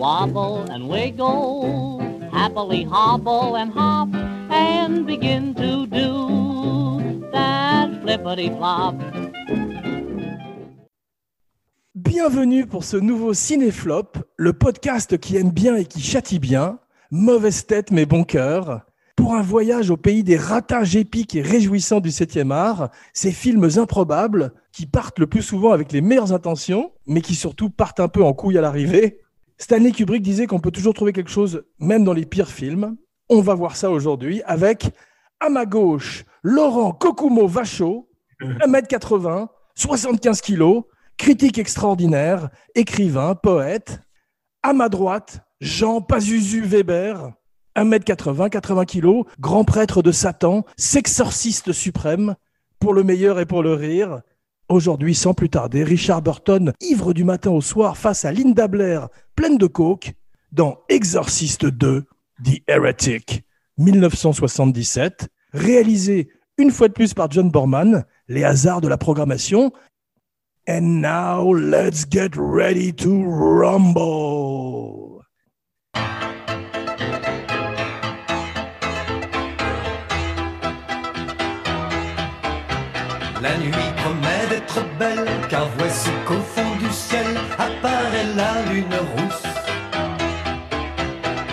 Wobble and wiggle, happily hobble and hop, and begin to do that flippity flop. Bienvenue pour ce nouveau Cinéflop, le podcast qui aime bien et qui châtie bien. Mauvaise tête mais bon cœur. Pour un voyage au pays des ratages épiques et réjouissants du 7e art, ces films improbables qui partent le plus souvent avec les meilleures intentions, mais qui surtout partent un peu en couille à l'arrivée. Stanley Kubrick disait qu'on peut toujours trouver quelque chose, même dans les pires films. On va voir ça aujourd'hui avec, à ma gauche, Laurent Kokumo Vachaud, 1m80, 75 kg, critique extraordinaire, écrivain, poète. À ma droite, Jean Pazuzu Weber, 1m80, 80 kg, grand prêtre de Satan, sexorciste suprême, pour le meilleur et pour le rire. Aujourd'hui, sans plus tarder, Richard Burton, ivre du matin au soir face à Linda Blair, pleine de coke, dans Exorciste 2, The Heretic, 1977, réalisé une fois de plus par John Borman, les hasards de la programmation. And now, let's get ready to rumble. D'être belle, car voici qu'au fond du ciel apparaît la lune rousse.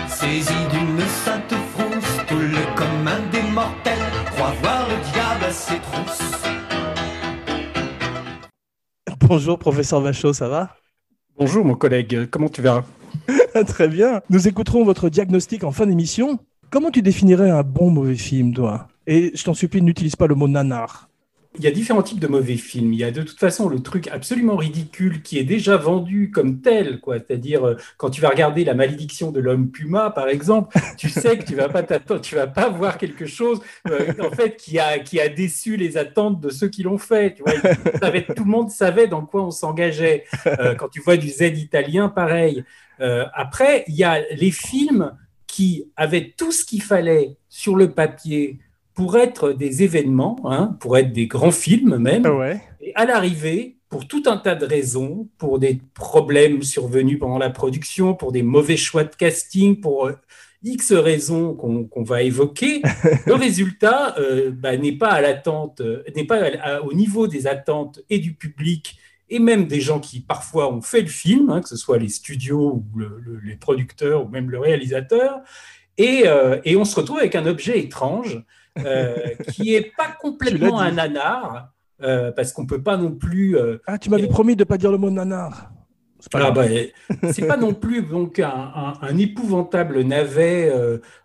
Saisi d'une sainte frousse, tout le commun des mortels croit voir le diable à ses trousses. Bonjour, professeur Vachaud, ça va? Bonjour mon collègue, comment tu vas? Très bien. Nous écouterons votre diagnostic en fin d'émission. Comment tu définirais un bon mauvais film, toi? Et je t'en supplie, n'utilise pas le mot nanar. Il y a différents types de mauvais films. Il y a de toute façon le truc absolument ridicule qui est déjà vendu comme tel, quoi. C'est-à-dire euh, quand tu vas regarder La malédiction de l'homme puma, par exemple, tu sais que tu vas pas tu vas pas voir quelque chose euh, en fait qui a qui a déçu les attentes de ceux qui l'ont fait. Tout le monde savait dans quoi on s'engageait. Euh, quand tu vois du Z italien, pareil. Après, il y a les films qui avaient tout ce qu'il fallait sur le papier pour être des événements, hein, pour être des grands films même. Ouais. Et à l'arrivée, pour tout un tas de raisons, pour des problèmes survenus pendant la production, pour des mauvais choix de casting, pour euh, X raisons qu'on va évoquer, le résultat euh, bah, n'est pas à l'attente, euh, n'est pas à- à- au niveau des attentes et du public et même des gens qui parfois ont fait le film, hein, que ce soit les studios ou le- le- les producteurs ou même le réalisateur. Et, euh, et on se retrouve avec un objet étrange euh, qui est pas complètement un nanar, euh, parce qu'on peut pas non plus. Ah, tu m'avais promis de pas dire le mot nanar. C'est pas ah bah, pas non plus donc un, un- un épouvantable navet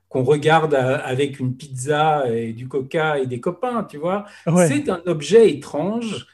qu'on regarde à- avec une pizza et du coca et des copains, tu vois. Ouais. C'est un objet étrange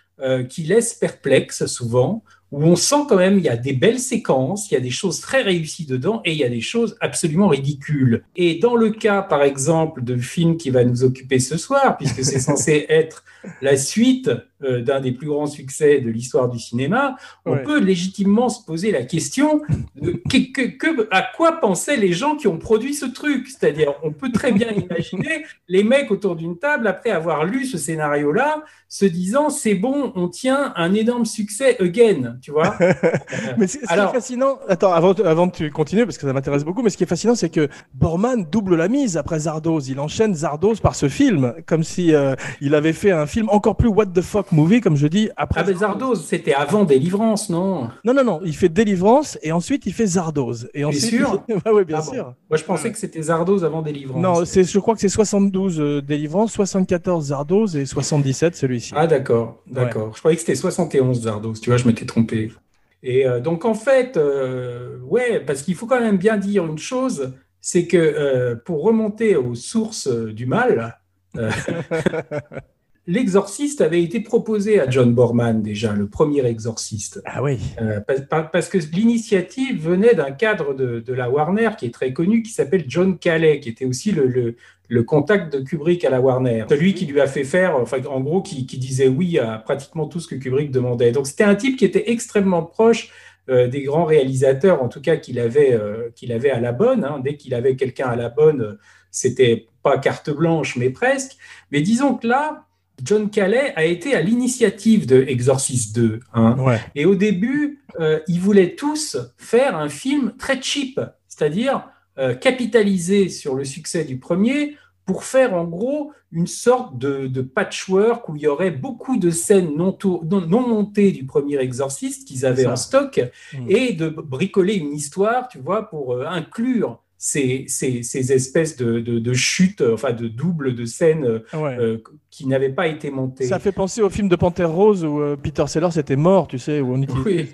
qui laisse perplexe souvent, où on sent quand même il y a des belles séquences, il y a des choses très réussies dedans et il y a des choses absolument ridicules. Et dans le cas, par exemple, de film qui va nous occuper ce soir, puisque c'est censé être la suite euh, d'un des plus grands succès de l'histoire du cinéma, on Ouais. peut légitimement se poser la question de que- que- que- à quoi pensaient les gens qui ont produit ce truc. C'est-à-dire, on peut très bien imaginer les mecs autour d'une table, après avoir lu ce scénario-là, se disant c'est bon, on tient un énorme succès again, tu vois. Mais ce ce qui Alors- est fascinant, attends, avant, avant que tu continues, parce que ça m'intéresse beaucoup, mais ce qui est fascinant, c'est que Borman double la mise après Zardoz. Il enchaîne Zardoz par ce film, comme si euh, il avait fait un film encore plus what the fuck movie, comme je dis, après. Ah ben Zardoz, c'était avant Délivrance, non? Non, non, non, il fait Délivrance et ensuite il fait Zardoz. Et ensuite, sûr il... ouais, ouais, bien Ah bon. sûr. Moi, je pensais que c'était Zardoz avant Délivrance. Non, c'est, je crois que c'est 72 euh, Délivrance, 74 Zardoz et 77 celui-ci. Ah d'accord, d'accord. Je croyais que c'était 71 Zardos, tu vois, je m'étais trompé. Et euh, donc en fait, euh, ouais, parce qu'il faut quand même bien dire une chose, c'est que euh, pour remonter aux sources du mal, l'exorciste avait été proposé à John Borman déjà, le premier exorciste. Ah oui. Euh, pa- pa- parce que l'initiative venait d'un cadre de, de la Warner qui est très connu, qui s'appelle John Calais, qui était aussi le, le- le contact de Kubrick à la Warner. Celui qui lui a fait faire, enfin, en gros, qui, qui disait oui à pratiquement tout ce que Kubrick demandait. Donc c'était un type qui était extrêmement proche euh, des grands réalisateurs, en tout cas qu'il avait, euh, qu'il avait à la bonne. hein. Dès qu'il avait quelqu'un à la bonne, c'était pas carte blanche, mais presque. Mais disons que là, John Calais a été à l'initiative de Exorcist 2. hein. Ouais. Et au début, euh, ils voulaient tous faire un film très cheap, c'est-à-dire euh, capitaliser sur le succès du premier pour faire en gros une sorte de, de patchwork où il y aurait beaucoup de scènes non, to- non- non montées du premier exorciste qu'ils avaient en stock Mm. et de bricoler une histoire, tu vois, pour euh, inclure ces, ces, ces espèces de, de, de chutes, enfin de doubles de scènes Ouais. euh, qui n'avaient pas été montées. Ça fait penser au film de Panthère Rose où euh, Peter Sellers était mort, tu sais, où on utilisait Oui.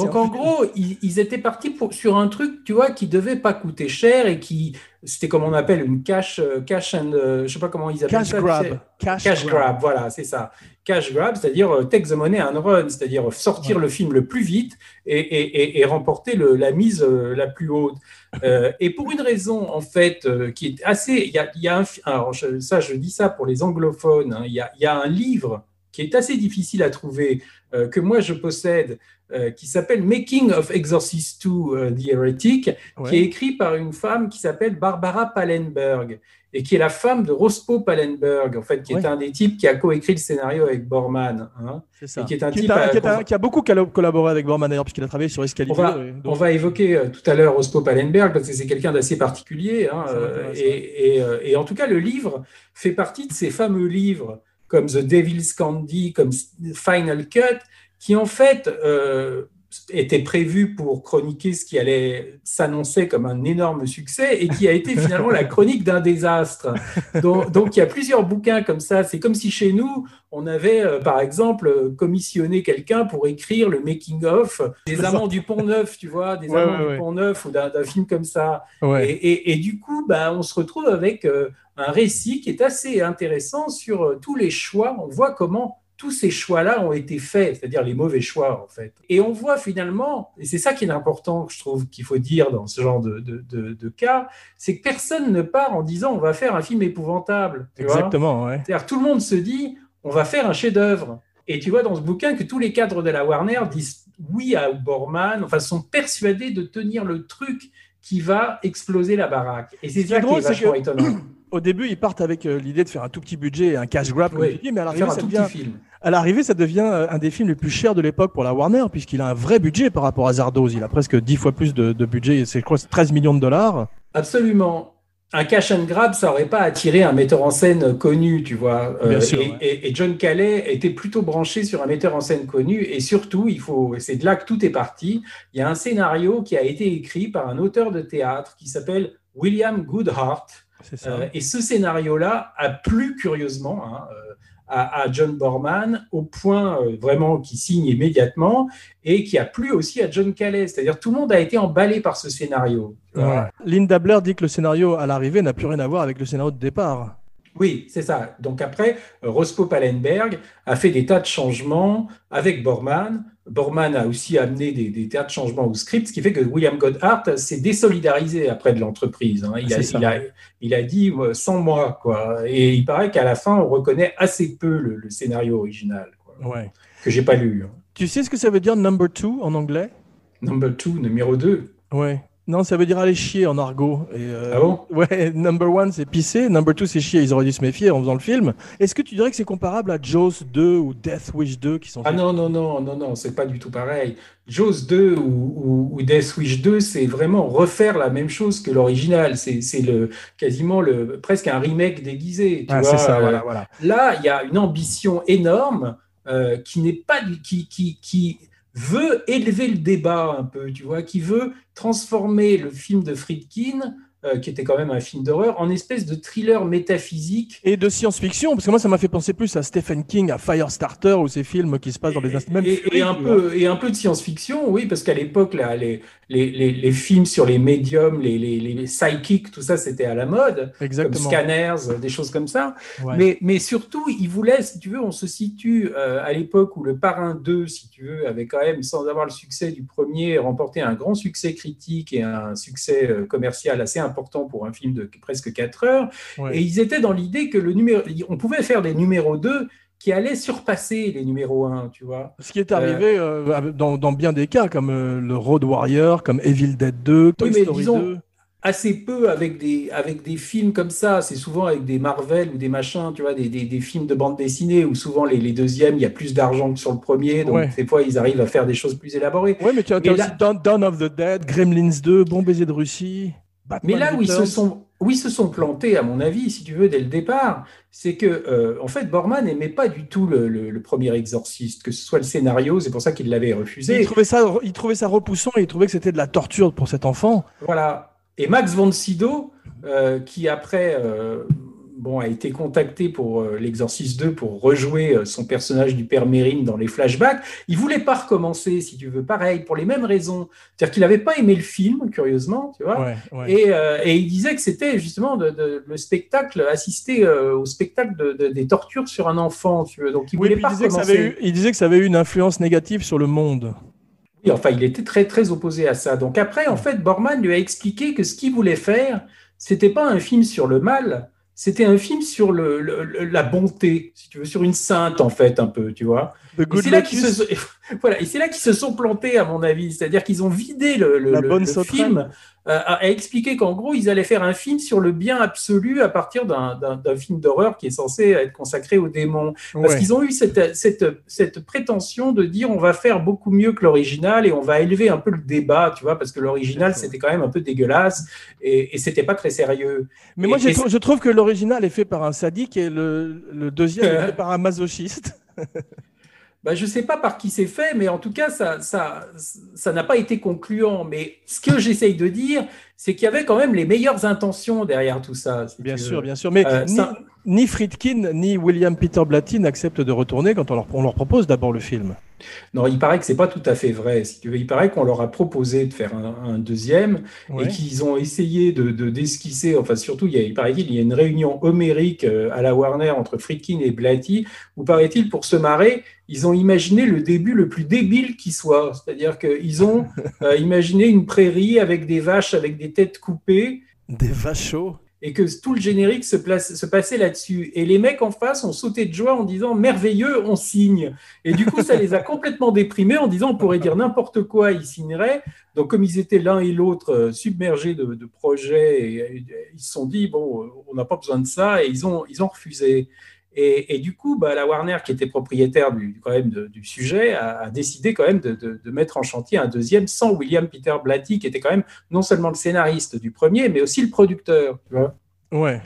Donc en gros, ils, ils étaient partis pour, sur un truc, tu vois, qui devait pas coûter cher et qui, c'était comme on appelle une cash, euh, cash and, euh, je sais pas comment ils appellent Cash ça. tu sais. grab. Cash, Cash grab, voilà, c'est ça. Cash grab, c'est-à-dire take the money and run, c'est-à-dire sortir Ouais. le film le plus vite et, et, et, et remporter le, la mise la plus haute. Et pour une raison, en fait, qui est assez. Il y a, il y a un. Alors, je- ça, je dis ça pour les anglophones. Hein, il, y a, il y a un livre qui est assez difficile à trouver, euh, que moi je possède, euh, qui s'appelle Making of Exorcist 2 euh, The Heretic, Ouais. qui est écrit par une femme qui s'appelle Barbara Pallenberg et qui est la femme de Rospo Pallenberg, en fait, qui est un des types qui a coécrit le scénario avec Borman. hein. C'est ça. Et qui est un qui, type un- à- qui est un- qui a beaucoup collaboré avec Borman d'ailleurs, puisqu'il a travaillé sur Escalier. On va, et donc- on va évoquer euh, tout à l'heure Rospo Pallenberg parce que c'est quelqu'un d'assez particulier. hein, et en tout cas, le livre fait partie de ces fameux livres comme The Devil's Candy, comme Final Cut, qui en fait euh, étaient prévus pour chroniquer ce qui allait s'annoncer comme un énorme succès et qui a été finalement la chronique d'un désastre. Donc, donc, il y a plusieurs bouquins comme ça. C'est comme si chez nous, on avait, euh, par exemple, commissionné quelqu'un pour écrire le making-of des Amants du Pont-Neuf, tu vois, des Ouais, Amants ouais, du ouais. Pont-Neuf ou d'un film comme ça. Ouais. Et, et- et du coup, bah, on se retrouve avec euh, un récit qui est assez intéressant sur euh, tous les choix. On voit comment tous ces choix-là ont été faits, c'est-à-dire les mauvais choix, en fait. Et on voit finalement, et c'est ça qui est important, je trouve, qu'il faut dire dans ce genre de, de- de- de cas, c'est que personne ne part en disant on va faire un film épouvantable. tu. Exactement, ouais. C'est-à-dire tout le monde se dit on va faire un chef-d'œuvre. Et tu vois dans ce bouquin que tous les cadres de la Warner disent oui à Borman, enfin sont persuadés de tenir le truc qui va exploser la baraque. Et c'est ça qui est vachement que- étonnant. Au début, ils partent avec euh, l'idée de faire un tout petit budget et un cash grab, comme Oui. tu dis, mais à l'arrivée, ça devient, petit film. à l'arrivée, ça devient euh, un des films les plus chers de l'époque pour la Warner, puisqu'il a un vrai budget par rapport à Zardoz. Il a presque 10 fois plus de, de budget, c'est, je crois, c'est 13 millions de dollars. Absolument. Un cash and grab, ça aurait pas attiré un metteur en scène connu, tu vois. Bien Euh, sûr, et, ouais. et- et John Calais était plutôt branché sur un metteur en scène connu. Et surtout, il faut, c'est de là que tout est parti. Il y a un scénario qui a été écrit par un auteur de théâtre qui s'appelle William Goodhart. Ça. Euh, et ce scénario-là a plu curieusement hein, euh, à, à John Borman au point euh, vraiment qu'il signe immédiatement et qui a plu aussi à John Calais. C'est-à-dire tout le monde a été emballé par ce scénario. Linda Blair dit que le scénario à l'arrivée n'a plus rien à voir avec le scénario de départ. Oui, c'est ça. Donc après, Rospo Pallenberg a fait des tas de changements avec Borman. Borman a aussi amené des, des tas de changements au script, ce qui fait que William Goddard s'est désolidarisé après de l'entreprise. hein. Il, a, C'est ça. il, a, il a dit sans moi, quoi. Et il paraît qu'à la fin, on reconnaît assez peu le, le scénario original, quoi, Ouais. que j'ai pas lu. hein. Tu sais ce que ça veut dire number two en anglais? Number two, numéro 2. Ouais. Non, ça veut dire aller chier en argot. Et, euh, Ah bon? Ouais, number one, c'est pisser. Number two, c'est chier. Ils auraient dû se méfier en faisant le film. Est-ce que tu dirais que c'est comparable à Jaws 2 ou Death Wish 2 qui sont Ah non, non, non, non, non, c'est pas du tout pareil. Jaws 2 ou, ou, ou Death Wish 2, c'est vraiment refaire la même chose que l'original. C'est c'est le, quasiment le, presque un remake déguisé. Tu Ah, vois. c'est ça, Euh, voilà, voilà. Là, il y a une ambition énorme euh, qui n'est pas du- qui, qui, qui veut élever le débat un peu, tu vois, qui veut transformer le film de Friedkin, euh, qui était quand même un film d'horreur, en espèce de thriller métaphysique. Et de science-fiction, parce que moi, ça m'a fait penser plus à Stephen King, à Firestarter, ou ces films qui se passent dans les même et, et un peu, et un peu de science-fiction, oui, parce qu'à l'époque, là, les, les, les, les films sur les médiums, les, les, psychics, tout ça, c'était à la mode, comme Exactement. Scanners, des choses comme ça. Ouais. Mais, mais surtout, il voulait, si tu veux, on se situe euh, à l'époque où le Parrain 2, si tu veux, avait quand même, sans avoir le succès du premier, remporté un grand succès critique et un succès euh, commercial assez important pour un film de presque 4 heures. Ouais. Et ils étaient dans l'idée que le numéro, on pouvait faire des numéros 2 qui allaient surpasser les numéros 1, tu vois. Ce qui est arrivé euh, dans, dans bien des cas, comme euh, le Road Warrior, comme Evil Dead 2, Toy Oui, mais Story disons, 2. assez peu avec des, avec des films comme ça. C'est souvent avec des Marvel ou des machins, tu vois, des, des, des films de bande dessinée où souvent les, les deuxièmes, il y a plus d'argent que sur le premier. Donc, Ouais. des fois, ils arrivent à faire des choses plus élaborées. Ouais, mais tu as, Mais là- aussi Dawn, Dawn of the Dead, Gremlins 2, Bon baiser de Russie. Batman Mais là où ils, se sont, ils se sont plantés, à mon avis, si tu veux, dès le départ, c'est que, euh, en fait, Borman n'aimait pas du tout le, le- le premier exorciste, que ce soit le scénario, c'est pour ça qu'il l'avait refusé. Il trouvait, ça, il trouvait ça repoussant et il trouvait que c'était de la torture pour cet enfant. Voilà. Et Max von Sydow, euh, qui après euh, bon, a été contacté pour euh, l'Exorciste 2 pour rejouer euh, son personnage du père Mérine dans les flashbacks, il voulait pas recommencer, si tu veux, pareil, pour les mêmes raisons. C'est-à-dire qu'il n'avait pas aimé le film, curieusement, tu vois. Ouais, ouais. Et, euh, et il disait que c'était justement de, de- le spectacle, assister euh, au spectacle de, de- des tortures sur un enfant, tu veux. Donc il Oui, voulait pas il, disait que ça recommencer. avait eu, il disait que ça avait eu une influence négative sur le monde. Oui, enfin, il était très, très opposé à ça. Donc après, en fait, Borman lui a expliqué que ce qu'il voulait faire, c'était pas un film sur le mal, c'était un film sur le, la bonté, si tu veux, sur une sainte, en fait, un peu, tu vois. Et c'est là qu'ils se, sont- voilà, et c'est là qu'ils se sont plantés, à mon avis. C'est-à-dire qu'ils ont vidé le, le- film euh, à, à expliquer qu'en gros, ils allaient faire un film sur le bien absolu à partir d'un- film d'horreur qui est censé être consacré aux démons. Parce Ouais. qu'ils ont eu cette, cette, cette prétention de dire on va faire beaucoup mieux que l'original et on va élever un peu le débat, tu vois, parce que l'original c'était quand même un peu dégueulasse et, et c'était pas très sérieux. Mais moi, et trou- je trouve que l'original est fait par un sadique et le, le deuxième est fait par un masochiste. Bah, je sais pas par qui c'est fait, mais en tout cas, ça, ça, ça n'a pas été concluant. Mais ce que j'essaye de dire, c'est qu'il y avait quand même les meilleures intentions derrière tout ça. si Bien sûr, veux. bien sûr. Mais Euh, ça- ni Friedkin ni William Peter Blatty n'acceptent de retourner quand on leur, on leur propose d'abord le film. Non, il paraît que c'est pas tout à fait vrai. Si tu veux, il paraît qu'on leur a proposé de faire un, un deuxième Ouais. et qu'ils ont essayé de, de d'esquisser. Enfin, surtout, il, y a, il paraît-il, il y a une réunion homérique euh, à la Warner entre Friedkin et Blatty où, paraît-il, pour se marrer, ils ont imaginé le début le plus débile qui soit. C'est-à-dire qu'ils ont euh, imaginé une prairie avec des vaches avec des têtes coupées Des vachos. Et que tout le générique se, place, se passait là-dessus. Et les mecs en face ont sauté de joie en disant merveilleux, on signe. Et du coup, ça les a complètement déprimés en disant on pourrait dire n'importe quoi, ils signeraient. Donc, comme ils étaient l'un et l'autre euh, submergés de, projets, et, et ils se sont dit bon, euh, on n'a pas besoin de ça, et ils ont, ils ont refusé. Et, et du coup, bah, la Warner, qui était propriétaire du, quand même de- du sujet, a, a décidé quand même de, de- de mettre en chantier un deuxième sans William Peter Blatty, qui était quand même non seulement le scénariste du premier, mais aussi le producteur. Tu vois Ouais.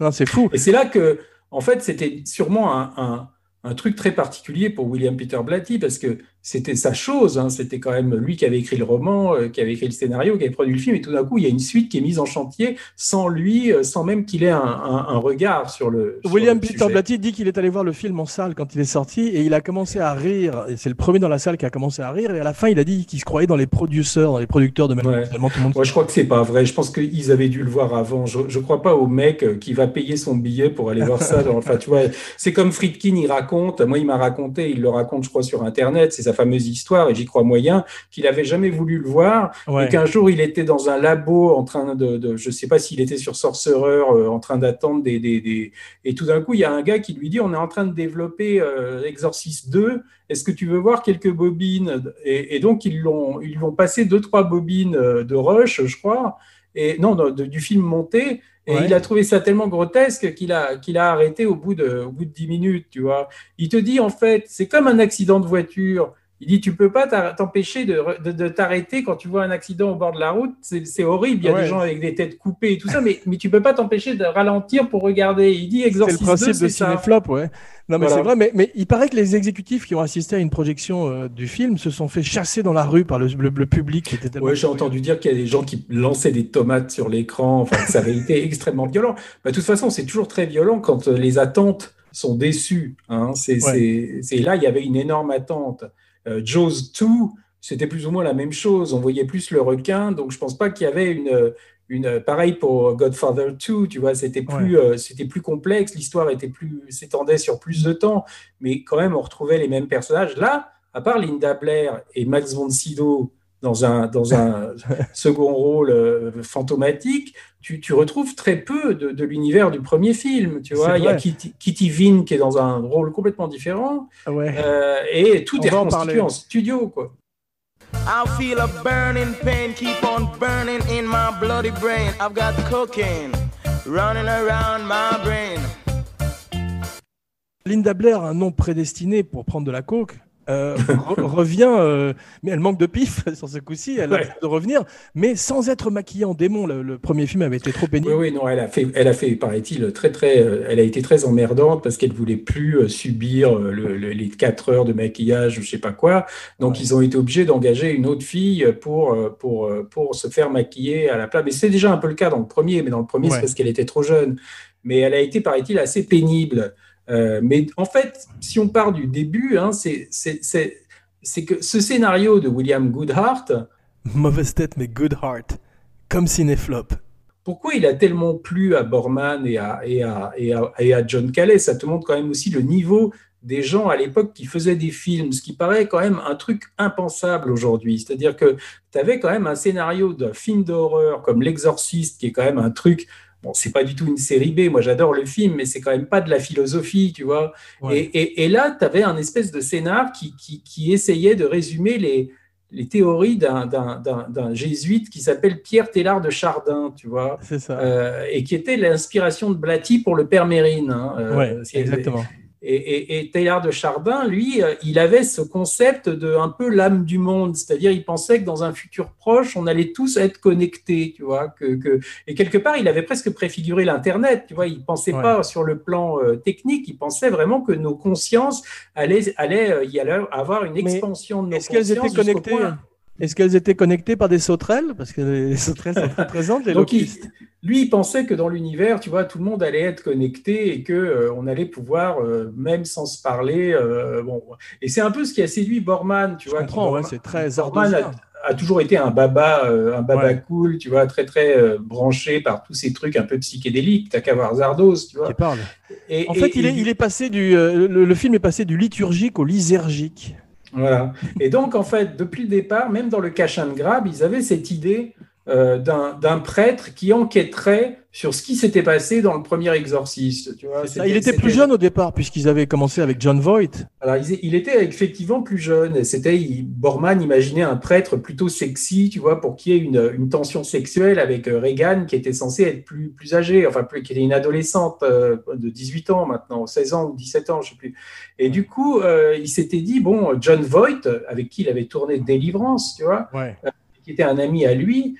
Non, c'est fou. et c'est là que, en fait, c'était sûrement un, un- un truc très particulier pour William Peter Blatty, parce que c'était sa chose, hein, c'était quand même lui qui avait écrit le roman, euh, qui avait écrit le scénario, qui avait produit le film, et tout d'un coup, il y a une suite qui est mise en chantier sans lui, euh, sans même qu'il ait un, un- un regard sur le. sur William le Peter. Blatty dit qu'il est allé voir le film en salle quand il est sorti et il a commencé à rire. Et c'est le premier dans la salle qui a commencé à rire. Et à la fin, il a dit qu'il se croyait dans les producteurs, dans les producteurs de même. Ouais. Tout le monde. Moi, je crois que c'est pas vrai. Je pense qu'ils avaient dû le voir avant. Je, je crois pas au mec euh, qui va payer son billet pour aller voir ça. Enfin, tu vois, c'est comme Friedkin, il raconte. Moi, il m'a raconté, il le raconte, je crois, sur Internet. C'est sa fameuse histoire, et j'y crois moyen, qu'il avait jamais voulu le voir. Ouais. Et qu'un jour, il était dans un labo en train de, de je sais pas s'il était sur Sorcerer, euh, en train d'attendre des, des, des- Et tout d'un coup, il y a un gars qui lui dit, on est en train de développer euh, Exorcist 2. Est-ce que tu veux voir quelques bobines? Et, et donc, ils l'ont, ils lui ont passé deux, trois bobines euh, de Rush, je crois, et non, de- de- du film monté. Et Ouais. il a trouvé ça tellement grotesque qu'il a, qu'il a arrêté au bout, de, au bout de 10 minutes, tu vois. Il te dit, en fait, c'est comme un accident de voiture. Il dit, tu peux pas t'empêcher de, de, de t'arrêter quand tu vois un accident au bord de la route. C'est horrible. Il y a Ouais. des gens avec des têtes coupées et tout ça, mais, mais tu peux pas t'empêcher de ralentir pour regarder. Il dit, C'est le Exorcist 2, principe de. Cinéflop, ouais. Non, mais Voilà. c'est vrai, mais, mais il paraît que les exécutifs qui ont assisté à une projection euh, du film se sont fait chasser dans la rue par le, le- le public qui était tellement. Ouais, j'ai entendu dire qu'il y a des gens qui lançaient des tomates sur l'écran, enfin, ça avait été extrêmement violent. Bah, de toute façon, c'est toujours très violent quand euh, les attentes sont déçues. Hein. C'est, Ouais. c'est, c'est là, il y avait une énorme attente. Euh, Jaws 2, c'était plus ou moins la même chose. On voyait plus le requin, donc je pense pas qu'il y avait une, une pareil pour Godfather 2, tu vois, c'était plus, euh, c'était plus complexe, l'histoire était plus, s'étendait sur plus de temps, mais quand même, on retrouvait les mêmes personnages. Là, à part Linda Blair et Max von Sydow dans un, dans un second rôle euh, fantomatique, tu, tu retrouves très peu de, de l'univers du premier film. Tu vois, il y a. Kitty, Kitty Vin qui est dans un rôle complètement différent, Ouais. euh, et tout On est en reconstitué en studio, quoi. I feel a burning pain keep on burning in my bloody brain. I've got cocaine running around my brain. Linda Blair, un nom prédestiné pour prendre de la coke, euh, re- revient, euh, mais elle manque de pif sur ce coup-ci, elle a Ouais. de revenir, mais sans être maquillée en démon. Le, le premier film avait été trop Oui, pénible. oui, non, elle a fait, elle a fait, paraît-il, très, très, euh, elle a été très emmerdante parce qu'elle voulait plus subir le- le- les quatre heures de maquillage ou je sais pas quoi. Donc, Ouais. ils ont été obligés d'engager une autre fille pour, pour, pour se faire maquiller à la place. Mais c'est déjà un peu le cas dans le premier, mais dans le premier, Ouais. c'est parce qu'elle était trop jeune. Mais elle a été, paraît-il, assez pénible. Euh, mais en fait, si on part du début, hein, c'est, que ce scénario de William Goodhart, Mauvaise tête, mais good heart. Comme cinéflop. pourquoi il a tellement plu à Borman et à, et à, et à, et à John Calais? Ça te montre quand même aussi le niveau des gens à l'époque qui faisaient des films, ce qui paraît quand même un truc impensable aujourd'hui. C'est-à-dire que tu avais quand même un scénario d'un film d'horreur comme L'Exorciste, qui est quand même un truc. Bon, c'est pas du tout une série B, moi j'adore le film, mais c'est quand même pas de la philosophie, tu vois. Ouais. Et, et, et là, tu avais un espèce de scénar qui, qui, qui essayait de résumer les, les théories d'un- jésuite qui s'appelle Pierre Tellard de Chardin, tu vois, ça. euh, et qui était l'inspiration de Blatty pour le Père Mérine. hein, euh, ouais, exactement. Et, et, et Teilhard de Chardin, lui, euh, il avait ce concept de un peu l'âme du monde, c'est-à-dire il pensait que dans un futur proche, on allait tous être connectés, tu vois, que, que et quelque part, il avait presque préfiguré l'internet, tu vois, il pensait Ouais. pas sur le plan euh, technique, il pensait vraiment que nos consciences allaient, allaient euh, y aller avoir une Mais expansion de nos Est-ce qu'elles étaient consciences connectées? point- Est-ce qu'elles étaient connectées par des sauterelles? Parce que les sauterelles sont très présentes, les Donc, il- lui, il pensait que dans l'univers, tu vois, tout le monde allait être connecté et que euh, on allait pouvoir, euh, même sans se parler, euh, bon. Et c'est un peu ce qui a séduit Borman, tu Je vois. comprends, qui- ouais, c'est très Borman a, a toujours été un baba, euh, un baba Ouais. cool, tu vois, très très euh, branché par tous ces trucs un peu psychédéliques. T'as qu'à voir Zardos, tu vois. Qui parle. Et, En et- fait, il est, du- il est passé du. euh, le, le film est passé du liturgique au lysergique. Voilà. Et donc, en fait, depuis le départ, même dans le Cash and Grab, ils avaient cette idée euh, d'un prêtre qui enquêterait sur ce qui s'était passé dans le premier exorciste. Tu vois, il était plus jeune au départ, puisqu'ils avaient commencé avec John Voight. Alors, il, il était effectivement plus jeune. C'était, Borman imaginait un prêtre plutôt sexy, tu vois, pour qu'il y ait une, une tension sexuelle avec euh, Reagan, qui était censée être plus, plus âgée, enfin, plus, qui était une adolescente euh, de 18 ans maintenant, 16 ans ou 17 ans, je sais plus. Et du coup, euh, il s'était dit, bon, John Voight, avec qui il avait tourné Délivrance, tu vois, Ouais. qui était un ami à lui,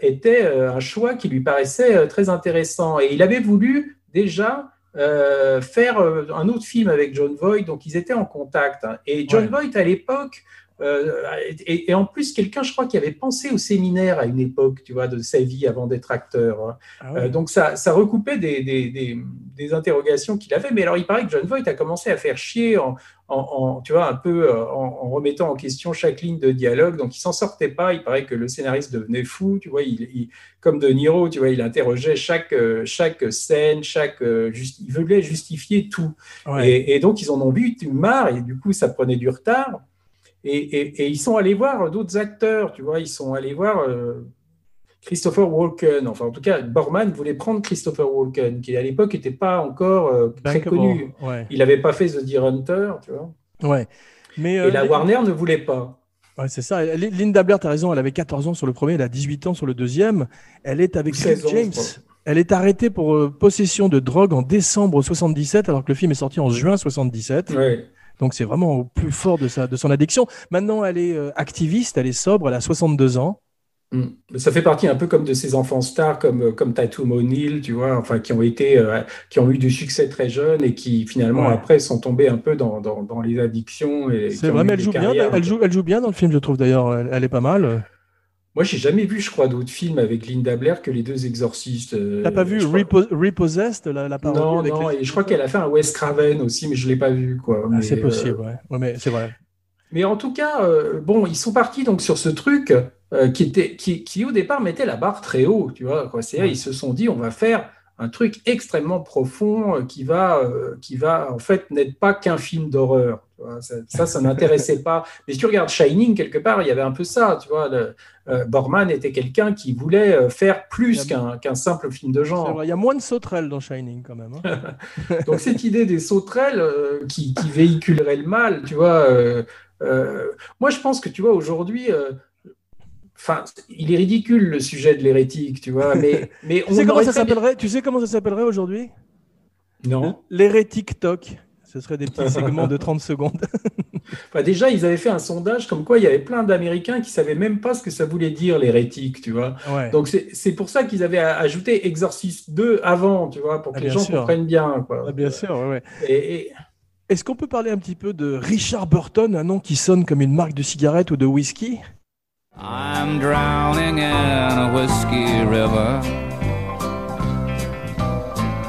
était euh, un choix qui lui paraissait euh, très intéressant. Et il avait voulu déjà euh, faire euh, un autre film avec John Voight, donc ils étaient en contact. hein. Et John Ouais. Voight, à l'époque, euh, et, et en plus, quelqu'un, je crois, qui avait pensé au séminaire à une époque, tu vois, de sa vie avant d'être acteur. hein. Ah. Euh, donc ça, ça recoupait des, des, des, des interrogations qu'il avait. Mais alors, il paraît que John Voight a commencé à faire chier en, en, en, tu vois, un peu euh, en, en remettant en question chaque ligne de dialogue. Donc, il s'en sortait pas. Il paraît que le scénariste devenait fou. Tu vois, il, il- comme De Niro, tu vois, il interrogeait chaque, euh, chaque scène, chaque, euh, il voulait justifier tout. Ouais. Et, et donc, ils en ont vu marre et du coup, ça prenait du retard. Et, et- et ils sont allés voir d'autres acteurs, tu vois, ils sont allés voir euh, Christopher Walken. Enfin, en tout cas, Borman voulait prendre Christopher Walken, qui à l'époque n'était pas encore euh, très connu. Ouais. Il n'avait pas fait The Deer Hunter, tu vois. ouais. Mais, euh, Et la Warner ne voulait pas. ouais, c'est ça. Li- Linda Blair, tu as raison, elle avait 14 ans sur le premier, elle a 18 ans sur le deuxième. Elle est avec Ou 16 Rick ans, James. Elle est arrêtée pour euh, possession de drogue en décembre 77, alors que le film est sorti en juin 77. Ouais. Donc c'est vraiment au plus fort de, sa, de son addiction. Maintenant, elle est euh, activiste, elle est sobre, elle a 62 ans. Mm. Ça fait partie un peu comme de ces enfants stars comme, euh, comme Tatum O'Neill, tu vois, enfin, qui ont été, euh, qui ont eu du succès très jeune et qui finalement Ouais. après sont tombés un peu dans, dans, dans les addictions. C'est vrai, mais elle joue bien. Elle joue, elle joue bien dans le film, je trouve d'ailleurs. Elle, elle est pas mal. Moi, j'ai jamais vu, je crois, d'autres films avec Linda Blair que les deux exorcistes. euh, T'as pas vu crois- Repo- Repossessed, la, la parodie Non, avec non, les- et je crois qu'elle a fait un Wes Craven aussi, mais je l'ai pas vu, quoi. Ah, c'est euh, possible, ouais. Ouais, mais c'est vrai. Mais en tout cas, euh, bon, ils sont partis donc sur ce truc euh, qui était, qui, qui au départ mettait la barre très haut, tu vois. C'est Ouais. ils se sont dit, on va faire un truc extrêmement profond euh, qui va, euh, qui va en fait n'être pas qu'un film d'horreur. Tu vois. Ça, ça, n'intéressait pas. Mais si tu regardes Shining quelque part, il y avait un peu ça, tu vois. Le, euh, Borman était quelqu'un qui voulait euh, faire plus qu'un qu'un simple film de genre. Il y a moins de sauterelles dans Shining quand même. hein. Donc cette idée des sauterelles euh, qui, qui véhiculeraient le mal, tu vois, euh, moi, je pense que tu vois, aujourd'hui, enfin, il est ridicule le sujet de l'hérétique, tu vois, mais, mais Tu sais, comment ça s'appellerait tu sais comment ça s'appellerait aujourd'hui? Non. L'hérétique Talk. Ce serait des petits segments de 30 secondes. Enfin, déjà, ils avaient fait un sondage comme quoi il y avait plein d'Américains qui savaient même pas ce que ça voulait dire l'hérétique, tu vois. Ouais. Donc c'est c'est pour ça qu'ils avaient ajouté Exorcist 2 avant, tu vois, pour que Ah, les gens sûr. comprennent bien, quoi. Ah, bien sûr, ouais, ouais. Et, et- Est-ce qu'on peut parler un petit peu de Richard Burton, un nom qui sonne comme une marque de cigarette ou de whisky? I'm drowning in a whiskey river,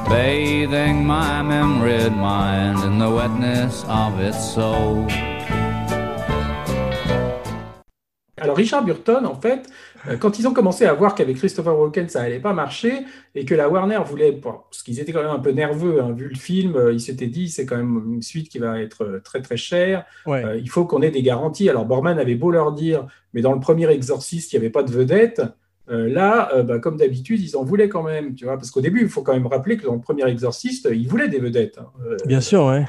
bathing my memory mind in the wetness of its soul. Alors Richard Burton, en fait, euh, quand ils ont commencé à voir qu'avec Christopher Walken ça allait pas marcher et que la Warner voulait, parce qu'ils étaient quand même un peu nerveux, hein, vu le film, euh, ils s'étaient dit c'est quand même une suite qui va être euh, très très chère. Ouais. Euh, il faut qu'on ait des garanties. Alors Borman avait beau leur dire, mais dans le premier Exorciste, il n'y avait pas de vedette. Euh, là, euh, bah, comme d'habitude, ils en voulaient quand même, tu vois, parce qu'au début, il faut quand même rappeler que dans le premier Exorciste, ils voulaient des vedettes. hein. Euh, Bien sûr, ouais.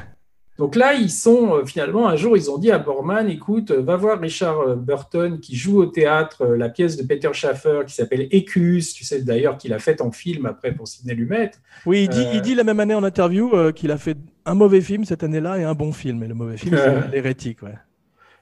donc là, ils sont euh, finalement un jour, ils ont dit à Borman, écoute, euh, va voir Richard euh, Burton qui joue au théâtre euh, la pièce de Peter Schaffer qui s'appelle Écus, tu sais d'ailleurs qu'il a faite en film après pour Sidney Lumet. Oui, il dit, Euh, il dit la même année en interview euh, qu'il a fait un mauvais film cette année-là et un bon film. Et le mauvais film, Euh. c'est l'hérétique, ouais.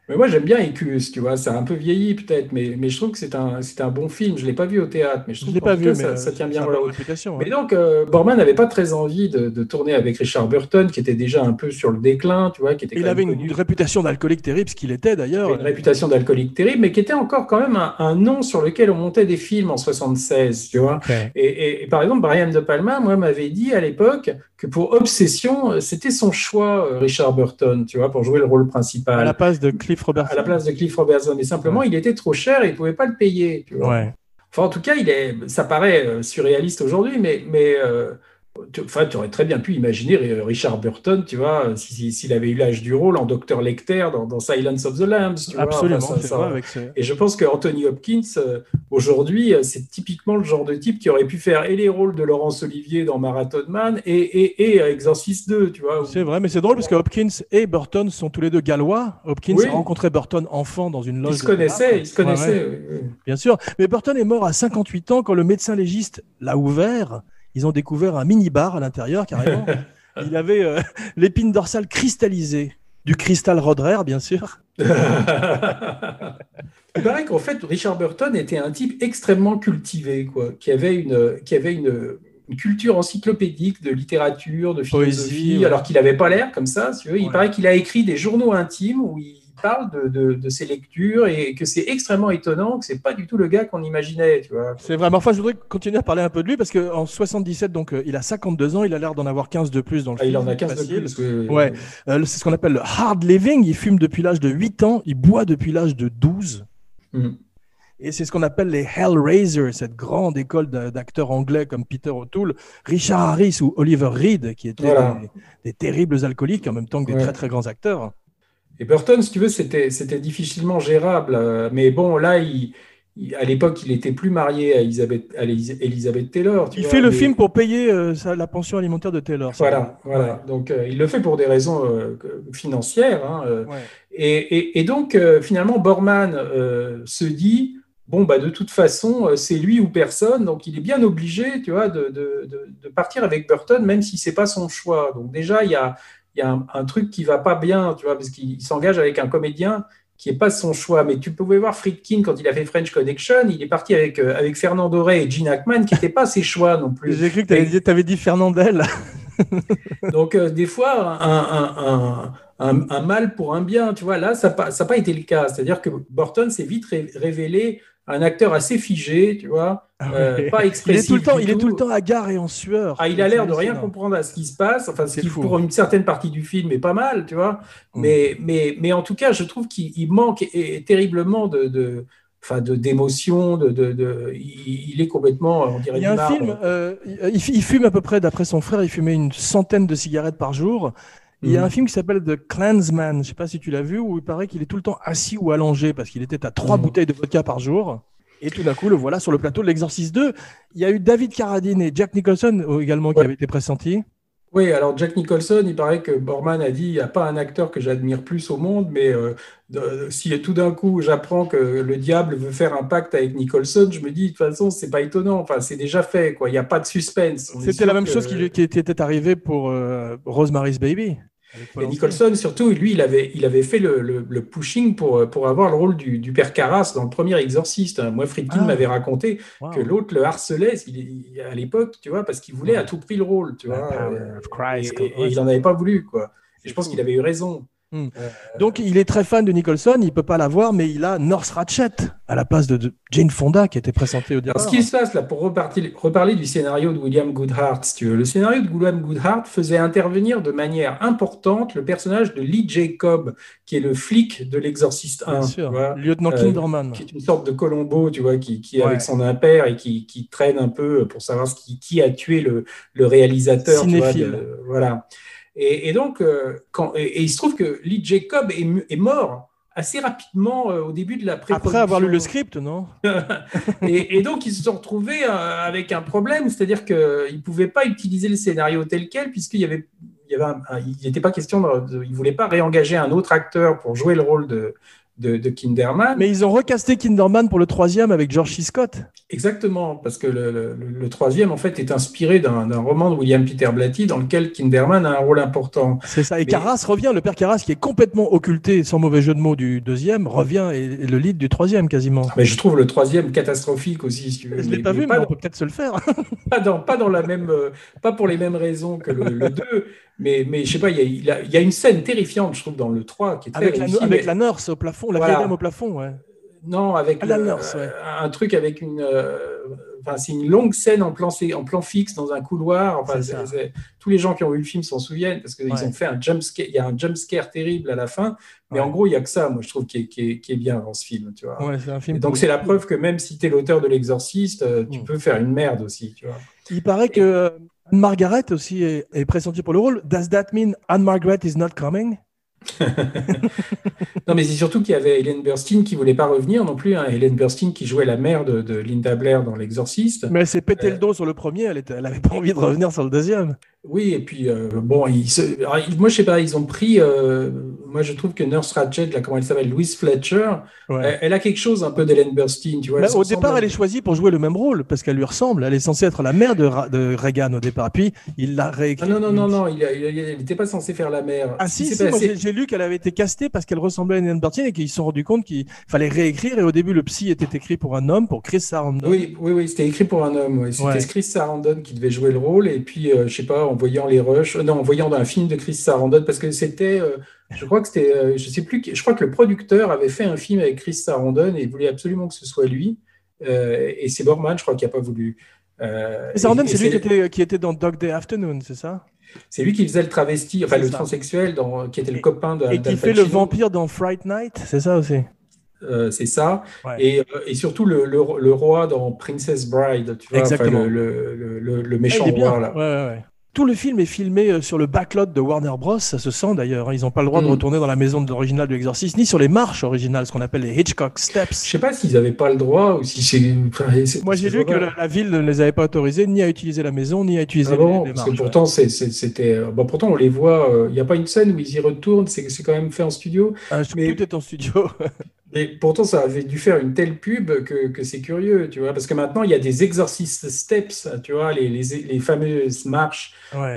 Mais moi, j'aime bien Écus, tu vois, a un peu vieilli peut-être, mais, mais je trouve que c'est un, c'est un bon film. Je ne l'ai pas vu au théâtre, mais je Je trouve pas vu, cas, mais ça, ça tient bien la route. réputation. Mais donc, euh, Borman n'avait pas très envie de, de tourner avec Richard Burton, qui était déjà un peu sur le déclin, tu vois, qui était Il avait une, réputation d'alcoolique terrible, ce qu'il était d'ailleurs. une réputation d'alcoolique terrible, mais qui était encore quand même un, un nom sur lequel on montait des films en 76, tu vois. Et, et- et par exemple, Brian De Palma, moi, m'avait dit à l'époque que pour Obsession, euh, c'était son choix, euh, Richard Burton, tu vois, pour jouer le rôle principal. À la place de Cliff Robertson. à la place de Cliff Robertson. Mais simplement, il était trop cher et il ne pouvait pas le payer, tu vois. Ouais. Enfin, en tout cas, il est, ça paraît euh, surréaliste aujourd'hui, mais, mais euh, tu enfin, tu aurais très bien pu imaginer euh, Richard Burton, tu vois, si- si- s'il avait eu l'âge du rôle en Dr. Lecter dans, dans Silence of the Lambs. Tu vois. Absolument, Enfin, ça- c'est ça- vrai. Avec ce... Et je pense que Anthony Hopkins, euh, aujourd'hui, euh, c'est typiquement le genre de type qui aurait pu faire et les rôles de Laurence Olivier dans Marathon Man et, et, et Exorcist 2, tu vois. où- C'est vrai, mais c'est drôle parce que Hopkins et Burton sont tous les deux gallois. Hopkins Oui. a rencontré Burton enfant dans une loge. Ils se connaissaient, ils se connaissaient. Ouais, bien sûr. Mais Burton est mort à 58 ans quand le médecin légiste l'a ouvert. Ils ont découvert un mini-bar à l'intérieur, carrément. Il avait euh, l'épine dorsale cristallisée. Du cristal Rod Rare, bien sûr. Il paraît qu'en fait, Richard Burton était un type extrêmement cultivé, quoi, qui avait une, qui avait une, une culture encyclopédique de littérature, de philosophie, Poésie, ouais. alors qu'il n'avait pas l'air comme ça. si. Il paraît qu'il a écrit des journaux intimes où il parle de, de, de ses lectures et que c'est extrêmement étonnant, que c'est pas du tout le gars qu'on imaginait, tu vois. C'est vraiment. Enfin, je voudrais continuer à parler un peu de lui parce qu'en 77, donc euh, il a 52 ans, il a l'air d'en avoir 15 de plus dans le Ah, il film. en a 15 de facile. plus. oui. Ouais. Euh, c'est ce qu'on appelle le hard living. Il fume depuis l'âge de 8 ans, il boit depuis l'âge de 12. Mm. Et c'est ce qu'on appelle les Hellraisers, cette grande école d'a- d'acteurs anglais comme Peter O'Toole, Richard Harris ou Oliver Reed, qui étaient Voilà. des, des terribles alcooliques en même temps que des Ouais. très très grands acteurs. Et Burton, si tu veux, c'était c'était difficilement gérable. euh, Mais bon, là, il, il- à l'époque, il était plus marié à Elizabeth, à Elizabeth Taylor. tu Il vois, fait le mais- film pour payer euh, sa- la pension alimentaire de Taylor. Voilà, voilà. Donc, euh, il le fait pour des raisons euh, financières. hein, Ouais. et, et- et donc, finalement, Borman se dit, bon, bah, de toute façon, c'est lui ou personne. Donc, il est bien obligé, tu vois, de- de partir avec Burton, même si c'est pas son choix. Donc, déjà, il y a, il y a un, un truc qui va pas bien, tu vois, parce qu'il s'engage avec un comédien qui n'est pas son choix. Mais tu pouvais voir Friedkin quand il a fait French Connection, il est parti avec, euh, avec Fernando Rey et Gene Hackman, qui n'étaient pas ses choix non plus. J'ai cru que tu avais, dit- Fernandel. Donc, euh, des fois, un, un- un- mal pour un bien, tu vois, là, ça n'a pas, été le cas. C'est-à-dire que Burton s'est vite ré- révélé un acteur assez figé, tu vois, euh, pas il expressif. est tout le temps, il est tout le temps hagard et en sueur. Ah, il a l'air de rien comprendre à ce qui se passe, enfin, ce qui, fou. pour une certaine partie du film est pas mal, tu vois. Mm. Mais, mais, mais en tout cas, je trouve qu'il il manque et- et terriblement de. de Enfin, de d'émotion, de, de, de- il, il est complètement, on dirait Il y a un film, euh, il, il fume à peu près, d'après son frère, il fumait une centaine de cigarettes par jour. Il y a un film qui s'appelle The Clansman, je ne sais pas si tu l'as vu, où il paraît qu'il est tout le temps assis ou allongé parce qu'il était à trois Mhm. bouteilles de vodka par jour. Et tout d'un coup, le voilà sur le plateau de l'Exorciste 2. Il y a eu David Carradine et Jack Nicholson euh, également qui Ouais. avaient été pressentis. Oui, alors Jack Nicholson, il paraît que Borman a dit il n'y a pas un acteur que j'admire plus au monde, mais euh, de- si tout d'un coup j'apprends que le diable veut faire un pacte avec Nicholson, je me dis de toute façon c'est pas étonnant. Enfin, c'est déjà fait, quoi. Il n'y a pas de suspense. C'était la même que- chose qui, qui était arrivée pour euh, Rosemary's Baby. Et. Nicholson, surtout, lui, il avait, il avait fait le, le- le pushing pour, pour avoir le rôle du, du père Carras dans le premier Exorciste. Moi, Friedkin Ah. m'avait raconté Wow. que l'autre le harcelait il- à l'époque, tu vois, parce qu'il voulait à tout prix le rôle, tu vois. euh, et il n'en avait pas voulu, quoi. Et je pense qu'il avait eu raison. Donc il est très fan de Nicholson, il peut pas la voir, mais il a North Ratchet à la place de, de Jane Fonda qui était présentée au départ. Alors, ce qui se passe là, pour repartir- reparler du scénario de William Goodhart, si tu veux, le scénario de William Goodhart faisait intervenir de manière importante le personnage de Lee Jacob, qui est le flic de l'Exorciste 1. Bien sûr, vois. lieutenant Euh, Kinderman. qui est une sorte de Colombo, tu vois, qui, qui est Ouais. avec son impère et qui, qui traîne un peu pour savoir ce qui, qui a tué le, le réalisateur. tu vois, Cinéphile. de- voilà. Et, et donc, euh, quand, et, et il se trouve que Lee Jacob est, mort assez rapidement euh, au début de la pré Après avoir lu le script, non? Et, et donc, ils se sont retrouvés euh, avec un problème, c'est-à-dire qu'ils ne pouvaient pas utiliser le scénario tel quel, puisqu'il y avait, il y avait un- un- il n'était pas question, de, de- ils ne voulaient pas réengager un autre acteur pour jouer le rôle de, de, de Kinderman. Mais ils ont recasté Kinderman pour le troisième avec George C. Scott. Exactement, parce que le, le- le troisième, en fait, est inspiré d'un roman de William Peter Blatty dans lequel Kinderman a un rôle important. C'est ça. Et Mais- Carras revient, le père Carras qui est complètement occulté, sans mauvais jeu de mots, du deuxième, revient et, et le lead du troisième quasiment. Mais je trouve le troisième catastrophique aussi, si tu veux. Je l'ai Mais- pas mais vu, mais on peut peut-être se le faire. pas dans, pas dans la même, euh, pas pour les mêmes raisons que le, le 2, mais, mais je sais pas, il y, a, il a- il y a une scène terrifiante, je trouve, dans le 3 qui est très avec la, avec mais- la nurse au plafond, la Voilà. vieille dame au plafond, ouais. Non, avec Ah, la le- nurse, ouais. un truc avec une. euh, Enfin, c'est une longue scène en plan, en plan fixe dans un couloir. Enfin, tous les gens qui ont vu le film s'en souviennent parce qu'ils Ouais. ont fait un jump scare. Il y a un jump scare terrible à la fin, mais Ouais. en gros, il y a que ça, moi, je trouve, qui est, qui est- qui est bien dans ce film. Tu vois. Ouais, c'est un film. Donc, c'est la preuve que même si tu es l'auteur de L'Exorciste, euh, tu Mm. peux faire une merde aussi. Tu vois. Il paraît que euh, Anne-Margaret aussi est, est pressentie pour le rôle. Does that mean Anne-Margaret is not coming? Non, mais c'est surtout qu'il y avait Hélène Burstyn qui voulait pas revenir non plus. Hein. Hélène Burstyn qui jouait la mère de, de Linda Blair dans L'Exorciste. Mais elle s'est pété Euh. le dos sur le premier, elle, était, elle avait pas envie de revenir sur le deuxième. Oui, et puis euh, bon, ils se- alors, ils- moi je sais pas, ils ont pris. euh, moi je trouve que Nurse Ratched, là, comment elle s'appelle, Louise Fletcher, Ouais. elle, elle a quelque chose un peu d'Hélène Burstyn, tu vois. Au départ, elle est choisie pour jouer le même rôle parce qu'elle lui ressemble. Elle est censée être la mère de, Ra- de Reagan au départ. Puis il l'a Ah réécrit. non, non, non, non, il n'était pas censé faire la mère. Ah si, si, passé- j'ai lu qu'elle avait été castée parce qu'elle ressemblait à Hélène Burstyn et qu'ils se sont rendus compte qu'il fallait réécrire. Et au début, le psy était écrit pour un homme, pour Chris Sarandon. Oui, oui, oui, c'était écrit pour un homme. oui. C'était Ouais. Chris Sarandon qui devait jouer le rôle. Et puis, euh, je sais pas, en voyant les rushs, euh, non, en voyant un film de Chris Sarandon, parce que c'était, euh, je crois que c'était, euh, je sais plus, je crois que le producteur avait fait un film avec Chris Sarandon et il voulait absolument que ce soit lui. Euh, et c'est Borman, je crois, qui a pas voulu. Euh, Sarandon, c'est lui qui était, qui était dans Dog Day Afternoon, c'est ça? C'est lui qui faisait le travesti, enfin le ça. transsexuel, dans, qui était le Et- copain de Et qui fait le vampire dans Fright Night, c'est ça aussi? Euh, c'est ça. Ouais. Et, et surtout le, le, le roi dans Princess Bride, tu vois, Exactement. le, le, le, le Ah, méchant bien. roi là. Ouais, ouais. Tout le film est filmé euh, sur le backlot de Warner Bros. Ça se sent d'ailleurs. hein. Ils n'ont pas le droit de Mm. retourner dans la maison de l'original de l'Exorciste, ni sur les marches originales, ce qu'on appelle les Hitchcock Je Steps. sais pas s'ils avaient pas le droit ou si c'est. Moi, j'ai lu que la, la ville ne les avait pas autorisés ni à utiliser la maison, ni à utiliser Ah les- bon, les, parce que marches. pourtant, c'était. euh, Bon, pourtant, on les voit. euh, Il n'y a pas une scène où ils y retournent. C'est quand même fait en studio. Ah, mais- Tout est en studio. Et pourtant, ça avait dû faire une telle pub que, que c'est curieux, tu vois. Parce que maintenant, il y a des exorcist steps, tu vois, les, les, les fameuses marches. Ouais.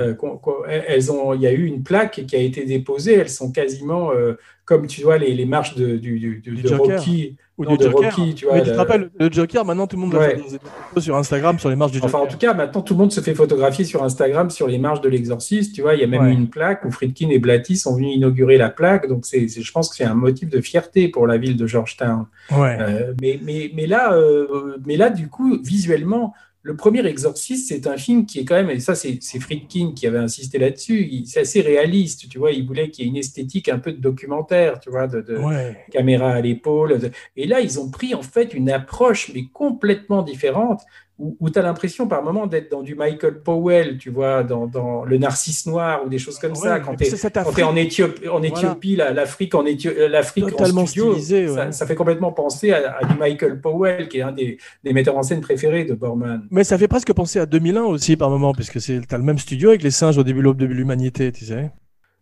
euh, elles ont, il y a eu une plaque qui a été déposée. Elles sont quasiment euh, comme, tu vois, les, les marches de, du, du- du- de Joker. Rocky. Ou non, du de Joker. Rocky, tu vois. Mais tu te le- rappelles, le Joker, maintenant tout le monde Ouais. faire des, photos sur Instagram sur les marches du Joker. Enfin, en tout cas, maintenant, tout le monde se fait photographier sur Instagram sur les marches de l'exorciste. Tu vois, il y a même Ouais. une plaque où Friedkin et Blatty sont venus inaugurer la plaque. Donc, c'est- je pense que c'est un motif de fierté pour la ville de Georgetown. Ouais. Euh, mais, mais, mais, là, euh, mais là, du coup, visuellement, le premier Exorciste, c'est un film qui est quand même, et ça, c'est, Friedkin qui avait insisté là-dessus, c'est assez réaliste. Tu vois, il voulait qu'il y ait une esthétique un peu de documentaire, tu vois, de, de- Ouais. caméra à l'épaule. Et là, ils ont pris en fait une approche, mais complètement différente, où, tu as l'impression par moment d'être dans du Michael Powell, tu vois, dans, dans Le Narcisse Noir ou des choses comme ça. Quand tu es, en Éthiopie, en Éthiopie la- l'Afrique en, euh, l'Afrique en Totalement studio, stylisée, ouais. ça, ça fait complètement penser à, à du Michael Powell, qui est un des, des metteurs en scène préférés de Borman. Mais ça fait presque penser à 2001 aussi par moment, puisque c'est t'as le même studio avec les singes au début l'aube de l'humanité, tu sais.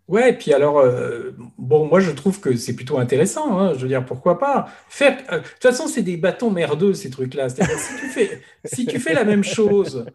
Ouais, puis alors, euh, bon, moi je trouve que c'est plutôt intéressant. hein. Je veux dire, pourquoi pas? Faire. euh, de toute façon, c'est des bâtons merdeux ces trucs-là. C'est-à-dire, si tu fais, si tu fais la même chose,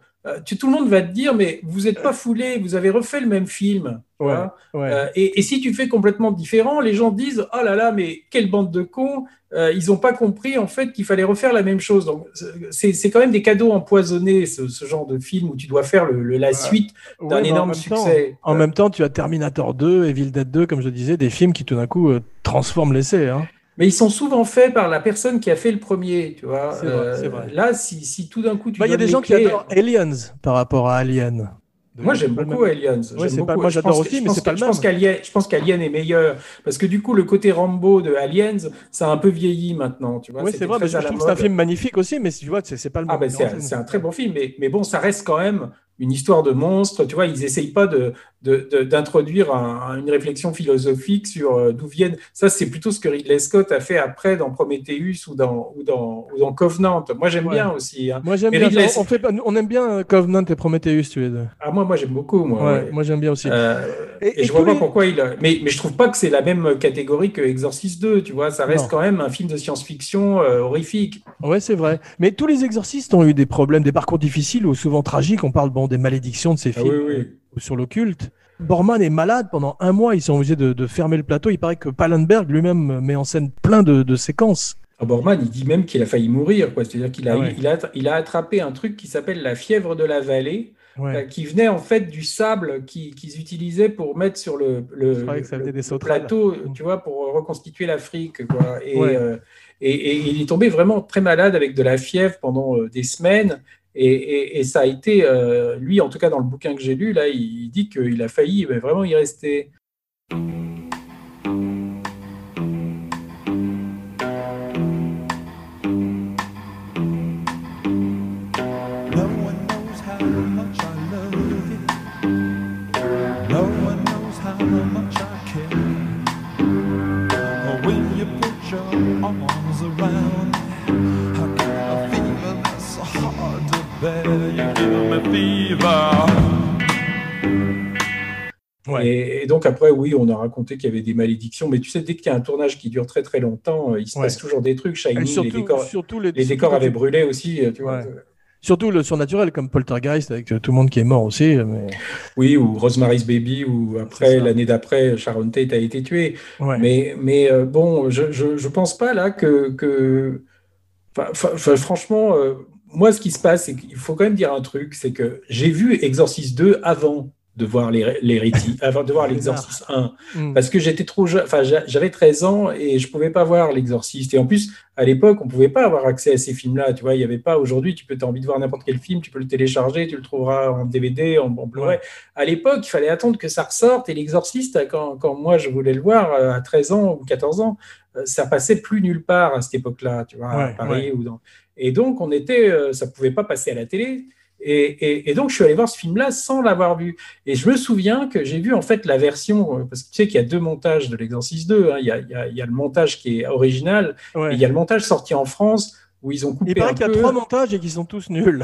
tout le monde va te dire, mais vous n'êtes pas foulé, vous avez refait le même film. Ouais. Euh, et, et si tu fais complètement différent, les gens disent, oh là là, mais quelle bande de cons. Euh, ils n'ont pas compris en fait qu'il fallait refaire la même chose. Donc c'est quand même des cadeaux empoisonnés, ce, ce genre de film où tu dois faire le, le- la suite d'un énorme temps- succès. En Euh, même temps, tu as Terminator 2, Evil Dead 2, comme je disais, des films qui tout d'un coup euh, transforment l'essai. Hein. Mais ils sont souvent faits par la personne qui a fait le premier, tu vois. C'est vrai, c'est vrai. Là, si, si tout d'un coup tu Bah, Il y a des gens qui adorent Aliens par rapport à Alien. Moi, j'aime beaucoup. Aliens. Ouais, J'aime c'est pas- beaucoup. moi, Je j'adore pense aussi, mais c'est pas le je pense même. qu'Alien, je pense qu'Alien est meilleur parce que du coup, le côté Rambo de Aliens, ça a un peu vieilli maintenant, tu vois. Oui, c'est vrai, mais je trouve que c'est un film magnifique aussi, mais tu vois, c'est c'est pas le Ah même. ben c'est un, c'est un très bon film, mais, mais bon, ça reste quand même une histoire de monstre. Tu vois, ils essayent pas de- d'introduire un- une réflexion philosophique sur euh, d'où viennent. Ça, c'est plutôt ce que Ridley Scott a fait après dans Prometheus ou dans ou dans ou dans Covenant. Moi, j'aime Ouais. bien aussi. hein. Moi, j'aime bien. Ridley- On, fait on aime bien euh, Covenant et Prometheus, tu les deux. Ah moi, moi, j'aime beaucoup. Moi, Ouais, ouais. moi, j'aime bien aussi. Euh, Et- et, et je vois pas les- pourquoi il. a- Mais, mais je trouve pas que c'est la même catégorie que Exorcist 2, tu vois. Ça reste Non. quand même un film de science-fiction euh, horrifique. Ouais, c'est vrai. Mais tous les exorcistes ont eu des problèmes, des parcours difficiles ou souvent tragiques. On parle bon des malédictions de ces Ah films oui, oui. Sur l'occulte. Borman est malade pendant un mois. Ils sont obligés de, de fermer le plateau. Il paraît que Pallenberg lui-même met en scène plein de, de séquences. Ah, Borman, il dit même qu'il a failli mourir. C'est-à-dire qu'il a, ouais. il a, il a attrapé un truc qui s'appelle la fièvre de la vallée, Ouais. euh, qui venait en fait du sable qui- qu'ils utilisaient pour mettre sur le, plateau, tu vois, pour reconstituer l'Afrique, quoi. Et, Ouais. euh, et, et il est tombé vraiment très malade avec de la fièvre pendant euh, des semaines. Et, ça a été, euh, lui, en tout cas dans le bouquin que j'ai lu, là, il dit qu'il a failli mais vraiment y rester. Ouais. Et, et donc après, oui, on a raconté qu'il y avait des malédictions, mais tu sais, dès qu'il y a un tournage qui dure très très longtemps, euh, il se Ouais. passe toujours des trucs. Shining, surtout, les décors, surtout les, les surtout décors quand avaient brûlé aussi, euh, tu vois. Ouais. Surtout le surnaturel comme Poltergeist avec euh, tout le monde qui est mort aussi. euh, Mais... Oui, ou Rosemary's Baby, ou après, l'année d'après, Sharon Tate a été tuée. Ouais. Mais, mais euh, bon, je, je, je pense pas là que. enfin, franchement, euh, moi, ce qui se passe, c'est qu'il faut quand même dire un truc c'est que j'ai vu Exorcist 2 avant de voir Rétis, avant de voir l'Exorcist 1. Mm. Parce que j'étais trop jeune, enfin j'a- j'avais 13 ans et je pouvais pas voir l'exorciste. Et en plus, à l'époque, on pouvait pas avoir accès à ces films-là. Tu vois, il y avait pas. Aujourd'hui, tu peux, as envie de voir n'importe quel film, tu peux le télécharger, tu le trouveras en DVD, en, en Blu-ray. À l'époque, il fallait attendre que ça ressorte. Et l'exorciste, quand, quand moi je voulais le voir euh, à 13 ans ou 14 ans, euh, ça passait plus nulle part à cette époque-là. Tu vois, à Ouais, Paris ou dans. Et donc, on était, euh, ça pouvait pas passer à la télé. Et, et- et donc, je suis allé voir ce film-là sans l'avoir vu. Et je me souviens que j'ai vu en fait la version, euh, parce que tu sais qu'il y a deux montages de l'Exorciste 2. hein. Il, y a, il y a- il y a le montage qui est original, Ouais. et il y a le montage sorti en France où ils ont coupé Il paraît qu'il y a trois montages et qu'ils sont tous nuls.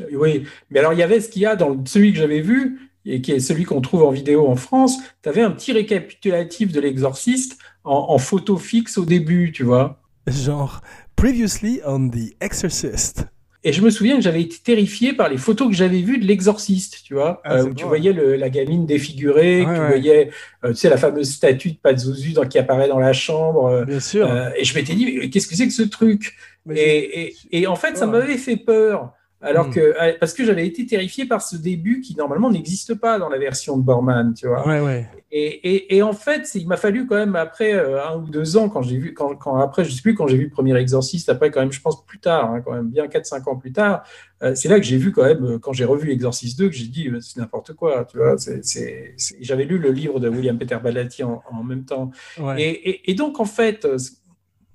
Euh, Oui, mais alors il y avait ce qu'il y a dans celui que j'avais vu, et qui est celui qu'on trouve en vidéo en France. Tu avais un petit récapitulatif de l'exorciste en, en photo fixe au début, tu vois. Genre, previously on The Exorcist. Et je me souviens que j'avais été terrifié par les photos que j'avais vues de l'exorciste, tu vois, Ah, euh, où beau, tu voyais le- la gamine défigurée, Ouais, tu ouais. voyais, euh, tu sais, la fameuse statue de Pazuzu dans- qui apparaît dans la chambre. euh, Bien sûr. euh, et je m'étais dit, mais qu'est-ce que c'est que ce truc? Et, et, et en fait, ça Ouais. m'avait fait peur. Alors Hmm. que, euh, parce que j'avais été terrifié par ce début qui normalement n'existe pas dans la version de Borman, tu vois. Ouais, ouais. Et, et, et en fait, il m'a fallu quand même après euh, un ou deux ans, quand j'ai vu, quand, quand après, je sais plus quand j'ai vu le premier Exorciste, après quand même, je pense plus tard, hein, quand même bien 4-5 ans plus tard, euh, c'est là que j'ai vu quand même, quand j'ai revu Exorciste 2, que j'ai dit, c'est n'importe quoi, tu vois. c'est c'est- c'est- J'avais lu le livre de William Peter Blatty en, en même temps. ouais. Et, et- donc, en fait,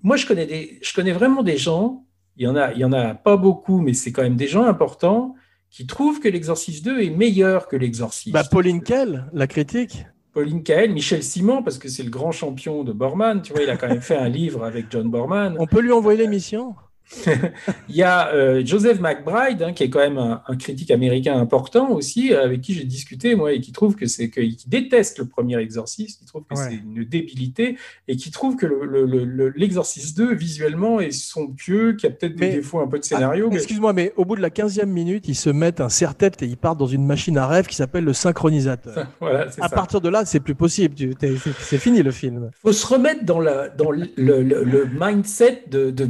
moi, je connais, des, je connais vraiment des gens, il y, en a, il y en a pas beaucoup, mais c'est quand même des gens importants, qui trouvent que l'Exorciste 2 est meilleur que l'Exorciste. Bah, Pauline Kell, la critique. Pauline Kael, Michel Simon, parce que c'est le grand champion de Borman, tu vois, il a quand même fait un livre avec John Borman. On peut lui envoyer l'émission? Il y a euh, Joseph McBride, hein, qui est quand même un, un critique américain important aussi, avec qui j'ai discuté, moi, et qui trouve que c'est qui déteste le premier Exorciste, qui trouve que Ouais. c'est une débilité, et qui trouve que le- le- le- le- l'Exorciste 2, visuellement, est somptueux, qu'il y a peut-être des défauts un peu de scénario. Ah, mais- Excuse-moi, mais au bout de la 15e minute, ils se mettent un serre-tête et ils partent dans une machine à rêve qui s'appelle le synchronisateur. voilà, À ça. partir de là, c'est plus possible. C'est fini le film. faut se remettre dans, la, dans le, mindset de, de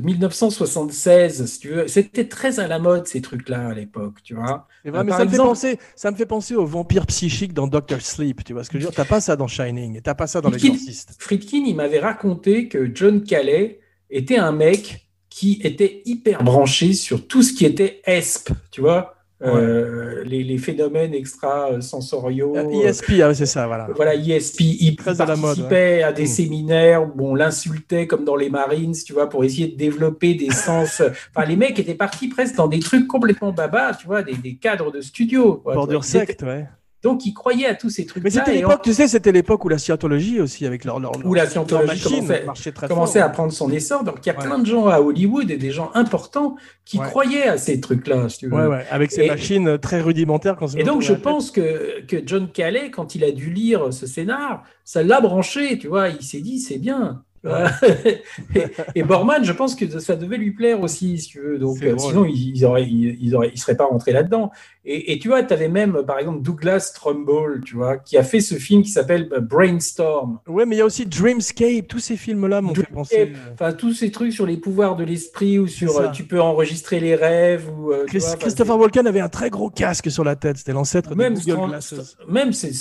1976, si tu veux. C'était très à la mode, ces trucs-là, à l'époque, tu vois. Vrai, Euh, mais ça me, fait penser, ça me fait penser aux vampires psychiques dans Doctor Sleep. Tu vois ce que je veux dire? T'as pas ça dans Shining, t'as pas ça dans l'Exorciste. Friedkin, il m'avait raconté que John Calais était un mec qui était hyper branché sur tout ce qui était ESP, tu vois, euh, les, les phénomènes extra-sensoriaux. Euh, ESP, ah ouais, c'est ça, voilà. Voilà, ESP, il Très à la mode, participait à des Mm. séminaires où on l'insultait comme dans les Marines, tu vois, pour essayer de développer des sens. Enfin, les mecs étaient partis presque dans des trucs complètement baba, tu vois, des, des cadres de studio. Bordure secte, ouais. Donc, ils croyaient à tous ces trucs-là. Mais c'était l'époque, tu sais, c'était l'époque où la scientologie aussi, avec leur, leur, Où la scientologie commençait- marchait très commençait à prendre son essor. Donc, il y a Ouais. plein de gens à Hollywood et des gens importants qui Ouais. croyaient à ces trucs-là, si avec ces Et- machines très rudimentaires. Quand Et donc, je pense que, que John Calais, quand il a dû lire ce scénar, ça l'a branché, tu vois. Il s'est dit, c'est bien. et, et Borman, je pense que ça devait lui plaire aussi, si tu veux. Donc, euh, sinon, ils ils auraient, ils, auraient, ils seraient pas rentrés là-dedans. Et, et tu vois, tu avais même, par exemple, Douglas Trumbull, tu vois, qui a fait ce film qui s'appelle euh, Brainstorm. Ouais, mais il y a aussi Dreamscape. Tous ces films-là m'ont fait penser. Dreamscape, Enfin, tous ces trucs sur les pouvoirs de l'esprit ou sur euh, tu peux enregistrer les rêves ou euh, Chris- vois, Christopher Walken avait un très gros casque sur la tête. C'était l'ancêtre même, Google Glasses. même c'est,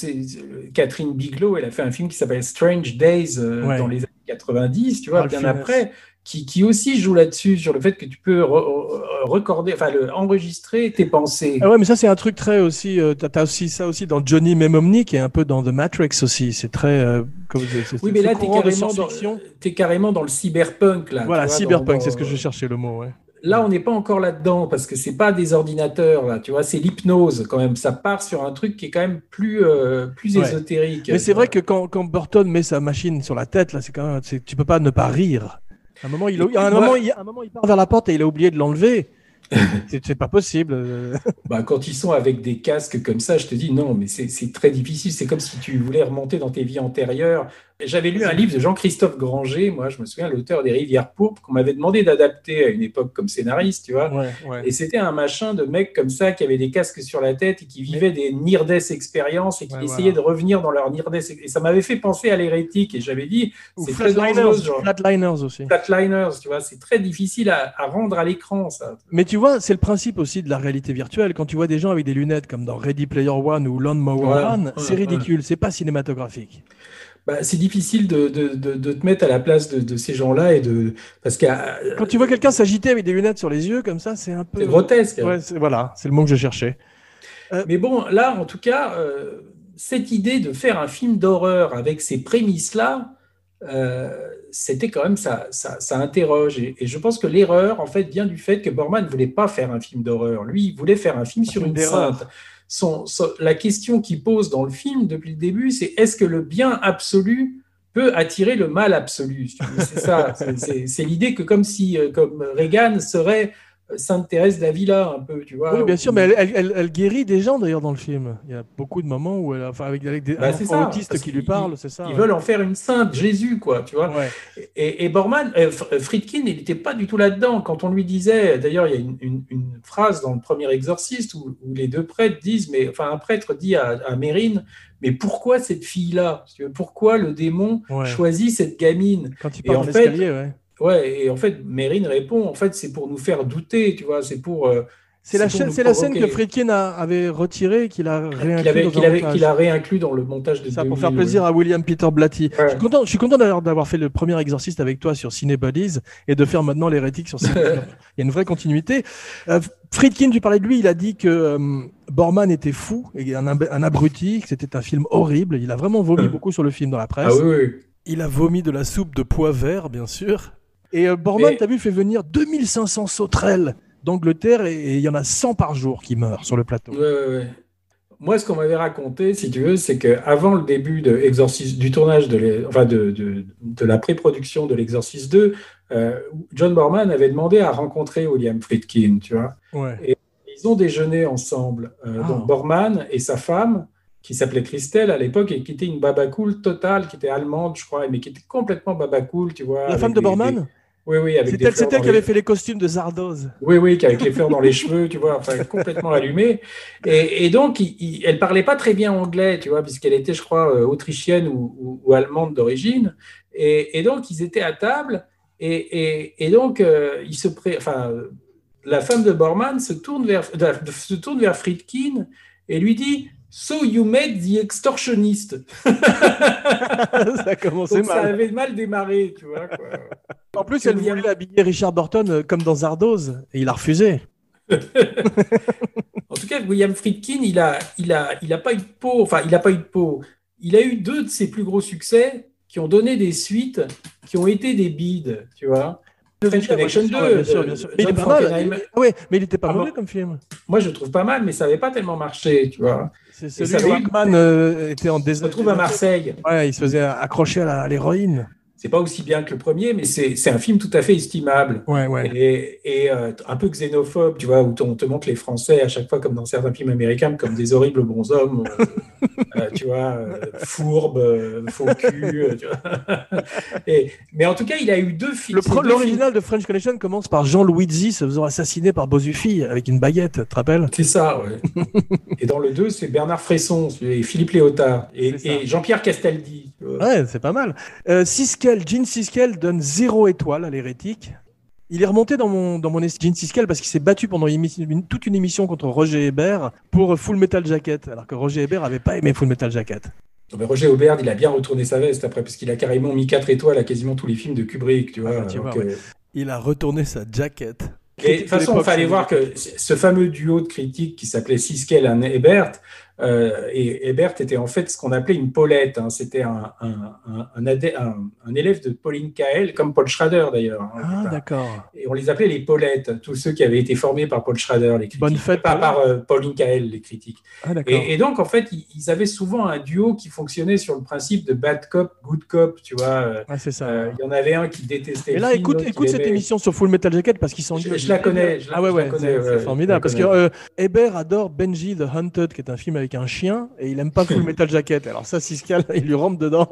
Catherine Bigelow, elle a fait un film qui s'appelle Strange Days euh, Ouais. dans les années 90, tu vois, Ralph bien après, qui, qui aussi joue là-dessus, sur le fait que tu peux re- re- recorder, enfin, le, enregistrer tes pensées. Ah ouais, mais ça c'est un truc très aussi. Euh, t'as, t'as aussi ça aussi dans Johnny Memomni qui est un peu dans The Matrix aussi. C'est très. euh, comme- oui, mais là, tu es, carrément dans, le cyberpunk. Là, Voilà, tu vois, cyberpunk, c'est ce que je cherchais le mot. Ouais. Là, on n'est pas encore là-dedans parce que c'est pas des ordinateurs, là, tu vois, c'est l'hypnose quand même. Ça part sur un truc qui est quand même plus, euh, plus Ouais. ésotérique. Mais c'est vrai que quand, quand Burton met sa machine sur la tête, là, c'est quand même, tu peux pas ne pas rire. À un moment, il, a- un moment, il, un moment, il part vers la porte et il a oublié de l'enlever. c'est, pas possible. Bah, quand ils sont avec des casques comme ça, je te dis non, mais c'est c'est très difficile. C'est comme si tu voulais remonter dans tes vies antérieures. J'avais lu un livre de Jean-Christophe Granger, moi, je me souviens, l'auteur des Rivières pourpres, qu'on m'avait demandé d'adapter à une époque comme scénariste, tu vois. Ouais, ouais. Et c'était un machin de mecs comme ça qui avaient des casques sur la tête et qui vivaient des near-death expériences et qui Ouais, essayaient voilà. de revenir dans leur near-death. Et ça m'avait fait penser à l'hérétique. Et j'avais dit, c'est très Flatliners, dangereux, ce genre. Flatliners aussi. Flatliners, tu vois, c'est très difficile à, à rendre à l'écran, ça. Mais tu vois, c'est le principe aussi de la réalité virtuelle. Quand tu vois des gens avec des lunettes comme dans Ready Player One ou Lawnmower Ouais, One, c'est ridicule, c'est pas cinématographique. Bah, c'est difficile de, de, de, de te mettre à la place de, ces gens-là et de parce que euh, Quand tu vois quelqu'un s'agiter avec des lunettes sur les yeux comme ça, c'est un peu. c'est grotesque. Ouais, c'est- voilà, c'est le mot que je cherchais. Mais bon, là, en tout cas, euh, cette idée de faire un film d'horreur avec ces prémices-là, euh, c'était quand même ça, ça, ça interroge. Et, et je pense que l'erreur, en fait, vient du fait que Borman ne voulait pas faire un film d'horreur. Lui, il voulait faire un film sur film une d'erreur. sainte. Son, la question qu'il pose dans le film depuis le début, c'est est-ce que le bien absolu peut attirer le mal absolu? C'est ça. C'est- l'idée que comme si, euh, comme Reagan serait Sainte Thérèse d'Avila un peu, tu vois. Oui, bien sûr, mais elle, elle- elle- elle guérit des gens d'ailleurs dans le film. Il y a beaucoup de moments où elle, enfin, avec, avec des Bah, un c'est enfant ça, autiste parce qui lui qu'ils- parle, c'est ça. Ils ouais. veulent en faire une sainte, Jésus, quoi, tu vois. Ouais. Et, et Borman, euh, euh, Friedkin, il n'était pas du tout là-dedans. Quand on lui disait, d'ailleurs, il y a une, une- une phrase dans le premier exorciste où, où les deux prêtres disent, mais enfin, un prêtre dit à, à Mérine, mais pourquoi cette fille-là? Pourquoi le démon Ouais. choisit cette gamine? Quand il part en fait- escalier, ouais. Ouais, et en fait, Mérine répond, en fait, c'est pour nous faire douter, tu vois, c'est pour. euh, C'est la, c'est la scène que. Friedkin a- avait retirée, qu'il a réinclus a réinclus dans le montage de Ça, pour 2000, faire plaisir ouais. à William Peter Blatty. Ouais. Je suis content, je suis content d'avoir, d'avoir fait le premier exorciste avec toi sur Cinebodies et de faire maintenant l'hérétique sur Cinebodies. Il y a une vraie continuité. Euh, Friedkin, tu parlais de lui, il a dit que euh, Borman était fou, et un, un abruti, que c'était un film horrible. Il a vraiment vomi beaucoup sur le film dans la presse. Ah oui, oui. Il a vomi de la soupe de pois vert, bien sûr. Et euh, Borman, Mais- t'as vu, fait venir 2500 sauterelles d'Angleterre et et il y en a 100 par jour qui meurent sur le plateau. Ouais, ouais, ouais. Moi, ce qu'on m'avait raconté, si tu veux, c'est qu'avant le début de Exorcist, du tournage de, enfin de, de, de la pré-production de l'Exorcist 2, euh, John Borman avait demandé à rencontrer William Friedkin, tu vois. Ouais. Ils ont déjeuné ensemble. Euh, Ah. Donc Borman et sa femme, qui s'appelait Christelle à l'époque et qui était une baba cool totale, qui était allemande, je crois, mais qui était complètement baba cool, tu vois. La femme de Borman des- Oui, oui, avec C'est elle, c'est elle qui les- avait fait les costumes de Zardoz. Oui, oui, avec les fleurs dans les cheveux, tu vois, enfin complètement allumée. Et, et donc, il, il- elle parlait pas très bien anglais, tu vois, puisqu'elle était, je crois, euh, autrichienne ou, ou- ou allemande d'origine. Et, et donc, ils étaient à table, et, donc, euh, il se pré... enfin, la femme de Bormann se tourne vers, se tourne vers Friedkin et lui dit So you made the extortionist. ça commencé Donc, ça mal. avait mal démarré, tu vois. quoi. En plus, elle voulait habiller Richard Burton euh, comme dans Zardoz, et il a refusé. En tout cas, William Friedkin, il a, il a, il a pas eu de peau. Enfin, il a pas eu de peau. Il a eu deux de ses plus gros succès qui ont donné des suites, qui ont été des bides, tu vois. French Connection 2, Ouais, bien sûr, bien sûr. Mais il est pas mal. Ah ouais, mais il était pas Ah bon comme film. Moi, je le trouve pas mal, mais ça n'avait pas tellement marché, tu vois. C'est celui où euh, était en On se désordre. retrouve à Marseille. Ouais, il se faisait accrocher à l'héroïne. C'est pas aussi bien que le premier, mais c'est c'est un film tout à fait estimable. Ouais, ouais. Et, et, euh, un peu xénophobe, tu vois, où on te montre les Français à chaque fois, comme dans certains films américains, comme des horribles bonshommes, euh, euh, tu vois, euh, fourbes, faux cul. euh, tu vois. Et, mais en tout cas, il a eu deux films. L'original de French Connection commence par Jean Luigi se faisant assassiner par Bozufi avec une baguette, tu te rappelles? C'est ça, ouais. et dans le 2, c'est Bernard Fresson et Philippe Léotard et, Jean-Pierre Castaldi. Ouais, c'est pas mal. Euh, Siskel, Gene Siskel donne zéro étoile à l'hérétique. Il est remonté dans mon, dans mon Gene Siskel parce qu'il s'est battu pendant une émission- une- toute une émission contre Roger Ebert pour Full Metal Jacket, alors que Roger Ebert avait pas aimé Full Metal Jacket. Non, mais Roger Aubert, il a bien retourné sa veste après, parce qu'il a carrément mis 4 étoiles à quasiment tous les films de Kubrick, tu vois. tu ouais. euh, Il a retourné sa jacket. Et de toute façon, il fallait voir que ce fameux duo de critiques qui s'appelait Siskel et Ebert, euh, et Ebert était en fait ce qu'on appelait une Paulette. hein. C'était un, élève de Pauline Kael, comme Paul Schrader d'ailleurs. hein, Ah, d'accord. et on les appelait les Paulettes, tous ceux qui avaient été formés par Paul Schrader, les critiques. Bonne fête, Pas par euh, Pauline Kael, les critiques. Ah, d'accord. Et, et donc, en fait, ils, ils avaient souvent un duo qui fonctionnait sur le principe de bad cop, good cop, tu vois. euh, Ah, c'est ça. euh, Il y en avait un qui détestait Et là, film, écoute, écoute cette émission sur Full Metal Jacket parce qu'ils sont. Je- je la connais, je la- ah ouais, ouais, connais, c'est- ouais, formidable. Parce que Hébert adore Benji the Hunted, qui est un film avec un chien, et il aime pas Full Metal Jacket. Alors ça, Siskel, il lui rentre dedans.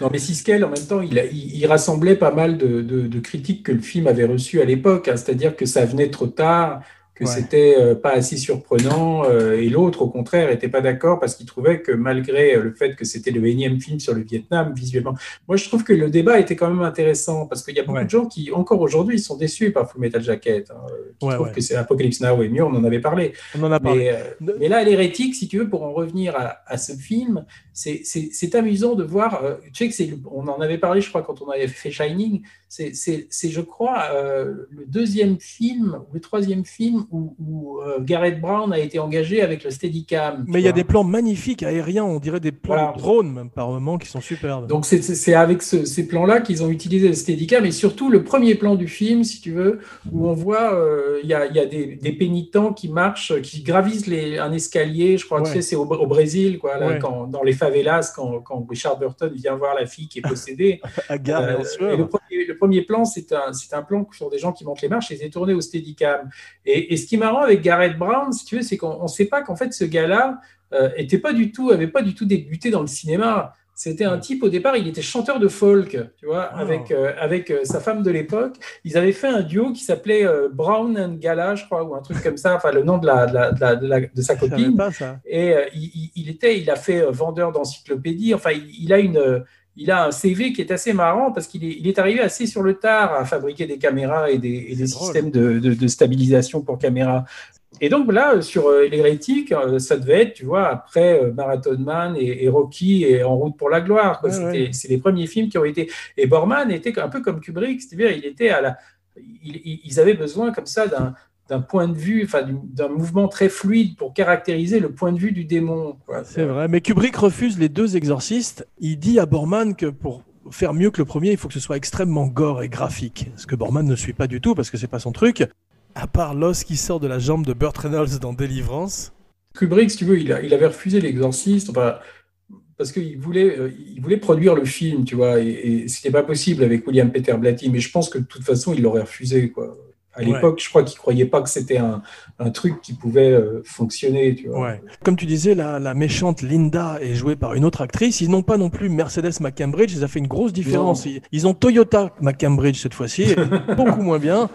Non, mais Siskel, en même temps, il, a- il- il rassemblait pas mal de, de- de critiques que le film avait reçues à l'époque, hein, c'est-à-dire que ça venait trop tard, que Ouais. c'était euh, pas assez surprenant, euh, et l'autre, au contraire, était pas d'accord parce qu'il trouvait que malgré euh, le fait que c'était le énième film sur le Vietnam, visuellement, moi je trouve que le débat était quand même intéressant parce qu'il y a beaucoup Ouais. de gens qui, encore aujourd'hui, sont déçus par Full Metal Jacket, hein, qui Ouais, trouvent que c'est Apocalypse Now est mieux, on en avait parlé. On en a parlé. Mais, De- mais là, l'hérétique, si tu veux, pour en revenir à, à ce film, c'est- amusant de voir. tu sais que on en avait parlé, je crois, quand on avait fait Shining. C'est, je crois, euh, le deuxième film ou le troisième film où, où, euh, Garrett Brown a été engagé avec le Steadicam. Mais il y a des plans magnifiques aériens, on dirait des plans Voilà. de drones, même par moments, qui sont superbes. Donc c'est- avec ce- ces plans-là qu'ils ont utilisé le Steadicam, et surtout le premier plan du film, si tu veux, où on voit euh, il y, a, il y a des, des pénitents qui marchent, qui gravissent les, un escalier. Je crois Ouais. que tu sais, c'est au, au Brésil, quoi, là, Ouais. quand, dans les favelas, quand, quand Richard Burton vient voir la fille qui est possédée. à gare et Euh, en sueur. et le, premier, le premier plan, c'est un, c'est un plan sur des gens qui montent les marches et c'est tourné au Steadicam. Et, et ce qui est marrant avec Garrett Brown, si tu veux, c'est qu'on ne sait pas qu'en fait ce gars-là euh, était pas du tout, avait pas du tout débuté dans le cinéma. C'était un type au départ, il était chanteur de folk, tu vois, Ah. avec, euh, avec euh, sa femme de l'époque. Ils avaient fait un duo qui s'appelait euh, Brown and Gala, je crois, ou un truc comme ça, enfin le nom de, la, de, la- de la- de sa copine. pas ça. Et euh, il, était, il a fait euh, vendeur d'encyclopédie. Enfin, il, il a une, euh, il a un CV qui est assez marrant parce qu'il est, il est arrivé assez sur le tard à fabriquer des caméras et des, et systèmes de, de- de stabilisation pour caméra. Et donc là, sur euh, l'hérétique, euh, ça devait être, tu vois, après euh, Marathon Man et, et Rocky et En route pour la gloire. Ouais, ouais. C'est les premiers films qui ont été. Et Borman était un peu comme Kubrick, c'est-à-dire il était à la. il- il- ils avaient besoin comme ça d'un point de vue, enfin du- d'un mouvement très fluide pour caractériser le point de vue du démon. C'est vrai. Mais Kubrick refuse les deux exorcistes. Il dit à Borman que pour faire mieux que le premier, il faut que ce soit extrêmement gore et graphique. Ce que Borman ne suit pas du tout parce que c'est pas son truc. À part l'os qui sort de la jambe de Burt Reynolds dans Délivrance. Kubrick, si tu veux, il, a- il avait refusé l'exorciste, enfin, parce qu'il voulait, euh, il voulait produire le film, tu vois, et, et c'était pas possible avec William Peter Blatty. Mais je pense que de toute façon, il l'aurait refusé, quoi. À Ouais. l'époque, je crois qu'il croyait pas que c'était un, un truc qui pouvait euh, fonctionner, tu vois. Ouais. Comme tu disais, la, la méchante Linda est jouée par une autre actrice. Ils n'ont pas non plus Mercedes McCambridge. Ça fait une grosse différence. Ils, ils ont Toyota McCambridge cette fois-ci, beaucoup moins bien.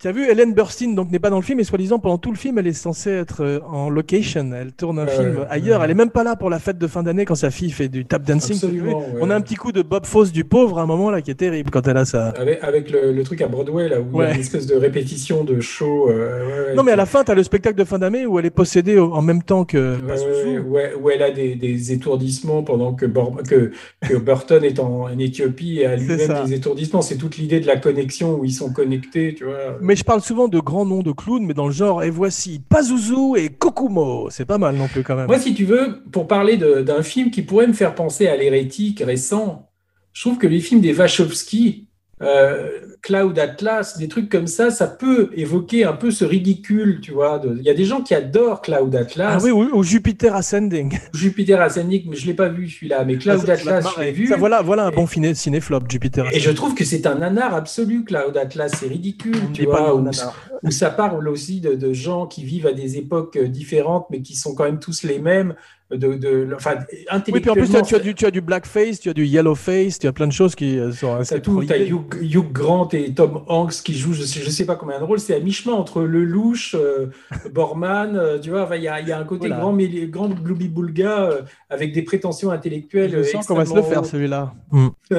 Tu as vu, Helen Burstyn donc n'est pas dans le film, et soi-disant pendant tout le film, elle est censée être euh, en location. Elle tourne un film ailleurs. Elle est même pas là pour la fête de fin d'année quand sa fille fait du tap dancing. Ouais. On a un petit coup de Bob Fosse du pauvre à un moment là qui est terrible quand elle a ça. Avec, avec le, le truc à Broadway, là, où il y a une espèce de répétition de show. euh, ouais, Non mais à la fin, tu as le spectacle de fin d'année où elle est possédée en même temps que où elle a des, des étourdissements pendant que, Bor- que, que Burton est en, en Éthiopie et a lui-même des étourdissements. C'est toute l'idée de la connexion où ils sont connectés, tu vois. Mais je parle souvent de grands noms de clowns, mais dans le genre, et voici Pazuzu et Kokumo. C'est pas mal non plus quand même. Moi, si tu veux, pour parler d'un film qui pourrait me faire penser à l'hérétique récent, je trouve que les films des Wachowski, euh, Cloud Atlas, des trucs comme ça, ça peut évoquer un peu ce ridicule, tu vois. Il y a des gens qui adorent Cloud Atlas, ah oui, ou, ou Jupiter Ascending. Jupiter Ascending, mais je l'ai pas vu celui-là. Mais Cloud te Atlas, je l'ai vu. Ça, voilà, voilà un Et- bon finé- cinéflop, Jupiter Et Ascending. je trouve que c'est un nanar absolu, Cloud Atlas. C'est ridicule, On tu vois. Où, ça parle aussi de, de gens qui vivent à des époques euh, différentes, mais qui sont quand même tous les mêmes. De, de, enfin, Oui, puis en plus, tu as, tu, as du, tu as du blackface, tu as du yellowface, tu as plein de choses qui euh, sont assez T'as tout, t'as. Hugh, Hugh Grant et Tom Hanks qui jouent, je sais, je sais pas combien de rôles, c'est à mi-chemin entre Lelouch, euh, Borman, euh, tu vois, il y, a, il y a un côté Voilà. grand, grand gloubi-boulga euh, avec des prétentions intellectuelles. Je euh, sens qu'on va se le faire celui-là.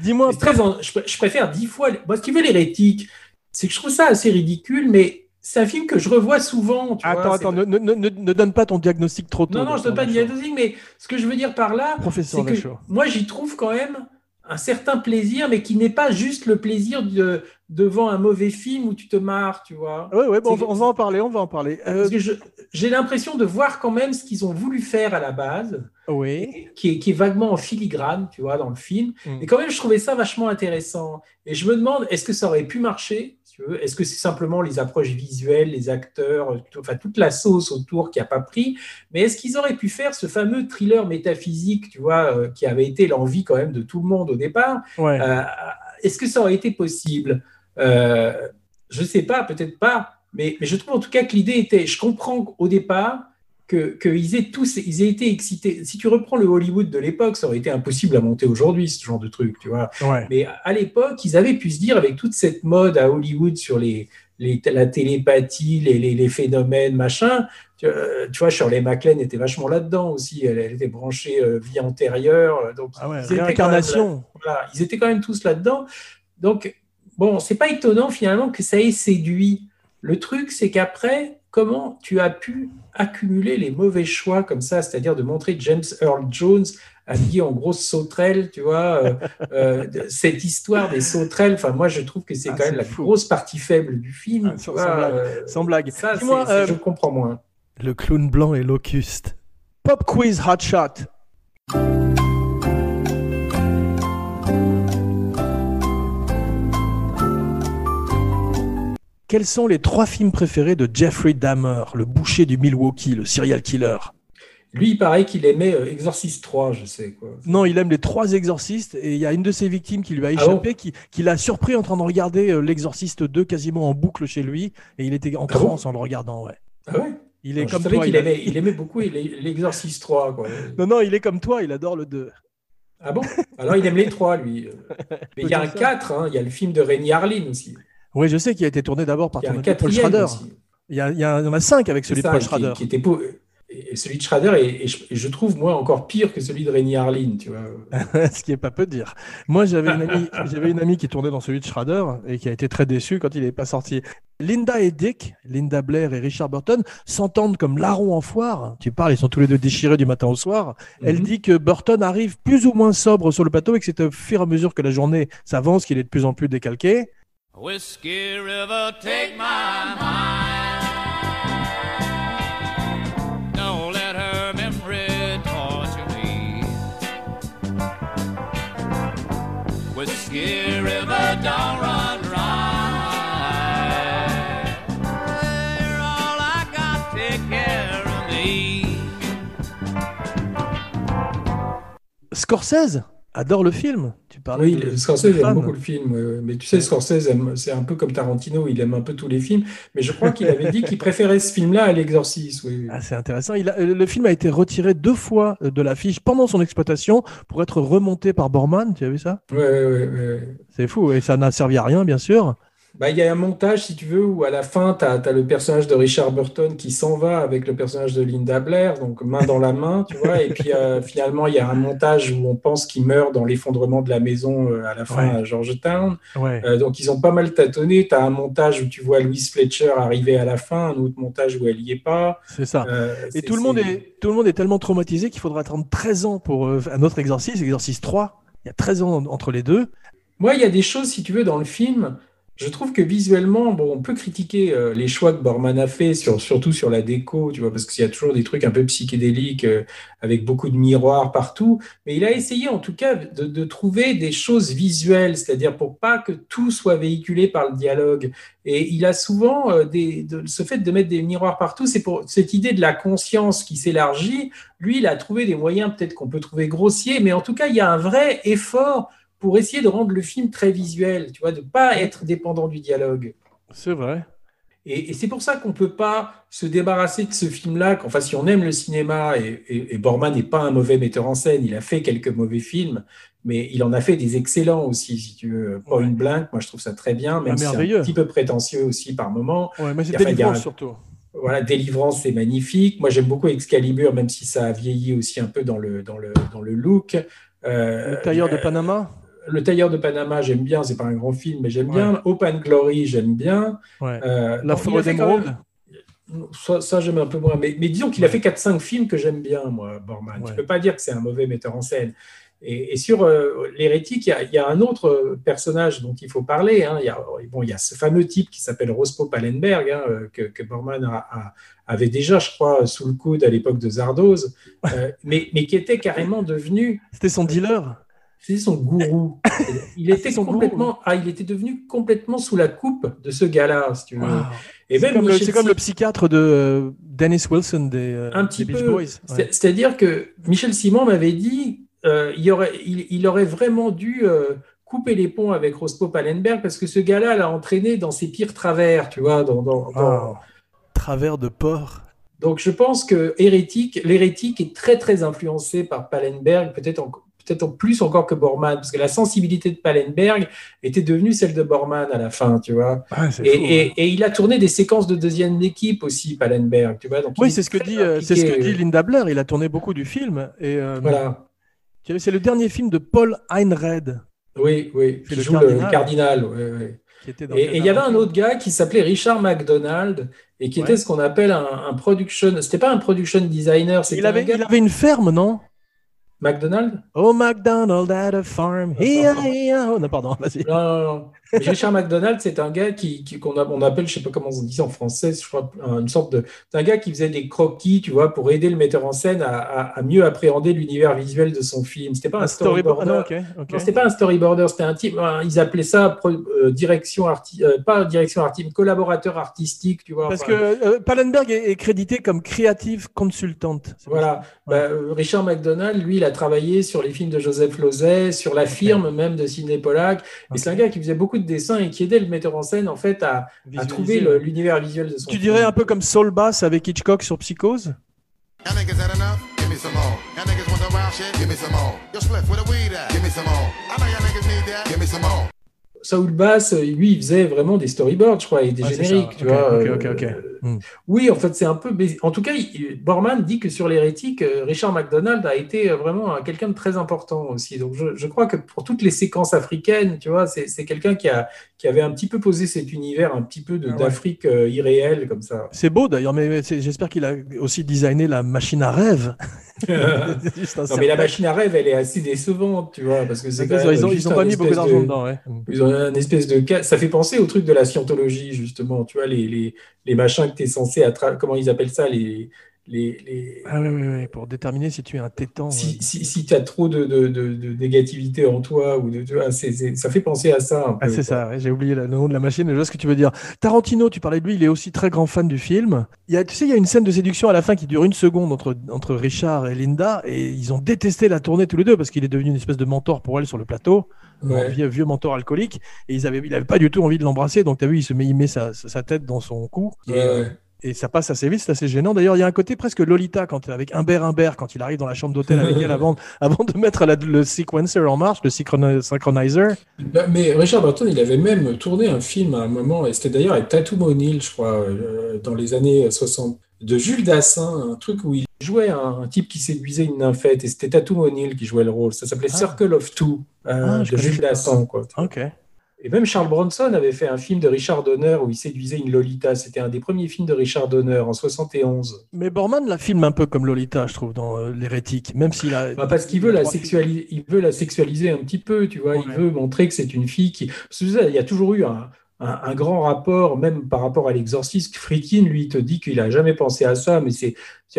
Dis-moi, je, je préfère dix fois. Moi, ce qui veut l'hérétique, c'est que je trouve ça assez ridicule, mais c'est un film que je revois souvent. Tu attends, vois, attends, ne, ne, ne, ne donne pas ton diagnostic trop tôt. Non, non, je ne donne pas de diagnostic, mais ce que je veux dire par là, c'est que moi, j'y trouve quand même un certain plaisir, mais qui n'est pas juste le plaisir de, devant un mauvais film où tu te marres, tu vois. Oui, oui, bon, on, va, en parler, on va en parler. Euh, Parce que je- j'ai l'impression de voir quand même ce qu'ils ont voulu faire à la base, oui. qui est, qui est vaguement en filigrane, tu vois, dans le film. Mm. Et quand même, je trouvais ça vachement intéressant. Et je me demande, est-ce que ça aurait pu marcher? Si Est-ce que c'est simplement les approches visuelles, les acteurs, tout- enfin toute la sauce autour qui a pas pris? Mais est-ce qu'ils auraient pu faire ce fameux thriller métaphysique, tu vois, euh, qui avait été l'envie quand même de tout le monde au départ? Ouais. euh, Est-ce que ça aurait été possible? Euh, Je ne sais pas, peut-être pas. Mais, mais je trouve en tout cas que l'idée était. Je comprends au départ que- qu'ils aient tous ils aient été excités. Si tu reprends le Hollywood de l'époque, ça aurait été impossible à monter aujourd'hui, ce genre de truc, tu vois. ouais. Mais à l'époque, ils avaient pu se dire, avec toute cette mode à Hollywood sur les, les- la télépathie, les, les- les phénomènes, machin, tu, euh, tu vois, Shirley MacLaine était vachement là-dedans aussi. Elle, elle était branchée euh, vie antérieure. euh, Donc, Ah ouais, ils étaient quand même réincarnation. voilà, ils étaient quand même tous là-dedans. Donc, bon, c'est pas étonnant finalement que ça ait séduit. Le truc, c'est qu'après, comment tu as pu accumuler les mauvais choix comme ça, c'est-à-dire de montrer James Earl Jones habillé en grosse sauterelle, tu vois, euh, euh, cette histoire des sauterelles, enfin, moi, je trouve que c'est Ah, quand même la fou. grosse partie faible du film. Ah, tu sans- vois, blague, euh, Sans blague. Ça, Dis-moi, c'est- euh, je comprends moins. Le clown blanc et locuste. Pop quiz hot shot. Quels sont les trois films préférés de Jeffrey Dahmer, le boucher du Milwaukee, le serial killer? Lui, il paraît qu'il aimait euh, Exorcist 3, je sais. Quoi. Non, il aime les trois exorcistes et il y a une de ses victimes qui lui a Ah échappé, qui, qui l'a surpris en train de regarder euh, l'exorciste 2 quasiment en boucle chez lui et il était en Ah bon? transe en le regardant. Ouais. Ah ouais? Il est comme savais toi. il aimait, il aimait beaucoup l'Exorcist 3. Quoi. Non, non, il est comme toi, il adore le 2. Ah bon? Alors il aime les trois, lui. Mais il y a un dire ça. 4, hein, il y a le film de Rémi Harlin aussi. Oui, je sais qu'il a été tourné d'abord par ton Paul Schrader. aussi. Il y, a, il y en a cinq avec celui de Paul qui- Schrader. Qui, était beau. Et celui de Schrader, et, et je, trouve, moi, encore pire que celui de Rémi Harlin, tu vois. Ce qui est pas peu de dire. Moi, j'avais une, amie, j'avais une amie qui tournait dans celui de Schrader et qui a été très déçue quand il n'est pas sorti. Linda et Dick, Linda Blair et Richard Burton, s'entendent comme larrons en foire. Tu parles, ils sont tous les deux déchirés du matin au soir. Elle Mhm. dit que Burton arrive plus ou moins sobre sur le plateau et que c'est au fur et à mesure que la journée s'avance qu'il est de plus en plus décalqué. Whiskey River, take my mind. Don't let her memory torture me. Whiskey River, don't run dry. All I got, take care of me. Scorsese adore le film. Parlais Oui, de- Scorsese de aime beaucoup le film, mais tu sais, Scorsese, c'est un peu comme Tarantino, il aime un peu tous les films, mais je crois qu'il avait dit qu'il préférait ce film-là à L'Exorciste. Oui, oui. Ah, c'est intéressant. Il a- euh, le film a été retiré deux fois euh, de l'affiche pendant son exploitation pour être remonté par Borman. Tu as vu ça? Ouais, ouais, ouais. C'est fou. Et ça n'a servi à rien, bien sûr. Bah, il y a un montage, si tu veux, où à la fin, tu as, le personnage de Richard Burton qui s'en va avec le personnage de Linda Blair, donc main dans la main, tu vois, et puis euh, finalement, il y a un montage où on pense qu'il meurt dans l'effondrement de la maison euh, à la fin Ouais. à Georgetown. Ouais. Euh, donc, ils ont pas mal tâtonné. Tu as un montage où tu vois Louise Fletcher arriver à la fin, un autre montage où elle y est pas. C'est ça. Et tout le, monde est, tout le monde est tellement traumatisé qu'il faudra attendre 13 ans pour un autre exorcisme, exorcisme 3. Il y a 13 ans entre les deux. Moi, il y a des choses, si tu veux, dans le film. Je trouve que visuellement, bon, on peut critiquer euh, les choix que Borman a fait, sur, surtout sur la déco, tu vois, parce qu'il y a toujours des trucs un peu psychédéliques, euh, avec beaucoup de miroirs partout. Mais il a essayé, en tout cas, de, trouver des choses visuelles, c'est-à-dire pour pas que tout soit véhiculé par le dialogue. Et il a souvent euh, ce fait de mettre des miroirs partout, c'est pour cette idée de la conscience qui s'élargit. Lui, il a trouvé des moyens, peut-être qu'on peut trouver grossiers, mais en tout cas, il y a un vrai effort pour essayer de rendre le film très visuel, tu vois, de pas être dépendant du dialogue. C'est vrai. Et, et c'est pour ça qu'on ne peut pas se débarrasser de ce film-là. Enfin, si on aime le cinéma, et, et, et Borman n'est pas un mauvais metteur en scène, il a fait quelques mauvais films, mais il en a fait des excellents aussi, si tu veux. Point Ouais. Blank, moi je trouve ça très bien, même Ah, si c'est un petit peu prétentieux aussi par moment. Ouais, mais c'est a- un- surtout. Voilà, Délivrance, c'est magnifique. Moi, j'aime beaucoup Excalibur, même si ça a vieilli aussi un peu dans le, dans le, dans le look. Euh, Le tailleur de euh, Panama. Le tailleur de Panama, j'aime bien. C'est pas un grand film, mais j'aime bien. Open Glory, j'aime bien. Ouais. Euh, La forêt d'émeraude. Ça, ça, j'aime un peu moins. Mais, mais disons qu'il a fait 4-5 films que j'aime bien, moi, Borman. Ouais. Tu peux pas dire que c'est un mauvais metteur en scène. Et, et sur euh, l'hérétique, il y, a- il y a un autre euh, personnage dont il faut parler. hein. Il, y a, bon, il y a ce fameux type qui s'appelle Rospo Palenberg, hein, euh, que, que Borman a- a- avait déjà, je crois, sous le coude à l'époque de Zardoz, euh, mais, mais qui était carrément devenu C'était son dealer. C'est son gourou. Il était gourou. complètement, ah, il était devenu complètement sous la coupe de ce gars-là, si tu veux. Wow. Et C'est même comme, le- Michel c'est comme le Sim- psychiatre de euh, Dennis Wilson des, euh, un des Beach peu. Boys. Ouais. C'est-à-dire que Michel Simon m'avait dit, euh, il, aurait, il, il aurait vraiment dû euh, couper les ponts avec Rospo Palenberg parce que ce gars-là l'a entraîné dans ses pires travers, tu vois. Dans, dans- dans- Wow. Travers de porc. Donc je pense que hérétique, l'hérétique est très très influencé par Palenberg, peut-être en, peut-être en plus encore que Bormann, parce que la sensibilité de Palenberg était devenue celle de Bormann à la fin, tu vois. Et, il a tourné des séquences de deuxième équipe aussi, Palenberg, tu vois. Donc Oui, est c'est ce que dit, euh, c'est ce que impliqué. dit Linda Blair. Il a tourné beaucoup du film. Et euh, Voilà. c'est le dernier film de Paul Einred Oui, oui. Qui le joue le cardinal. ouais, ouais. qui était dans Et il y avait un autre gars qui s'appelait Richard McDonald et qui Ouais. était ce qu'on appelle un, un production. C'était pas un production designer, c'était Il avait, un gars. il avait une ferme, non? McDonald Oh, McDonald at a farm. Hi-ya, hi-ya. Oh, non, pardon, vas-y. Non, non, non. Richard McDonald, c'est un gars qui, qu'on on appelle, je sais pas comment on dit en français, je crois, une sorte de. C'est un gars qui faisait des croquis, tu vois, pour aider le metteur en scène à, à- à mieux appréhender l'univers visuel de son film. C'était pas un, Un storyboard. storyboarder. Ah, non, ok. ok. Non, c'était pas un storyboarder, c'était un type. Ils appelaient ça euh, direction arti- euh, pas direction artistique, collaborateur artistique, tu vois. Parce enfin, que euh, Pallenberg est, est crédité comme creative consultant. C'est pour Voilà. Bah, euh, Richard McDonald, lui, il a travaillé sur les films de Joseph Losey, sur la firme même de Sidney Pollack. Et c'est un gars qui faisait beaucoup de dessins et qui aidait le metteur en scène, en fait, à, trouver l'univers visuel de son Tu film. dirais un peu comme Saul Bass avec Hitchcock sur Psychose? Saul Bass, euh, lui, il faisait vraiment des storyboards, je crois, et des Ouais, génériques, tu Ok, vois. ok, euh, Hmm. Oui, en fait, c'est un peu. En tout cas, Borman dit que sur l'hérétique, euh, Richard McDonald a été euh, vraiment un- quelqu'un de très important aussi. Donc, je, je crois que pour toutes les séquences africaines, tu vois, c'est quelqu'un qui, a, qui avait un petit peu posé cet univers, un petit peu Ah ouais. d'Afrique euh, irréelle, comme ça. C'est beau d'ailleurs, mais j'espère qu'il a aussi designé la machine à rêve. Juste Non, mais la machine à rêve, elle est assez décevante, tu vois, parce que c'est quand Ils même ont, ils ont pas mis beaucoup d'argent de- dedans, ouais. Ils ont un espèce de. Ça fait penser au truc de la scientologie, justement. Tu vois, les, les, les machins que tu es. Comment ils appellent ça les, les, les- Ah oui, oui, oui, pour déterminer si tu es un tétan. si, si, si tu as trop de, de, de, de négativité en toi, ou de, tu vois, c'est- c'est- ça fait penser à ça un Ah, c'est ça, ouais, j'ai oublié le nom de la machine, mais je vois ce que tu veux dire. Tarantino, tu parlais de lui, il est aussi très grand fan du film. Il y a, tu sais, il y a une scène de séduction à la fin qui dure une seconde entre, entre Richard et Linda, et ils ont détesté la tournée tous les deux parce qu'il est devenu une espèce de mentor pour elle sur le plateau, Ouais. un vieux, vieux mentor alcoolique, et ils avaient, il avait pas du tout envie de l'embrasser, donc tu as vu, il se met, il met sa, sa tête dans son cou. Et, Ouais, ouais. Et ça passe assez vite, c'est assez gênant. D'ailleurs, il y a un côté presque Lolita quand avec Humbert Humbert quand il arrive dans la chambre d'hôtel avec elle avant, avant de mettre la- le sequencer en marche, le synchroni- synchronizer. Bah, Mais Richard Burton, il avait même tourné un film à un moment, et c'était d'ailleurs avec Tatum O'Neill, je crois, euh, dans les années 60, de Jules Dassin, un truc où il jouait un, un type qui séduisait une nymphette, et c'était Tatum O'Neill qui jouait le rôle. Ça s'appelait Ah. Circle of Two, euh, Ah, de Jules. Dassin, quoi. Ok. Et même Charles Bronson avait fait un film de Richard Donner où il séduisait une Lolita. C'était un des premiers films de Richard Donner en 71. Mais Borman la filme un peu comme Lolita, je trouve, dans euh, L'Hérétique, même s'il a. Bah, parce qu'il veut, la sexualiser, il veut la sexualiser un petit peu, tu vois. Il veut montrer que c'est une fille qui. Parce que ça, il y a toujours eu un, un- un grand rapport, même par rapport à l'exorciste. Friedkin, lui, te dit qu'il a jamais pensé à ça, mais c'est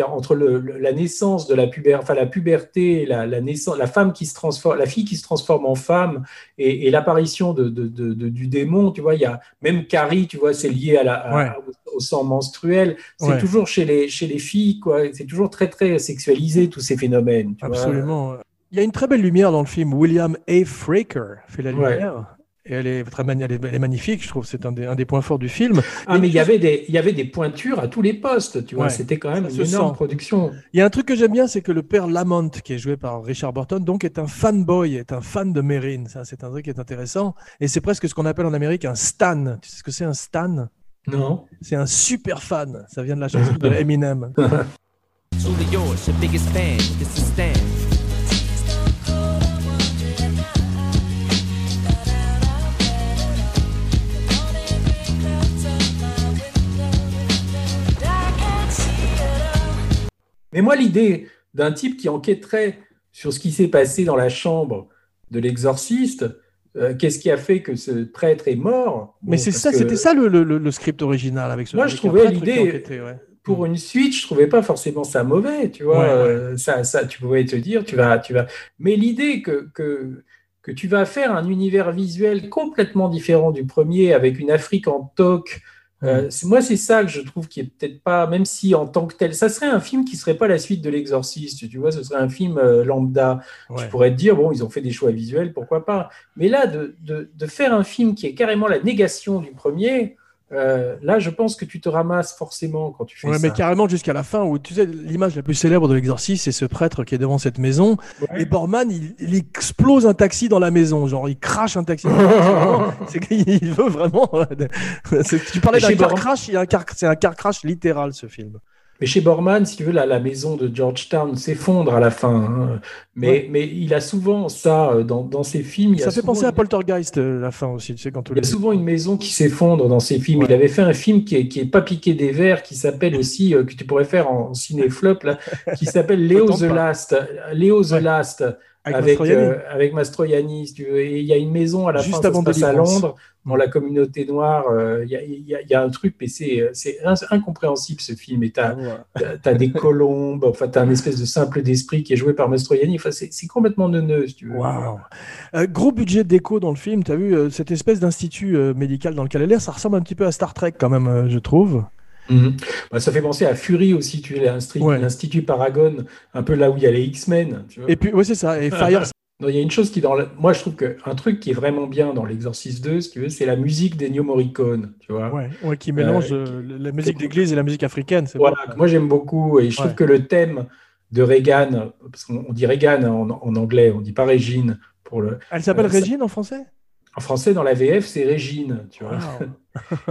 entre le- le- la naissance de la puberté, enfin la puberté, la, la naissance, la femme qui se transforme, la fille qui se transforme en femme, et, et l'apparition de, de- de- de- du démon, tu vois. Il y a même Carrie, tu vois, c'est lié à la, à- Ouais. au, au sang menstruel. C'est Ouais. toujours chez les chez les filles, quoi. C'est toujours très très sexualisé tous ces phénomènes. tu vois. Absolument. Il y a une très belle lumière dans le film. William A. Fraker fait la Ouais. Et elle est, très mani- elle est, magnifique, je trouve. C'est un des, un des points forts du film. Ah, mais il y avait des, il y avait des pointures à tous les postes, tu vois. Ouais, C'était quand même une énorme sent. production. Il y a un truc que j'aime bien, c'est que le père Lamont, qui est joué par Richard Burton, donc est un fanboy, est un fan de Mérine. Ça, c'est un truc qui est intéressant. Et c'est presque ce qu'on appelle en Amérique un stan. Tu sais ce que c'est un stan? Non. C'est un super fan. Ça vient de la chanson de Eminem. Mais moi, l'idée d'un type qui enquêterait sur ce qui s'est passé dans la chambre de l'exorciste, euh, qu'est-ce qui a fait que ce prêtre est mort? Mais Bon, c'est ça, que c'était ça le, le- le script original avec ce. Moi, avec je trouvais l'idée- ouais. Pour une suite, je trouvais pas forcément ça mauvais, tu vois. Ouais, ouais. euh, ça, ça, tu pouvais te dire, tu vas, tu vas. Mais l'idée que, que que tu vas faire un univers visuel complètement différent du premier, avec une Afrique en toc. Euh, c'est- moi, c'est ça que je trouve qui est peut-être pas, même si en tant que tel, ça serait un film qui serait pas la suite de l'Exorciste, tu vois, ce serait un film euh, lambda. Ouais. Tu pourrais te dire, bon, ils ont fait des choix visuels, pourquoi pas. Mais là, de, de, de faire un film qui est carrément la négation du premier, euh, là, je pense que tu te ramasses forcément quand tu fais Ouais, ça. mais carrément jusqu'à la fin où tu sais l'image la plus célèbre de l'exorciste c'est ce prêtre qui est devant cette maison Ouais. et Borman il, il explose un taxi dans la maison genre il crache un taxi c'est qu'il veut vraiment tu parlais d'un car crash il y a un car c'est un car crash littéral ce film Mais chez Borman, si tu veux, la, la maison de Georgetown s'effondre à la fin. hein. Mais, Ouais. mais il a souvent ça euh, dans, dans ses films. il y a ça fait souvent penser à Poltergeist euh, la fin aussi tu sais quand Il y a les souvent une maison qui s'effondre dans ses films. Ouais. Il avait fait un film qui est, qui est pas piqué des verres, qui s'appelle aussi, euh, que tu pourrais faire en cinéflop, qui s'appelle Léo the pas. Last. Léo the Ouais. Last. Avec, avec, Mastroianni. euh, avec Mastroianni, si tu veux. Et il y a une maison à la Juste fin, ça avant se passe à. Londres, dans la communauté noire. euh, Il y, a, il y il y a un truc, mais c'est euh, incompréhensible ce film. Et Ah, tu as, des colombes, enfin, tu as un espèce de simple d'esprit qui est joué par Mastroianni. Enfin, c'est complètement neuneux, si tu veux. Waouh. Euh, gros budget déco dans le film. Tu as vu euh, cette espèce d'institut euh, médical dans lequel elle est Ça ressemble un petit peu à Star Trek quand même, euh, je trouve. Mhm. Bah, ça fait penser à Fury aussi, tu es l'Institut Ouais. l'Institut Paragon, un peu là où il y a les X-Men. Et puis, ouais, c'est ça. Et Fire, Non, il y a une chose qui, dans moi, je trouve qu'un truc qui est vraiment bien dans l'Exorciste 2, si tu veux, c'est la musique d'Ennio Morricone, tu vois. ouais, ouais, qui mélange Euh, euh, la musique d'église et la musique africaine. Voilà, bon. moi j'aime beaucoup, et je trouve que le thème de Reagan, parce qu'on on dit Reagan en, en anglais, on dit pas Régine pour le. Elle s'appelle Euh, ça- Régine en français? En français, dans la VF, c'est Régine, tu vois.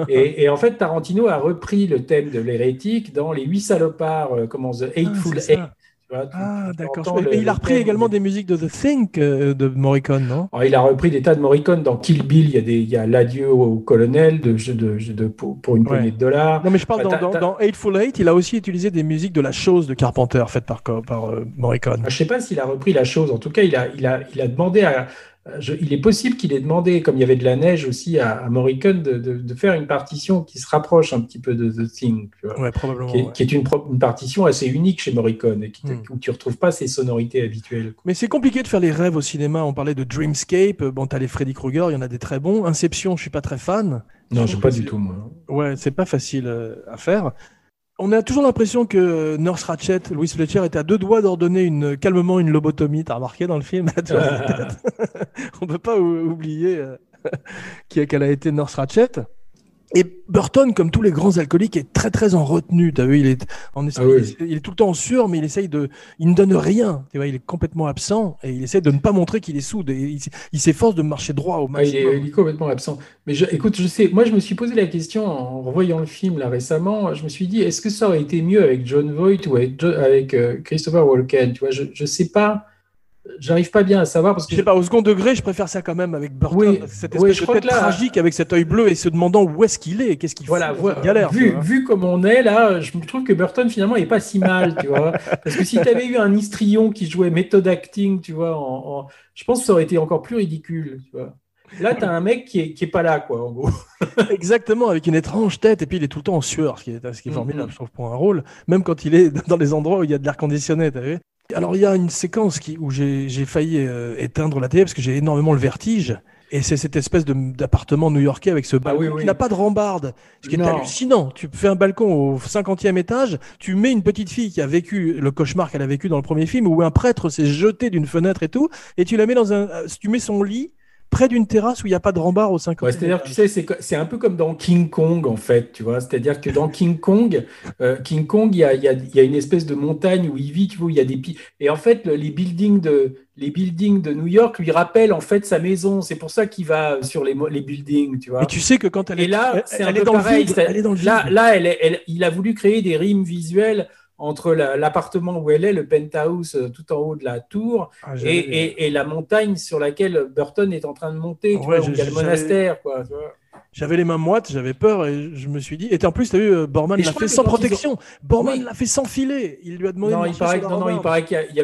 Et, et en fait, Tarantino a repris le thème de l'hérétique dans Les Huit Salopards, euh, comment The Eightful Ah, Eight. ça. tu vois, tu- Ah, d'accord. Et il a repris également de- des musiques de The Think euh, de Morricone, non? Alors, il a repris des tas de Morricone dans Kill Bill. Il y a, des, il y a l'adieu au colonel de, de, de- de- pour, pour une Ouais. poignée de dollars. Non, mais je parle dans, dans, dans Eight, il a aussi utilisé des musiques de la chose de Carpenter faites par, par euh, Morricone. Je ne sais pas s'il a repris la chose. En tout cas, il a, il a, il a demandé à, je- il est possible qu'il ait demandé, comme il y avait de la neige aussi à, à Morricone, de, de- de faire une partition qui se rapproche un petit peu de The Thing, tu vois, Ouais, probablement. qui est, ouais. qui est une, partition assez unique chez Morricone, et qui, Hmm. où tu retrouves pas ces sonorités habituelles. Mais c'est compliqué de faire les rêves au cinéma. On parlait de Dreamscape. Bon, t'as les Freddy Krueger, il y en a des très bons. Inception, je suis pas très fan. Non, Je trouve pas du tout, moi. Ouais, c'est pas facile euh, à faire. On a toujours l'impression que Nurse Ratchet, Louis Fletcher, était à deux doigts d'ordonner une, calmement une lobotomie. T'as remarqué dans le film Tu vois, On peut pas ou- oublier euh, qu'elle a été Nurse Ratchet. Et Burton, comme tous les grands alcooliques, est très très en retenue. T'as vu, il est en esprit, Ah oui. il est tout le temps en sueur, mais il essaye de, il ne donne rien. Tu vois, il est complètement absent et il essaie de ne pas montrer qu'il est soude. Et il, s'efforce de marcher droit au Ah, il, maximum. est, il est complètement absent. Mais je- écoute, je sais, moi je me suis posé la question en revoyant le film là récemment. Je me suis dit, est-ce que ça aurait été mieux avec John Voight ou avec, euh, Christopher Walken? Tu vois, je, je sais pas, j'arrive pas bien à savoir parce que Je sais pas, au second degré, je préfère ça quand même avec Burton. Oui, cette oui, espèce je de tête là- tragique avec cet œil bleu et se demandant où est-ce qu'il est, qu'est-ce qu'il Voilà, fout dans voi- cette galère. tu vu, vu comme on est là, je me trouve que Burton finalement est pas si mal, tu vois. Parce que si tu avais eu un histrion qui jouait méthode acting, tu vois, en, en- je pense que ça aurait été encore plus ridicule, tu vois. Là, tu as un mec qui est, qui est pas là, quoi, en gros. Exactement, avec une étrange tête, et puis il est tout le temps en sueur, ce qui est, ce qui est Mhm. formidable, je trouve, pour un rôle, même quand il est dans les endroits où il y a de l'air conditionné, t'as vu Alors, il y a une séquence qui, où j'ai failli euh, éteindre la télé parce que j'ai énormément le vertige. Et c'est cette espèce de- d'appartement new-yorkais avec ce balcon oui, qui n'a pas de rambarde, ce qui est hallucinant. Tu fais un balcon au 50e étage, tu mets une petite fille qui a vécu le cauchemar qu'elle a vécu dans le premier film, où un prêtre s'est jeté d'une fenêtre et tout, et tu la mets dans un, euh, tu mets son lit près d'une terrasse où il n'y a pas de rambard au 50e Ouais, C'est-à-dire, tu sais, c'est un peu comme dans King Kong, en fait, tu vois. C'est-à-dire que dans King Kong, euh, King Kong, il y a, y, a, il y a une espèce de montagne où il vit, tu vois, où il y a des Et en fait, le- les buildings de, les buildings de New York lui rappellent, en fait, sa maison. C'est pour ça qu'il va sur les, les buildings, tu vois. Et tu sais que quand elle Et est là, c'est un peu dans le vide, c'est- elle est dans le vide. Là, là elle est- elle- il a voulu créer des rimes visuelles entre la- l'appartement où elle est, le penthouse euh, tout en haut de la tour, Ah, et, j'avais- et- et la montagne sur laquelle Burton est en train de monter, tu Ouais, vois, je- où il y a le monastère, quoi. J'avais les mains moites, j'avais peur et je me suis dit. Et en plus, tu as vu, euh, Borman l'a fait sans ils ont- protection. Borman Oui. l'a fait sans filet. Il lui a demandé Non, de il paraît, non, non, il paraît qu'il y,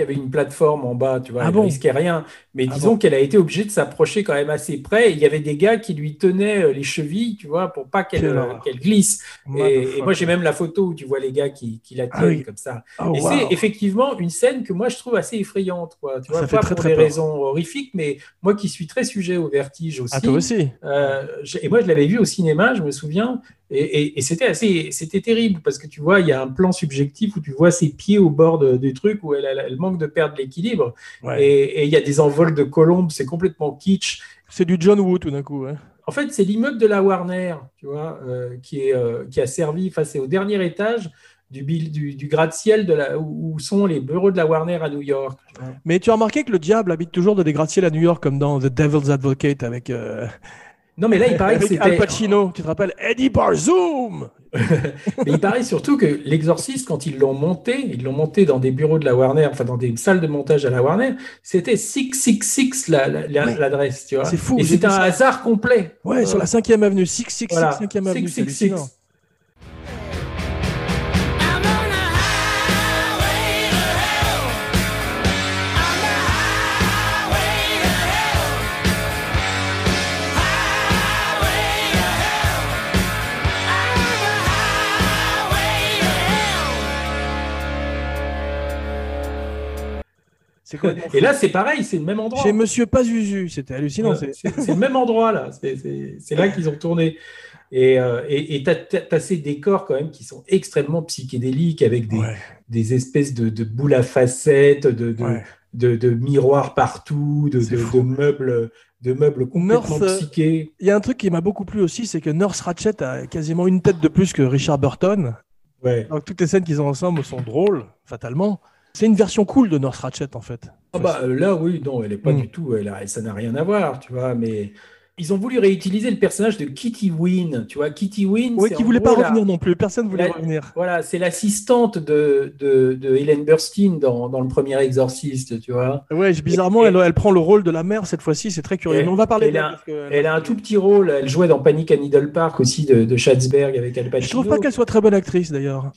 avait une plateforme en bas, tu vois, Ah il bon risquait rien. Mais Ah disons bon. qu'elle a été obligée de s'approcher quand même assez près. Il y avait des gars qui lui tenaient euh, les chevilles, tu vois, pour pas qu'elle euh, glisse. Et, moi, j'ai même la photo où tu vois les gars qui, qui la tiennent Ah oui. comme ça. Oh, et wow. c'est effectivement une scène que moi je trouve assez effrayante, quoi. Tu vois, pas très, pour très des peur. raisons horrifiques, mais moi qui suis très sujet au vertige aussi. Ah, toi aussi. Euh, et moi, je l'avais vu au cinéma, je me souviens, et, et- et c'était assez, c'était terrible parce que tu vois, il y a un plan subjectif où tu vois ses pieds au bord de- du truc où elle, elle- elle manque de perdre l'équilibre, Ouais. et il y a des envols de colombes, c'est complètement kitsch. C'est du John Woo tout d'un coup. hein. En fait, c'est l'immeuble de la Warner, tu vois, euh, qui, est, euh, qui a servi, enfin, c'est au dernier étage du, bil- du, du gratte-ciel où sont les bureaux de la Warner à New York. Mais tu as remarqué que le diable habite toujours dans des gratte-ciel à New York, comme dans The Devil's Advocate avec, euh, Non, mais là, il paraît que avec Al c'était. Pacino. Tu te rappelles Eddie Barzoom Mais il paraît surtout que l'exorciste, quand ils l'ont monté, ils l'ont monté dans des bureaux de la Warner, enfin dans des salles de montage à la Warner, c'était 666 la- la- la- Ouais. l'adresse, tu vois. C'est fou, Et c'est un ça. hasard complet. Ouais, sur la 5e avenue. 666 Voilà. 5e avenue. c'est 666. Et là, c'est pareil, c'est le même endroit. Chez Monsieur Pazuzu, c'était hallucinant. C'est- le même endroit là, c'est- là qu'ils ont tourné. Et euh, et t'as as, ces décors quand même qui sont extrêmement psychédéliques avec des, Ouais. des espèces de, de boules à facettes, de, de, Ouais. de, de miroirs partout, de, meubles, de meubles complètement North, euh, psychés. Il y a un truc qui m'a beaucoup plu aussi, c'est que Nurse Ratchet a quasiment une tête de plus que Richard Burton. Ouais. Donc toutes les scènes qu'ils ont ensemble sont drôles, fatalement. C'est une version cool de Nurse Ratchet en fait. Ah bah, euh, là, oui, non, elle est pas Mm. du tout, elle a- ça n'a rien à voir, tu vois, mais ils ont voulu réutiliser le personnage de Kitty Wynn, tu vois, Kitty Wynn, Oui, qui voulait pas la- revenir non plus. Personne voulait la- revenir. Voilà, c'est l'assistante de, de, de Helen Burstyn dans, dans le premier Exorciste, tu vois. Ouais, bizarrement, Et- elle, elle prend le rôle de la mère cette fois-ci. C'est très curieux. Et- Mais on va parler elle d'elle a- parce que- Elle a un tout petit rôle, elle jouait dans Panic à Needle Park aussi de, de Schatzberg avec Al Pacino. Je trouve pas qu'elle soit très bonne actrice d'ailleurs.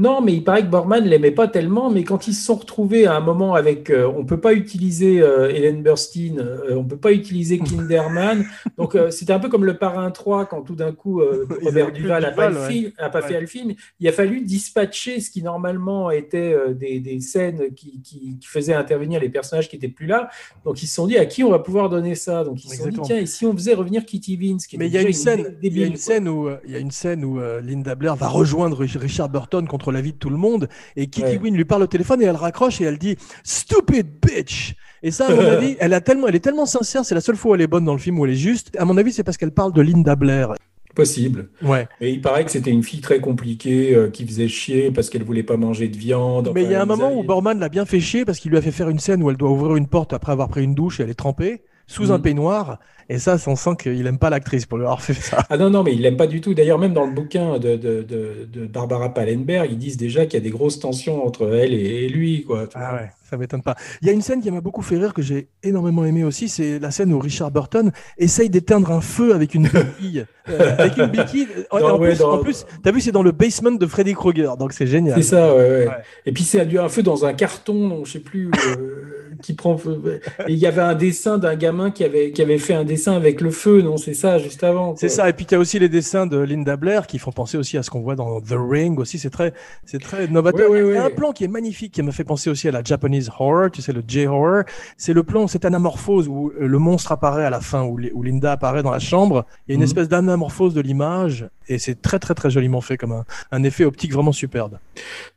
Non, mais il paraît que Borman l'aimait pas tellement, mais quand ils se sont retrouvés à un moment avec, euh, on peut pas utiliser euh, Hélène Burstyn, euh, on peut pas utiliser Kinderman, donc euh, c'était un peu comme le Parrain 3 quand tout d'un coup Robert Duval a pas, ouais. fait Ouais. le film. Il a fallu dispatcher ce qui normalement était des, des scènes qui, qui- qui faisaient intervenir les personnages qui étaient plus là. Donc ils se sont dit à qui on va pouvoir donner ça? Donc ils se sont dit tiens et si on faisait revenir Kitty Vince qui Mais il y y a une scène où, il y a une scène où Linda Blair va rejoindre Rich- Richard Burton contre l'avis de tout le monde et Kitty Ouais. Wynne lui parle au téléphone et elle raccroche et elle dit Stupid bitch. Et ça, à mon avis, elle a tellement, elle est tellement sincère, c'est la seule fois où elle est bonne dans le film où elle est juste. À mon avis, c'est parce qu'elle parle de Linda Blair. Possible. Ouais. Et il paraît que c'était une fille très compliquée euh, qui faisait chier parce qu'elle voulait pas manger de viande. Mais il y a un moment où Borman l'a bien fait chier parce qu'il lui a fait faire une scène où elle doit ouvrir une porte après avoir pris une douche et elle est trempée sous un Mhm. peignoir. Et ça, on sent qu'il aime pas l'actrice pour lui avoir fait ça. Ah non, non, mais il l'aime pas du tout. D'ailleurs, même dans le bouquin de, de, de, de Barbara Pallenberg, ils disent déjà qu'il y a des grosses tensions entre elle et, et lui. Quoi, Ah ouais, ça m'étonne pas. Il y a une scène qui m'a beaucoup fait rire que j'ai énormément aimé aussi, c'est la scène où Richard Burton essaye d'éteindre un feu avec une béquille. Euh, avec une béquille. En, Dans- en ouais, plus, dans- en plus, t'as vu, c'est dans le basement de Freddy Krueger, donc c'est génial. C'est ça, ouais, ouais. Ouais. Et puis c'est un feu dans un carton, je sais plus, euh, qui prend feu. Et il y avait un dessin d'un gamin qui avait, qui avait fait un dessin avec le feu, non C'est ça, juste avant. C'est ça, et puis tu as aussi les dessins de Linda Blair qui font penser aussi à ce qu'on voit dans The Ring aussi, c'est très, c'est très novateur. Il y a un plan qui est magnifique qui m'a fait penser aussi à la Japanese horror, tu sais, le J-horror. C'est le plan, cette anamorphose où euh, le monstre apparaît à la fin, où, li- où Linda apparaît dans la chambre. Il y a une Mhm. espèce d'anamorphose de l'image et c'est très très très joliment fait comme un, un effet optique vraiment superbe.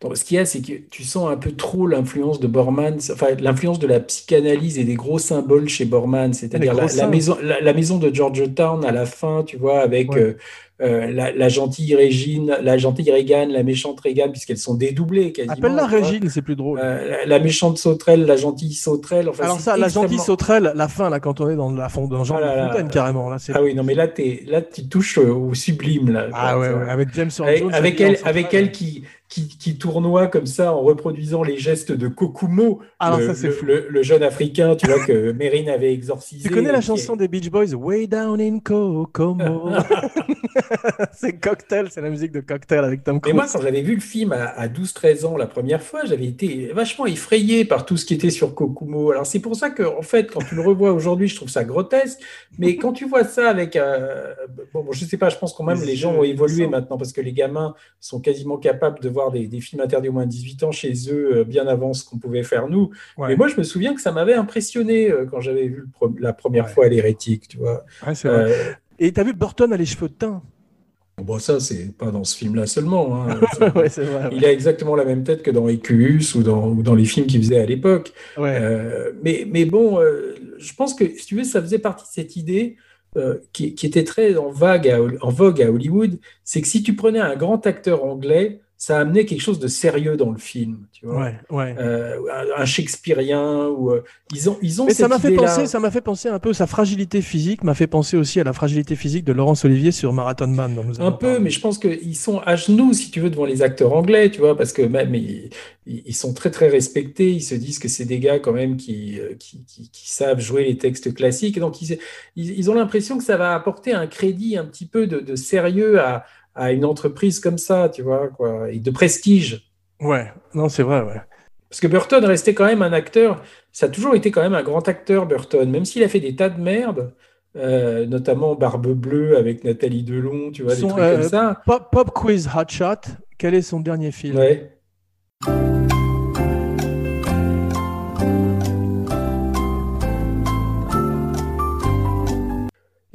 Donc, ce qu'il y a, c'est que tu sens un peu trop l'influence de Borman, enfin l'influence de la psychanalyse et des gros symboles chez Borman, c'est-à-dire Les gros la, maison, la, la maison de Georgetown à la fin, tu vois, avec Ouais. euh, euh, la, gentille Régine, la gentille Reagan, la méchante Reagan, puisqu'elles sont dédoublées quasiment. Appelle-la. Régine, c'est plus drôle. Euh, la, méchante sauterelle, la gentille sauterelle. Enfin, Alors ça, la gentille sauterelle, la fin là, quand on est dans la fond, dans Jean Ah. Fontaine carrément là, c'est. Ah oui, non, mais là, tu touches au sublime. Là, Ah ouais, Ça- ouais, avec James Earl Avec, Jones avec elle, avec elle qui, qui, qui tournoie comme ça en reproduisant les gestes de Kokumo, Alors le, ça, c'est le- fou. le- le jeune africain, tu vois, que Mérine avait exorcisé. Tu connais la est- chanson des Beach Boys, Way Down in Kokomo? C'est Cocktail, c'est la musique de Cocktail avec Tom Cruise. moi, quand j'avais vu le film à, à 12-13 ans la première fois, j'avais été vachement effrayé par tout ce qui était sur Kokumo. Alors, c'est pour ça que, en fait, quand tu le revois aujourd'hui, je trouve ça grotesque. Mais quand tu vois ça avec. euh, bon, bon, je sais pas, je pense quand même Les les gens ont évolué maintenant parce que les gamins sont quasiment capables de voir des, des films interdits au moins de 18 ans chez eux euh, bien avant ce qu'on pouvait faire nous. Ouais. Mais moi, je me souviens que ça m'avait impressionné euh, quand j'avais vu le la première Ouais. fois l'hérétique, tu vois. Ouais, c'est vrai. Euh, Et t'as vu Burton a les cheveux de teint? Bon, ça, c'est pas dans ce film-là seulement. hein. Ouais. Il a exactement la même tête que dans Equus ou dans, ou dans les films qu'il faisait à l'époque. Ouais. Euh, mais, mais bon, euh, je pense que, si tu veux, ça faisait partie de cette idée euh, qui, qui était très en, vague à- en vogue à Hollywood, c'est que si tu prenais un grand acteur anglais, ça amenait quelque chose de sérieux dans le film, tu vois. Ouais, ouais. Euh, un, un Shakespearien ou euh, ils ont ils ont Mais ça m'a fait penser, ça m'a fait penser un peu sa fragilité physique, m'a fait penser aussi à la fragilité physique de Laurence Olivier sur Marathon Man. Dont nous Un peu, parlé. mais je pense qu'ils sont à genoux, si tu veux, devant les acteurs anglais, tu vois, parce que même ils, sont très très respectés, ils se disent que c'est des gars quand même qui, euh, qui, qui, qui savent jouer les textes classiques, donc ils, ils, ils ont l'impression que ça va apporter un crédit un petit peu de, de sérieux à, à une entreprise comme ça, tu vois, quoi, et de prestige. Ouais, non, c'est vrai, ouais. Parce que Burton restait quand même un acteur, ça a toujours été quand même un grand acteur, Burton, même s'il a fait des tas de merde, euh, notamment Barbe Bleue avec Nathalie Delon, tu vois, des Son, trucs euh, comme ça. Pop, Pop Quiz Hot Shot, quel est son dernier film? Ouais.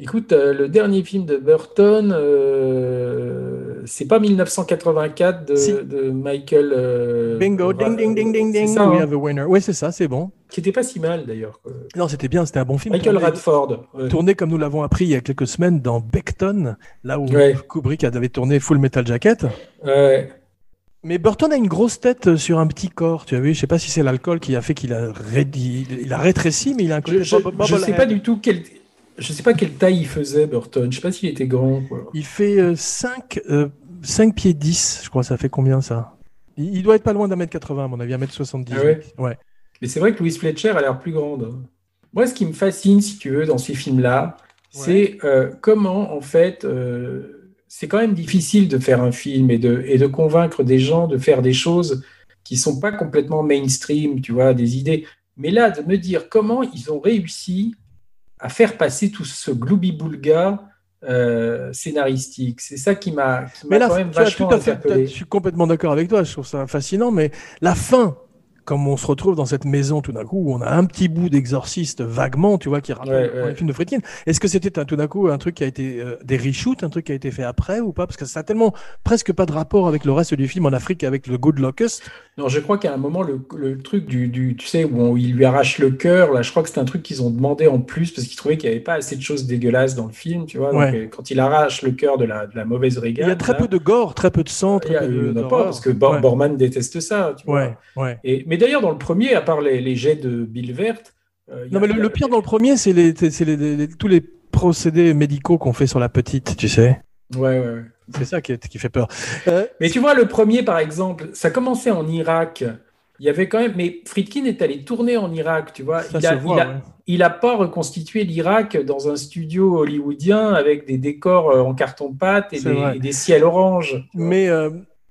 Écoute, euh, le dernier film de Burton, euh, c'est pas 1984 de, Si. de Michael. euh, Bingo, ding, ding, ding, ding, ding, ça, we hein, have a winner. Oui, c'est ça, c'est bon. qui était pas si mal d'ailleurs. Non, c'était bien, c'était un bon film. Michael tourné- Radford. ouais. Tourné comme nous l'avons appris il y a quelques semaines dans Beckton, là où Ouais. Kubrick avait tourné Full Metal Jacket. Ouais. Mais Burton a une grosse tête sur un petit corps, tu as vu Je sais pas si c'est l'alcool qui a fait qu'il a, rédi- il a rétréci, mais il a un côté Je, je sais pas du tout quel, je sais pas quelle taille il faisait Burton. Je sais pas s'il était grand. Quoi. Il fait 5, pieds 10, je crois, ça fait combien ça? Il, il doit être pas loin d'un mètre 80, à mon avis, un mètre 70. Ah ouais? Ouais. Mais c'est vrai que Louise Fletcher a l'air plus grande. hein. Moi, ce qui me fascine, si tu veux, dans ces films-là, c'est euh, comment, en fait, euh, c'est quand même difficile de faire un film et de, et de convaincre des gens de faire des choses qui sont pas complètement mainstream, tu vois, des idées. Mais là, de me dire comment ils ont réussi à faire passer tout ce gloubi-boulga euh, scénaristique, c'est ça qui m'a Mais m'a là, quand même tu as vachement tout à fait, je suis complètement d'accord avec toi, je trouve ça fascinant, mais la fin, comme on se retrouve dans cette maison tout d'un coup, où on a un petit bout d'exorciste vaguement, tu vois, qui rappelle Ouais, ouais. les films de Friedkin. Est-ce que c'était tout d'un coup un truc qui a été euh, des reshoots, un truc qui a été fait après ou pas? Parce que ça a tellement presque pas de rapport avec le reste du film en Afrique, avec le Good Locust. Non, je crois qu'à un moment, le, le truc du, du- tu sais, où on- il lui arrache le cœur, là, je crois que c'est un truc qu'ils ont demandé en plus parce qu'ils trouvaient qu'il n'y avait pas assez de choses dégueulasses dans le film, tu vois. Donc, Ouais. euh, quand il arrache le cœur de la, de la mauvaise Il régale, y a très là, peu de gore, très peu de sang, il peu il y de- en a pas parce que Bor-. Borman déteste ça, tu vois. Et, mais d'ailleurs, dans le premier, à part les, les jets de Bill Vert, euh, Non, mais le, pire dans le premier, c'est les, les- tous les procédés médicaux qu'on fait sur la petite, tu sais. Ouais, ouais, ouais. C'est ça qui, est- qui fait peur. Euh, Mais tu vois, le premier, par exemple, ça commençait en Irak. Il y avait quand même, mais Friedkin est allé tourner en Irak, tu vois. ça il a, se voit. il a- ouais. il a pas reconstitué l'Irak dans un studio hollywoodien avec des décors euh, en carton-pâte et, des- vrai. et des ciels oranges. Mais euh,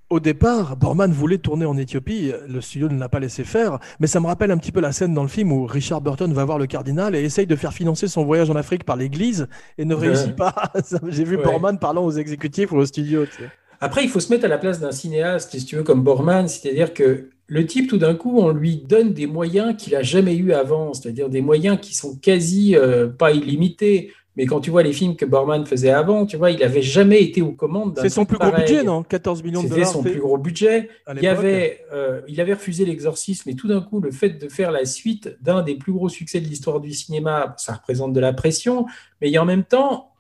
au départ, Borman voulait tourner en Éthiopie. Le studio ne l'a pas laissé faire. Mais ça me rappelle un petit peu la scène dans le film où Richard Burton va voir le cardinal et essaye de faire financer son voyage en Afrique par l'église et ne Ouais. réussit pas. J'ai vu Ouais. Borman parlant aux exécutifs ou au studio. tu sais. Après, il faut se mettre à la place d'un cinéaste, si tu veux, comme Borman, c'est-à-dire que le type, tout d'un coup, on lui donne des moyens qu'il a jamais eu avant, c'est-à-dire des moyens qui sont quasi euh, pas illimités. Mais quand tu vois les films que Borman faisait avant, tu vois, il avait jamais été aux commandes C'est son plus gros budget, non? 14 millions de C'était dollars. son fait plus gros budget. Il, y avait, euh, il avait refusé l'exorcisme, et tout d'un coup, le fait de faire la suite d'un des plus gros succès de l'histoire du cinéma, ça représente de la pression, mais en même temps,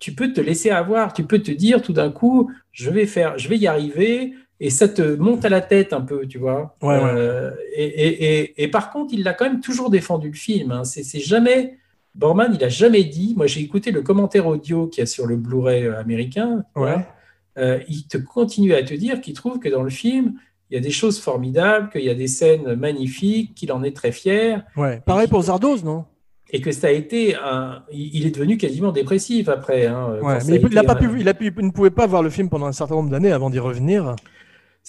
tu peux te laisser avoir, tu peux te dire tout d'un coup, je vais faire, je vais y arriver, et ça te monte à la tête un peu, tu vois. Ouais, ouais. Euh, et, et, et, et par contre, il a quand même toujours défendu le film. hein. C'est jamais. Borman, il a jamais dit. Moi, j'ai écouté le commentaire audio qu'il y a sur le Blu-ray euh, américain. Ouais. Euh, il te continue à te dire qu'il trouve que dans le film, il y a des choses formidables, qu'il y a des scènes magnifiques, qu'il en est très fier, Ouais. Pareil pour Zardoz, non? Et que ça a été un. Il est devenu quasiment dépressif après. hein, Ouais, mais il, a peut- il a été pas un- pu, il, a pu- il ne pouvait pas voir le film pendant un certain nombre d'années avant d'y revenir.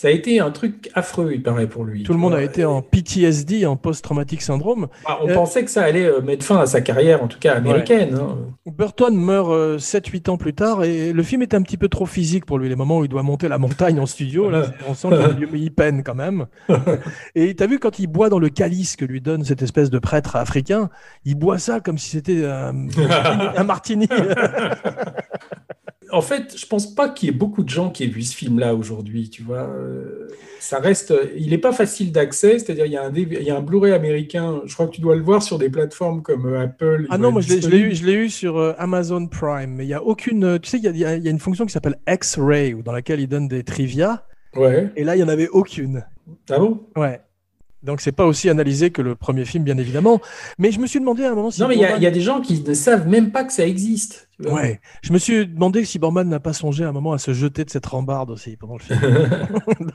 Ça a été un truc affreux, il paraît, pour lui. Tout le monde vois. a été en PTSD, en post-traumatic syndrome. Bah, on Euh, pensait que ça allait euh, mettre fin à sa carrière, en tout cas américaine. hein. Burton meurt 7-8 ans plus tard et le film est un petit peu trop physique pour lui. Les moments où il doit monter la montagne en studio, là, on sent qu'il il peine quand même. Et tu as vu quand il boit dans le calice que lui donne cette espèce de prêtre africain, il boit ça comme si c'était un, un martini. En fait, je pense pas qu'il y ait beaucoup de gens qui aient vu ce film-là aujourd'hui, tu vois. Euh, Ça reste, il n'est pas facile d'accès, c'est-à-dire il y a un, DV il y a un Blu-ray américain, je crois que tu dois le voir sur des plateformes comme euh, Apple. Ah non, moi je l'ai- eu, disponible. je l'ai eu sur euh, Amazon Prime, mais il y a aucune. Tu sais, il y a, il y a- une fonction qui s'appelle X-Ray dans laquelle il donne des trivia, Ouais. et là il y en avait aucune. Ah bon? Ouais. Donc c'est pas aussi analysé que le premier film, bien évidemment. Mais je me suis demandé à un moment si Non, mais il y, a- Borman- il y a des gens qui ne savent même pas que ça existe. tu vois. Ouais. Je me suis demandé si Borman n'a pas songé à un moment à se jeter de cette rambarde aussi pendant le film.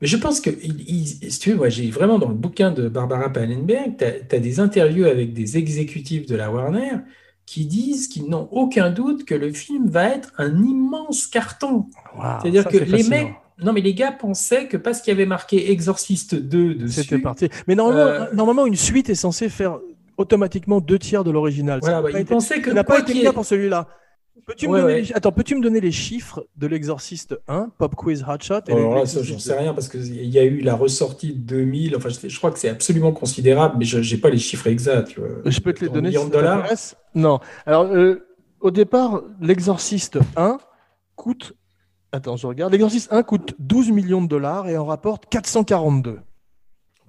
Mais je pense que, il- il- si tu veux, moi, j'ai vraiment dans le bouquin de Barbara Pallenberg, tu as, des interviews avec des exécutifs de la Warner qui disent qu'ils n'ont aucun doute que le film va être un immense carton. C'est-à-dire que les mecs, non mais les gars pensaient que parce qu'il y avait marqué Exorciste 2 dessus, C'était parti. Mais normalement, Euh, normalement, une suite est censée faire automatiquement deux tiers de l'original. Voilà, n'a bah, pas ils été- pensaient que n'a pas été le cas ait- pour celui-là. Peux-tu me Ouais, donner ouais. les... Attends, peux-tu me donner les chiffres de l'Exorciste 1, Pop Quiz Hotshot et alors là, ça, j'en sais rien parce qu'il y a eu la ressortie de 2000. Enfin, je, je crois que c'est absolument considérable, mais je n'ai pas les chiffres exacts. tu. Je peux te les donner si dollars. Non. Alors, euh, au départ, l'Exorciste 1 coûte. Attends, je regarde. L'Exorciste 1 coûte 12 millions de dollars et en rapporte 442.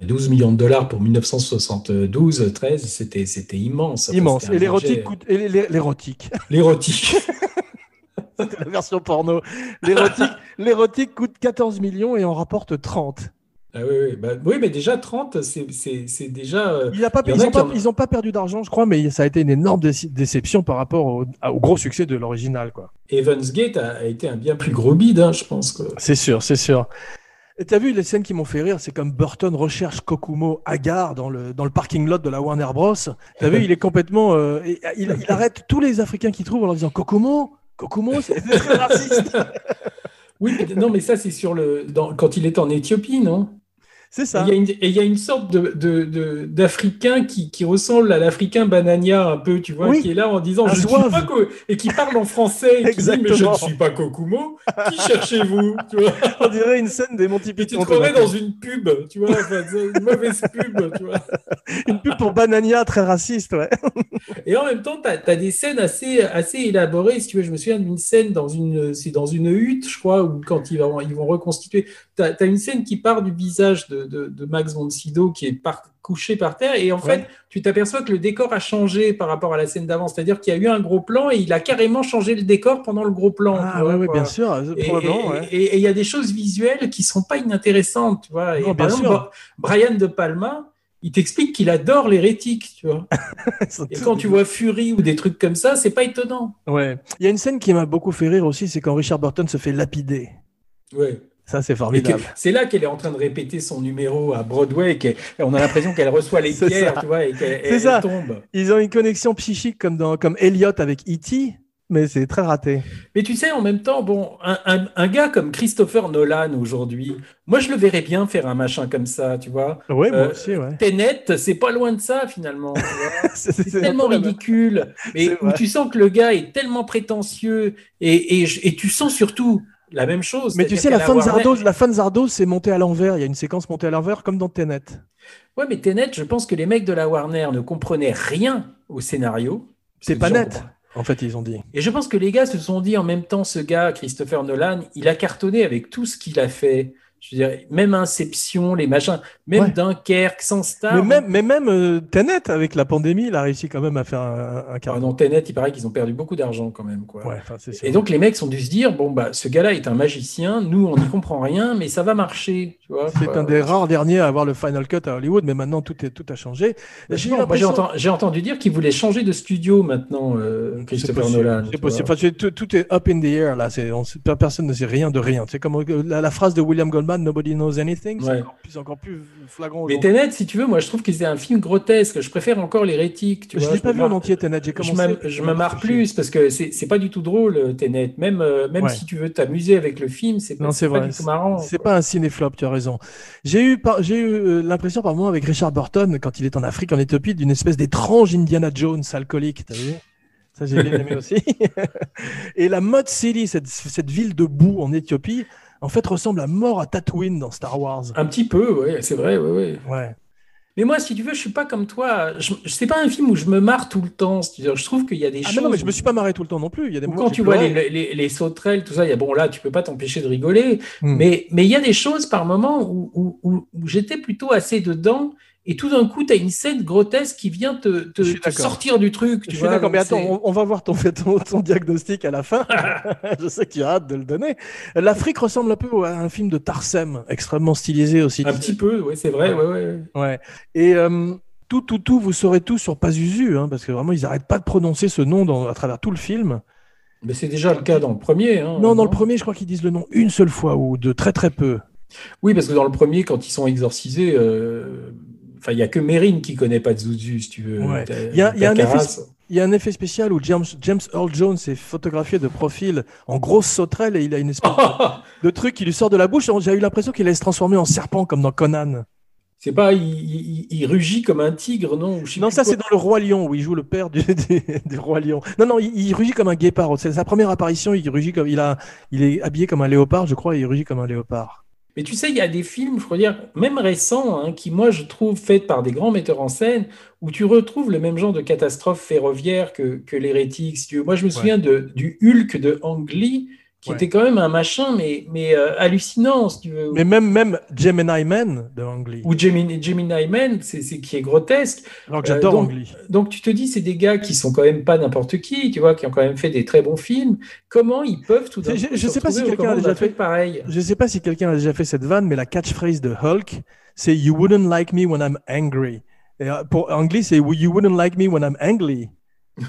12 millions de dollars pour 1972, 13, c'était c'était immense. Immense. Et l'érotique budget- coûte. Et l'érotique. L'érotique. C'était la version porno. L'érotique, l'érotique coûte 14 millions et en rapporte 30. Ah oui, oui, bah, oui, mais déjà 30, c'est- déjà. euh, ils n'ont pas, en- ils ont pas perdu d'argent, je crois, mais ça a été une énorme déce- déception par rapport au, gros succès de l'original. quoi. Evans Gate a, a été un bien plus gros bid, hein, je pense. Que... C'est sûr, c'est sûr. T'as vu les scènes qui m'ont fait rire, c'est comme Burton recherche Kokumo Agar dans le, dans le parking lot de la Warner Bros. T'as vu, il est complètement. euh, il, il- il arrête tous les Africains qu'il trouve en leur disant Kokumo, Kokumo, c'est très raciste. Oui, mais, non, mais ça, c'est sur le. dans- quand il est en Éthiopie, non? C'est Et ça. il y a une- et il y a une sorte de, de- de- d'Africain qui, qui ressemble à l'Africain Banania un peu, tu vois, Oui. qui est là en disant je ne suis pas et qui parle en français et qui dit mais je ne suis pas Kokumo. Qui cherchez-vous tu vois? On dirait une scène des Monty Et tu te Python. croirais dans une pub, tu vois, enfin, une mauvaise pub, tu vois. Une pub pour Banania très raciste, ouais. Et en même temps, tu as, des scènes assez, assez élaborées. Si tu veux, je me souviens d'une scène dans une, c'est dans une hutte, je crois, où quand ils vont, ils vont reconstituer, tu as, une scène qui part du visage de, de, de Max von Sydow qui est par- couché par terre. Et en fait, tu t'aperçois que le décor a changé par rapport à la scène d'avant. C'est-à-dire qu'il y a eu un gros plan et il a carrément changé le décor pendant le gros plan. Ah vois, ouais, bien sûr, Et- probablement. et- ouais. Et et il y a des choses visuelles qui sont pas inintéressantes, tu vois. Et Non, par bien exemple, sûr. Brian De Palma, il t'explique qu'il adore l'hérétique, tu vois. Et quand tu vois Fury ou des trucs comme ça, c'est pas étonnant. Ouais. Il y a une scène qui m'a beaucoup fait rire aussi, c'est quand Richard Burton se fait lapider. Ouais. Ça, c'est formidable. C'est là qu'elle est en train de répéter son numéro à Broadway, et on a l'impression qu'elle reçoit les pierres, ça. tu vois, et qu'elle tombe. Ils ont une connexion psychique comme dans comme Elliot avec E.T., mais c'est très raté. Mais tu sais, en même temps, bon, un, un- un gars comme Christopher Nolan aujourd'hui, moi je le verrais bien faire un machin comme ça, tu vois. Ouais, moi Euh, aussi, ouais. Tenet, c'est pas loin de ça finalement. C'est tellement ridicule, mais où tu sens que le gars est tellement prétentieux et, et, et tu sens surtout la même chose. Mais tu sais, la fin de Warner- Zardos, la fin de c'est monté à l'envers. Il y a une séquence montée à l'envers, comme dans Tenet. Ouais, mais Tenet, je pense que les mecs de la Warner ne comprenaient rien au scénario. C'est pas net. En fait, ils ont dit. Et je pense que les gars se sont dit en même temps, ce gars, Christopher Nolan, il a cartonné avec tout ce qu'il a fait. Je veux dire, même Inception, les machins, même Ouais. Dunkerque, sans star. Mais même, mais même euh, Tenet, avec la pandémie, il a réussi quand même à faire un, un Ah carton. non, Tenet, il paraît qu'ils ont perdu beaucoup d'argent quand même. Quoi. Ouais. Et donc les mecs ont dû se dire, bon, bah, ce gars-là est un magicien, nous, on n'y comprend rien, mais ça va marcher. C'est quoi. un des rares derniers à avoir le Final Cut à Hollywood, mais maintenant tout, est, tout a changé. Bah, J'ai entendu, dire qu'il voulait changer de studio maintenant, euh, Christopher Nolan. C'est possible. Enfin, tout, tout est up in the air là. On personne ne sait rien de rien. C'est comme euh, la, la phrase de William Goldman, "Nobody knows anything." C'est encore plus, encore plus flagrant. Mais. Tenet, si tu veux, moi je trouve que c'est un film grotesque. Je préfère encore l'hérétique. Je vois, l'ai pas vu en entier, Tenet. J'ai Je commencé. m'am- je me marre plus parce que c'est pas du tout drôle, Tenet. Même, euh, même Ouais. si tu veux t'amuser avec le film, c'est pas, pas du tout marrant. C'est pas un cinéflop, tu as raison. J'ai eu, par- j'ai eu euh, l'impression par moment avec Richard Burton, quand il est en Afrique, en Éthiopie, d'une espèce d'étrange Indiana Jones alcoolique, t'as vu? Ça, j'ai bien aimé aussi. Et la Mud City, cette, cette ville de boue en Éthiopie, en fait, ressemble à mort à Tatooine dans Star Wars. Un petit peu, ouais, c'est vrai, ouais, ouais. Ouais. Mais moi, si tu veux, je suis pas comme toi. Je, c'est pas un film où je me marre tout le temps. C'est-à-dire, je trouve qu'il y a des Ah, choses. non, mais je me suis pas marré tout le temps non plus. Il y a des moments quand tu vois les, les, les sauterelles, tout ça, il y a, bon là, tu peux pas t'empêcher de rigoler. Hmm. Mais mais il y a des choses par moment où, où, où- où j'étais plutôt assez dedans. Et tout d'un coup, tu as une scène grotesque qui vient te, sortir du truc. tu Je suis d'accord, mais attends, on, on va voir ton, ton, ton diagnostic à la fin. je sais que tu as hâte de le donner. L'Afrique ressemble un peu à un film de Tarsem, extrêmement stylisé aussi. Un petit peu, ouais, c'est vrai, ouais, ouais. Ouais. Et euh, tout, tout, tout, vous saurez tout sur Pazuzu, hein, parce que vraiment, ils n'arrêtent pas de prononcer ce nom dans, à travers tout le film. Mais c'est déjà le cas dans le premier. hein, non, dans le premier, je crois qu'ils disent le nom une seule fois ou de très très peu. Oui, parce que dans le premier, quand ils sont exorcisés, euh, enfin, il y a que Mérine qui connaît pas Zuzu, si tu veux. Ouais. Il y a- y un effet Carras. Il y a un effet spécial où James, James Earl Jones est photographié de profil en grosse sauterelle et il a une espèce de, de truc qui lui sort de la bouche. J'ai eu l'impression qu'il allait se transformer en serpent comme dans Conan. C'est pas, il, il- il rugit comme un tigre, non Non, ça c'est dans le Roi Lion où il joue le père du, du- du Roi Lion. Non, non, il, il rugit comme un guépard. C'est sa première apparition. Il rugit comme il a, il est habillé comme un léopard, je crois, et il rugit comme un léopard. Mais tu sais, il y a des films, je veux dire, même récents, hein, qui, moi, je trouve, faits par des grands metteurs en scène, où tu retrouves le même genre de catastrophe ferroviaire que, que l'hérétique, si tu veux. Moi, je me souviens de, du Hulk de Ang Lee, qui Ouais. était quand même un machin, mais, mais euh, hallucinant, si tu veux. Mais même, même Gemini Man de Ang Lee. Ou Gemini, Gemini Man, c'est qui est grotesque. Alors que j'adore Euh, donc- Ang Lee. Donc tu te dis, c'est des gars qui sont quand même pas n'importe qui, tu vois, qui ont quand même fait des très bons films. Comment ils peuvent tout d'un coup je se sais pas si quelqu'un a déjà fait- pareil? Je sais pas si quelqu'un a déjà fait cette vanne, mais la catchphrase de Hulk, c'est You wouldn't like me when I'm angry. Et euh, pour anglais, c'est You wouldn't like me when I'm angry.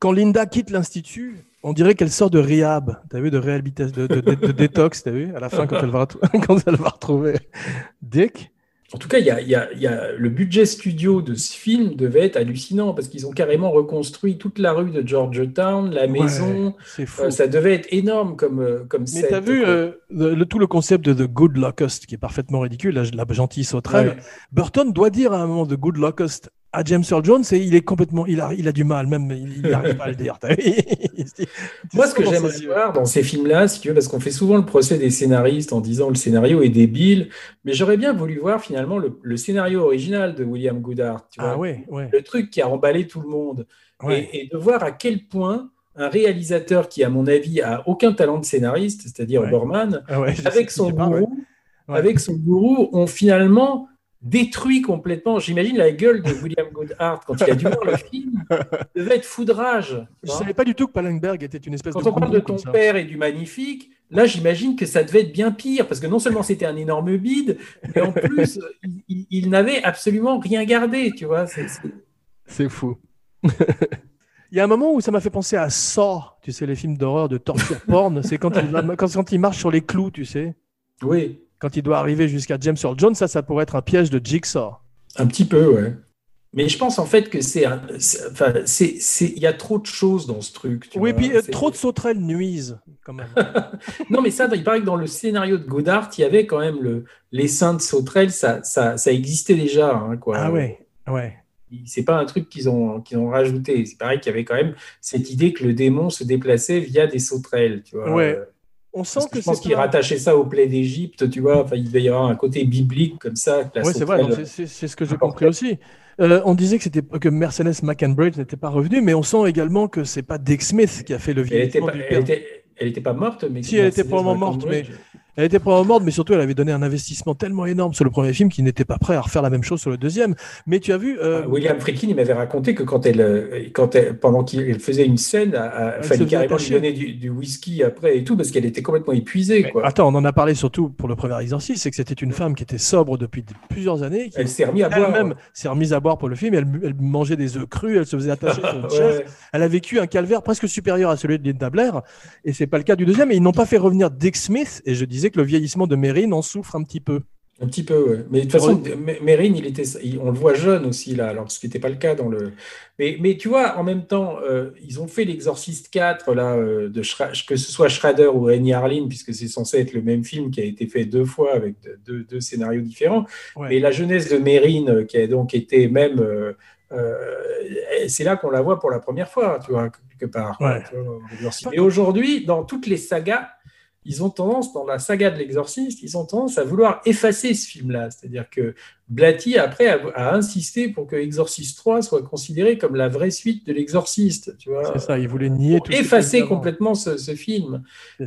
Quand Linda quitte l'institut, on dirait qu'elle sort de rehab. T'as vu de réhabilitation, de, de, de- de détox, t'as vu? À la fin quand elle va retrou- quand elle va retrouver Dick. En tout cas, il y a, il y a- il y a- le budget studio de ce film devait être hallucinant parce qu'ils ont carrément reconstruit toute la rue de Georgetown, la maison. Ouais, c'est fou. Euh, ça devait être énorme comme, euh, comme Mais t'as vu euh, le, le- tout le concept de The Good Locust qui est parfaitement ridicule, la, la gentille sauterelle. Ouais. Burton doit dire à un moment The Good Locust à James Earl Jones et il est complètement, il a, il a du mal, même il n'arrive pas à le dire. Moi, ce que j'aimerais voir dans ces films-là, si tu veux, parce qu'on fait souvent le procès des scénaristes en disant le scénario est débile, mais j'aurais bien voulu voir finalement le, le scénario original de William Goodhart. Tu vois, Ah ouais, ouais. le truc qui a emballé tout le monde. ouais. Et, et de voir à quel point un réalisateur qui, à mon avis, a aucun talent de scénariste, c'est-à-dire. Borman, Ah avec son gourou, avec son gourou, ont finalement détruit complètement. J'imagine la gueule de William Goodhart quand il a dû voir le film. devait être foudrage. Je vois. savais pas du tout que Pallenberg était une espèce Quand de on parle de ton père et du magnifique, là j'imagine que ça devait être bien pire, parce que non seulement c'était un énorme bide, mais en plus il, n'avait absolument rien gardé, tu vois. c'est- fou. Il y a un moment où ça m'a fait penser à Saw, tu sais, les films d'horreur de torture porn. C'est quand il, quand, quand il marche sur les clous, tu sais. Oui, Quand il doit arriver jusqu'à James Earl Jones, ça, ça pourrait être un piège de Jigsaw. un petit peu, ouais. Mais je pense en fait que c'est, enfin, c'est, il y a trop de choses dans ce truc. tu Oui, vois. puis euh, trop de sauterelles nuisent, quand même. Non, mais ça, il paraît que dans le scénario de Godard, il y avait quand même le, les seins de sauterelles, ça, ça, ça existait déjà, hein, quoi. ah ouais, ouais. C'est pas un truc qu'ils ont, qu'ils ont rajouté. C'est pareil qu'il y avait quand même cette idée que le démon se déplaçait via des sauterelles, tu vois. Ouais. On sent que que je pense pas- rattachaient ça aux plaies d'Égypte, tu vois. Enfin, il devait y avoir un côté biblique comme ça. Ouais, c'est vrai, c'est- ce que j'ai compris aussi. Euh, on disait que c'était que Mercedes McCambridge n'était pas revenu, mais on sent également que c'est pas Dick Smith qui a fait le vieillissement pas, elle père. était, elle était pas morte, mais Si, elle était probablement morte, mais Elle était probablement morte, mais surtout elle avait donné un investissement tellement énorme sur le premier film qu'il n'était pas prêt à refaire la même chose sur le deuxième. Mais tu as vu, euh, Ah, William Friedkin, il m'avait raconté que quand elle, euh, quand elle, pendant qu'il faisait une scène, il fallait carrément lui donner du, du whisky après et tout, parce qu'elle était complètement épuisée. mais Quoi. attends, on en a parlé surtout pour le premier exorciste, c'est que c'était une femme qui était sobre depuis de- plusieurs années, qui Elle s'est remise à boire. elle-même s'est remise à boire pour le film, elle, elle mangeait des œufs crus, elle se faisait attacher sur une Ouais, chaise. Elle a vécu un calvaire presque supérieur à celui de Linda Blair, et c'est pas le cas du deuxième. Et ils n'ont pas fait revenir Dick Smith, et je disais que le vieillissement de Mérine en souffre un petit peu. Un petit peu, ouais. Mais de toute façon, Mérine, il était, il- on le voit jeune aussi, là, alors ce qui n'était pas le cas dans le. Mais, mais tu vois, en même temps, euh, ils ont fait l'Exorciste 4, là, euh, de Schra- que ce soit Schrader ou Rennie Harlin, puisque c'est censé être le même film qui a été fait deux fois avec de- deux, deux scénarios différents. Ouais. Mais la jeunesse de Mérine, euh, qui a donc été même. euh, c'est là qu'on la voit pour la première fois, tu vois, quelque part. Ouais. tu vois, aujourd'hui, dans toutes les sagas, ils ont tendance, dans la saga de l'Exorciste, ils ont tendance à vouloir effacer ce film-là. C'est-à-dire que Blatty, après, a, a insisté pour que Exorcist 3 soit considéré comme la vraie suite de l'Exorciste. C'est ça, ils voulaient nier tout. effacer complètement ce, ce film.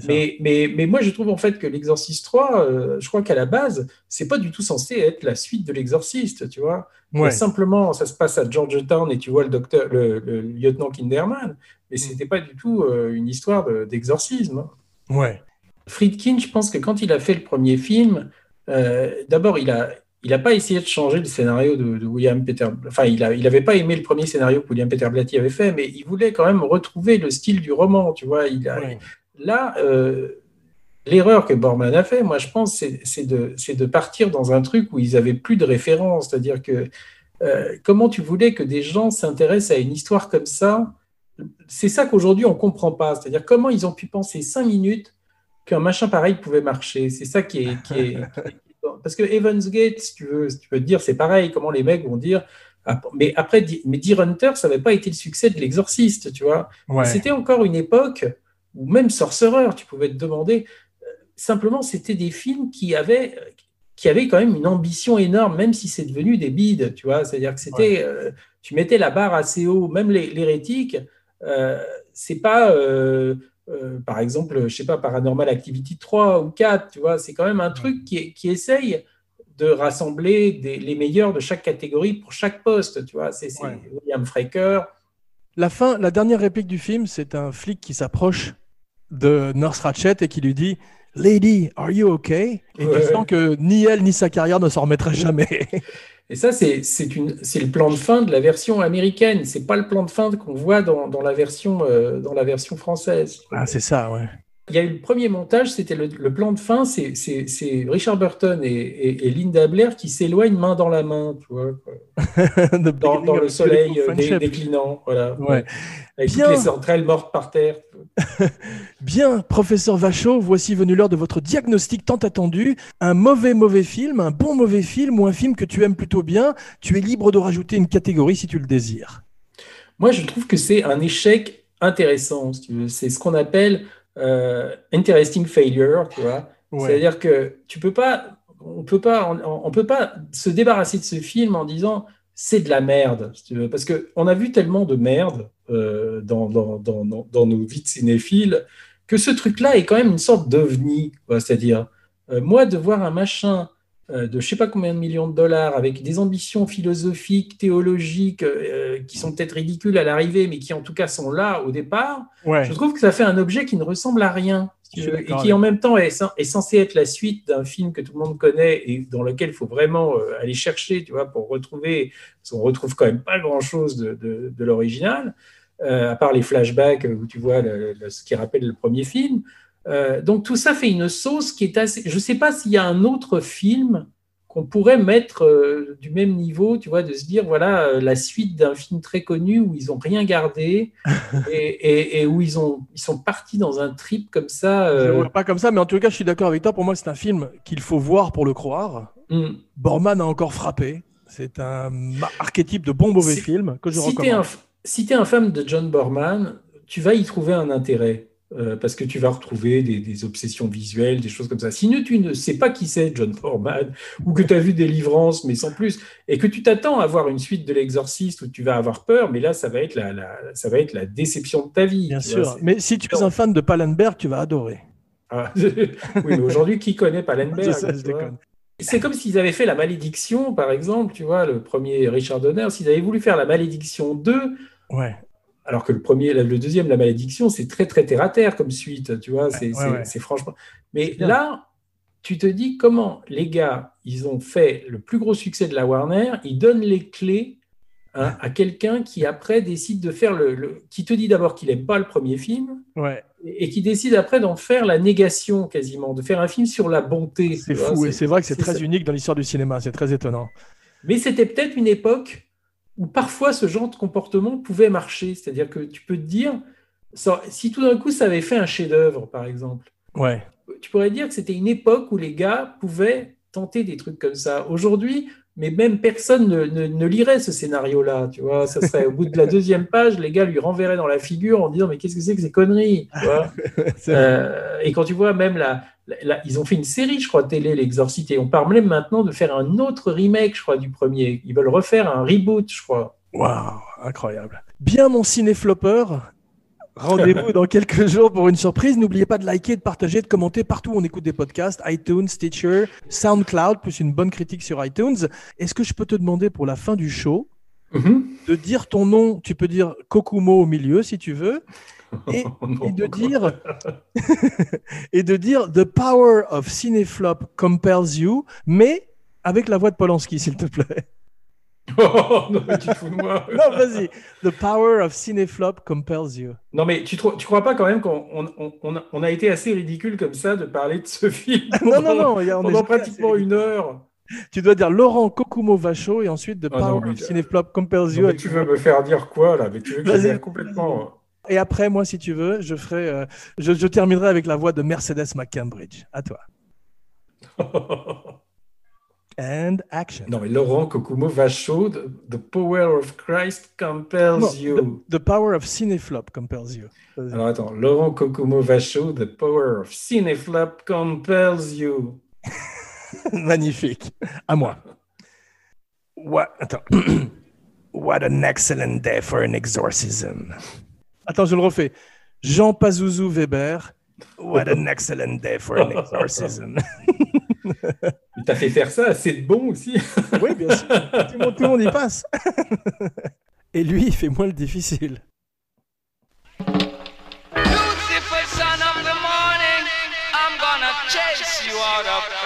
Mais, mais, mais moi, je trouve en fait que l'Exorciste 3, euh, je crois qu'à la base, c'est pas du tout censé être la suite de l'Exorciste, tu vois. Ouais. Simplement, ça se passe à Georgetown et tu vois le docteur, le, le lieutenant Kinderman, Mm. mais c'était pas du tout euh, une histoire de- d'exorcisme. hein. Ouais. Friedkin, je pense que quand il a fait le premier film, euh, d'abord, il a, il a pas essayé de changer le scénario de, de William Peter. Enfin, il a, il pas aimé le premier scénario que William Peter Blatty avait fait, mais il voulait quand même retrouver le style du roman, tu vois. Il a, Ouais. Là, euh, l'erreur que Borman a fait, moi, je pense, c'est de, de partir dans un truc où ils avaient plus de référence. C'est-à-dire que euh, comment tu voulais que des gens s'intéressent à une histoire comme ça? C'est ça qu'aujourd'hui on comprend pas. C'est-à-dire comment ils ont pu penser cinq minutes qu'un machin pareil pouvait marcher. C'est ça qui est, qui est- qui est- parce que Evans Gate, si tu veux, si tu peux te dire, c'est pareil. Comment les mecs vont dire ah, mais après, mais Deer Hunter, ça n'avait pas été le succès de l'exorciste, tu vois. Ouais. C'était encore une époque où même Sorcerer, tu pouvais te demander, euh, simplement, c'était des films qui avaient, qui avaient quand même une ambition énorme, même si c'est devenu des bides, tu vois. C'est-à-dire que c'était, euh, tu mettais la barre assez haut, même l'hérétique, euh, c'est pas, euh, euh, par exemple, je sais pas, Paranormal Activity 3 ou 4, tu vois, c'est quand même un truc qui, qui essaye de rassembler des- les meilleurs de chaque catégorie pour chaque poste, tu vois. C'est c'est Ouais. William Fraker. La fin, la dernière réplique du film, c'est un flic qui s'approche de Nurse Ratchet et qui lui dit Lady, are you okay? Et Ouais. tu sens que ni elle ni sa carrière ne s'en remettraient jamais. Et ça, c'est c'est une- c'est le plan de fin de la version américaine. C'est pas le plan de fin qu'on voit dans, dans la version, euh, dans la version française. ah, c'est ça, ouais. Il y a eu le premier montage, c'était le, le plan de fin, c'est- Richard Burton et, et- et Linda Blair qui s'éloignent main dans la main, tu vois, dans, le soleil euh, dé- déclinant, voilà. Ouais. Avec Bien. toutes les centrales mortes par terre. Bien, professeur Vachot, voici venu l'heure de votre diagnostic tant attendu. Un mauvais mauvais film, un bon mauvais film ou un film que tu aimes plutôt bien. Tu es libre de rajouter une catégorie si tu le désires. Moi, je trouve que c'est un échec intéressant. C'est ce qu'on appelle euh, interesting failure, tu vois. C'est-à-dire que tu peux pas, on peut pas, on, on peut pas se débarrasser de ce film en disant c'est de la merde, si tu veux. parce que on a vu tellement de merde euh, dans, dans, dans, nos vies de cinéphiles que ce truc-là est quand même une sorte d'ovni. C'est-à-dire, euh, moi, de voir un machin de je sais pas combien de millions de dollars avec des ambitions philosophiques, théologiques, euh, qui sont peut-être ridicules à l'arrivée, mais qui en tout cas sont là au départ, Ouais. je trouve que ça fait un objet qui ne ressemble à rien. si veux, et qui en même temps est, cen- est censé être la suite d'un film que tout le monde connaît et dans lequel il faut vraiment euh, aller chercher, tu vois, pour retrouver, parce qu'on retrouve quand même pas grand-chose de, de- de l'original, euh, à part les flashbacks où tu vois le- le- ce qui rappelle le premier film. Euh, donc tout ça fait une sauce qui est assez. Je ne sais pas s'il y a un autre film qu'on pourrait mettre euh, du même niveau, tu vois, de se dire voilà euh, la suite d'un film très connu où ils ont rien gardé et, et- et où ils ont ils sont partis dans un trip comme ça. Je vois pas comme ça, mais en tout cas, je suis d'accord avec toi. Pour moi, c'est un film qu'il faut voir pour le croire. hmm. Borman a encore frappé. C'est un archétype de bon mauvais Si- film que je si tu es, recommande. un, si t'es un fan de John Borman, tu vas y trouver un intérêt. Euh, parce que tu vas retrouver des, des obsessions visuelles, des choses comme ça. Si tu ne sais pas qui c'est John Borman, ou que tu as vu Délivrance, mais sans plus, et que tu t'attends à voir une suite de l'Exorciste où tu vas avoir peur, mais là, ça va être la, la- ça va être la déception de ta vie. Bien vois, sûr. Mais si tu es un fan de Pallenberg, tu vas adorer. Ah, oui, mais aujourd'hui, qui connaît Pallenberg. C'est comme s'ils avaient fait La Malédiction, par exemple, tu vois, le premier Richard Donner, s'ils avaient voulu faire La Malédiction 2, Ouais. Alors que le premier, le deuxième, La Malédiction, c'est très, très terre à terre comme suite, tu vois, c'est ouais, ouais. franchement. Mais là, tu te dis comment les gars, ils ont fait le plus gros succès de la Warner, ils donnent les clés hein, à quelqu'un qui après décide de faire le. le- qui te dit d'abord qu'il n'aime pas le premier film Ouais. et et qui décide après d'en faire la négation quasiment, de faire un film sur la bonté. C'est vois, fou. Et c'est vrai que c'est c'est très ça. unique dans l'histoire du cinéma. C'est très étonnant. Mais c'était peut-être une époque où parfois ce genre de comportement pouvait marcher. C'est-à-dire que tu peux te dire, ça- si tout d'un coup ça avait fait un chef-d'œuvre, par exemple, Ouais. tu pourrais dire que c'était une époque où les gars pouvaient tenter des trucs comme ça. Aujourd'hui, mais même personne ne, ne- ne lirait ce scénario-là. Tu vois, ça serait au bout de la deuxième page, les gars lui renverraient dans la figure en disant mais qu'est-ce que c'est que ces conneries tu vois. Euh, et quand tu vois même la, ils ont fait une série, je crois, télé, l'Exorciste, et on parle même maintenant de faire un autre remake, je crois, du premier. Ils veulent refaire un reboot, je crois. Waouh, incroyable. Bien, mon ciné-flopper. Rendez-vous dans quelques jours pour une surprise. N'oubliez pas de liker, de partager, de commenter partout où on écoute des podcasts, iTunes, Stitcher, SoundCloud, plus une bonne critique sur iTunes. Est-ce que je peux te demander pour la fin du show Mhm. de dire ton nom? Tu peux dire Kokumo au milieu si tu veux. Et, de dire et de dire The power of Cineflop compels you, mais avec la voix de Polanski, s'il te plaît. Oh, non, mais tu te fous de moi. Non, vas-y. The power of Cineflop compels you. Non, mais tu, tu crois pas quand même qu'on on, on- on a, été assez ridicule comme ça de parler de ce film Non, non, non. a- on est pendant pratiquement une heure. Tu dois dire Laurent Kokumo Vacho et ensuite The Ah power non, mais- of Cineflop compels Non, you. mais tu veux me faire dire quoi là? Mais tu veux que je complètement. Et après, moi, si tu veux, je ferai, euh, je, je terminerai avec la voix de Mercedes McCambridge. À toi. And action. non, mais Laurent Kokumo Vachaud, the, the power of Christ compels Non, you. The power of Cineflop compels you. Alors attends, Laurent Kokumo Vachaud, the power of Cineflop compels you. Magnifique. À moi. What, attends. What an excellent day for an exorcism. Attends, je le refais. Jean Pazouzou Weber. What an excellent day for an exorcism. Il t'a fait faire ça assez de bon aussi. oui, bien sûr. Tout le monde, tout le monde y passe. Et lui, il fait moins le difficile. Lucifer, son of the morning, I'm gonna chase you out of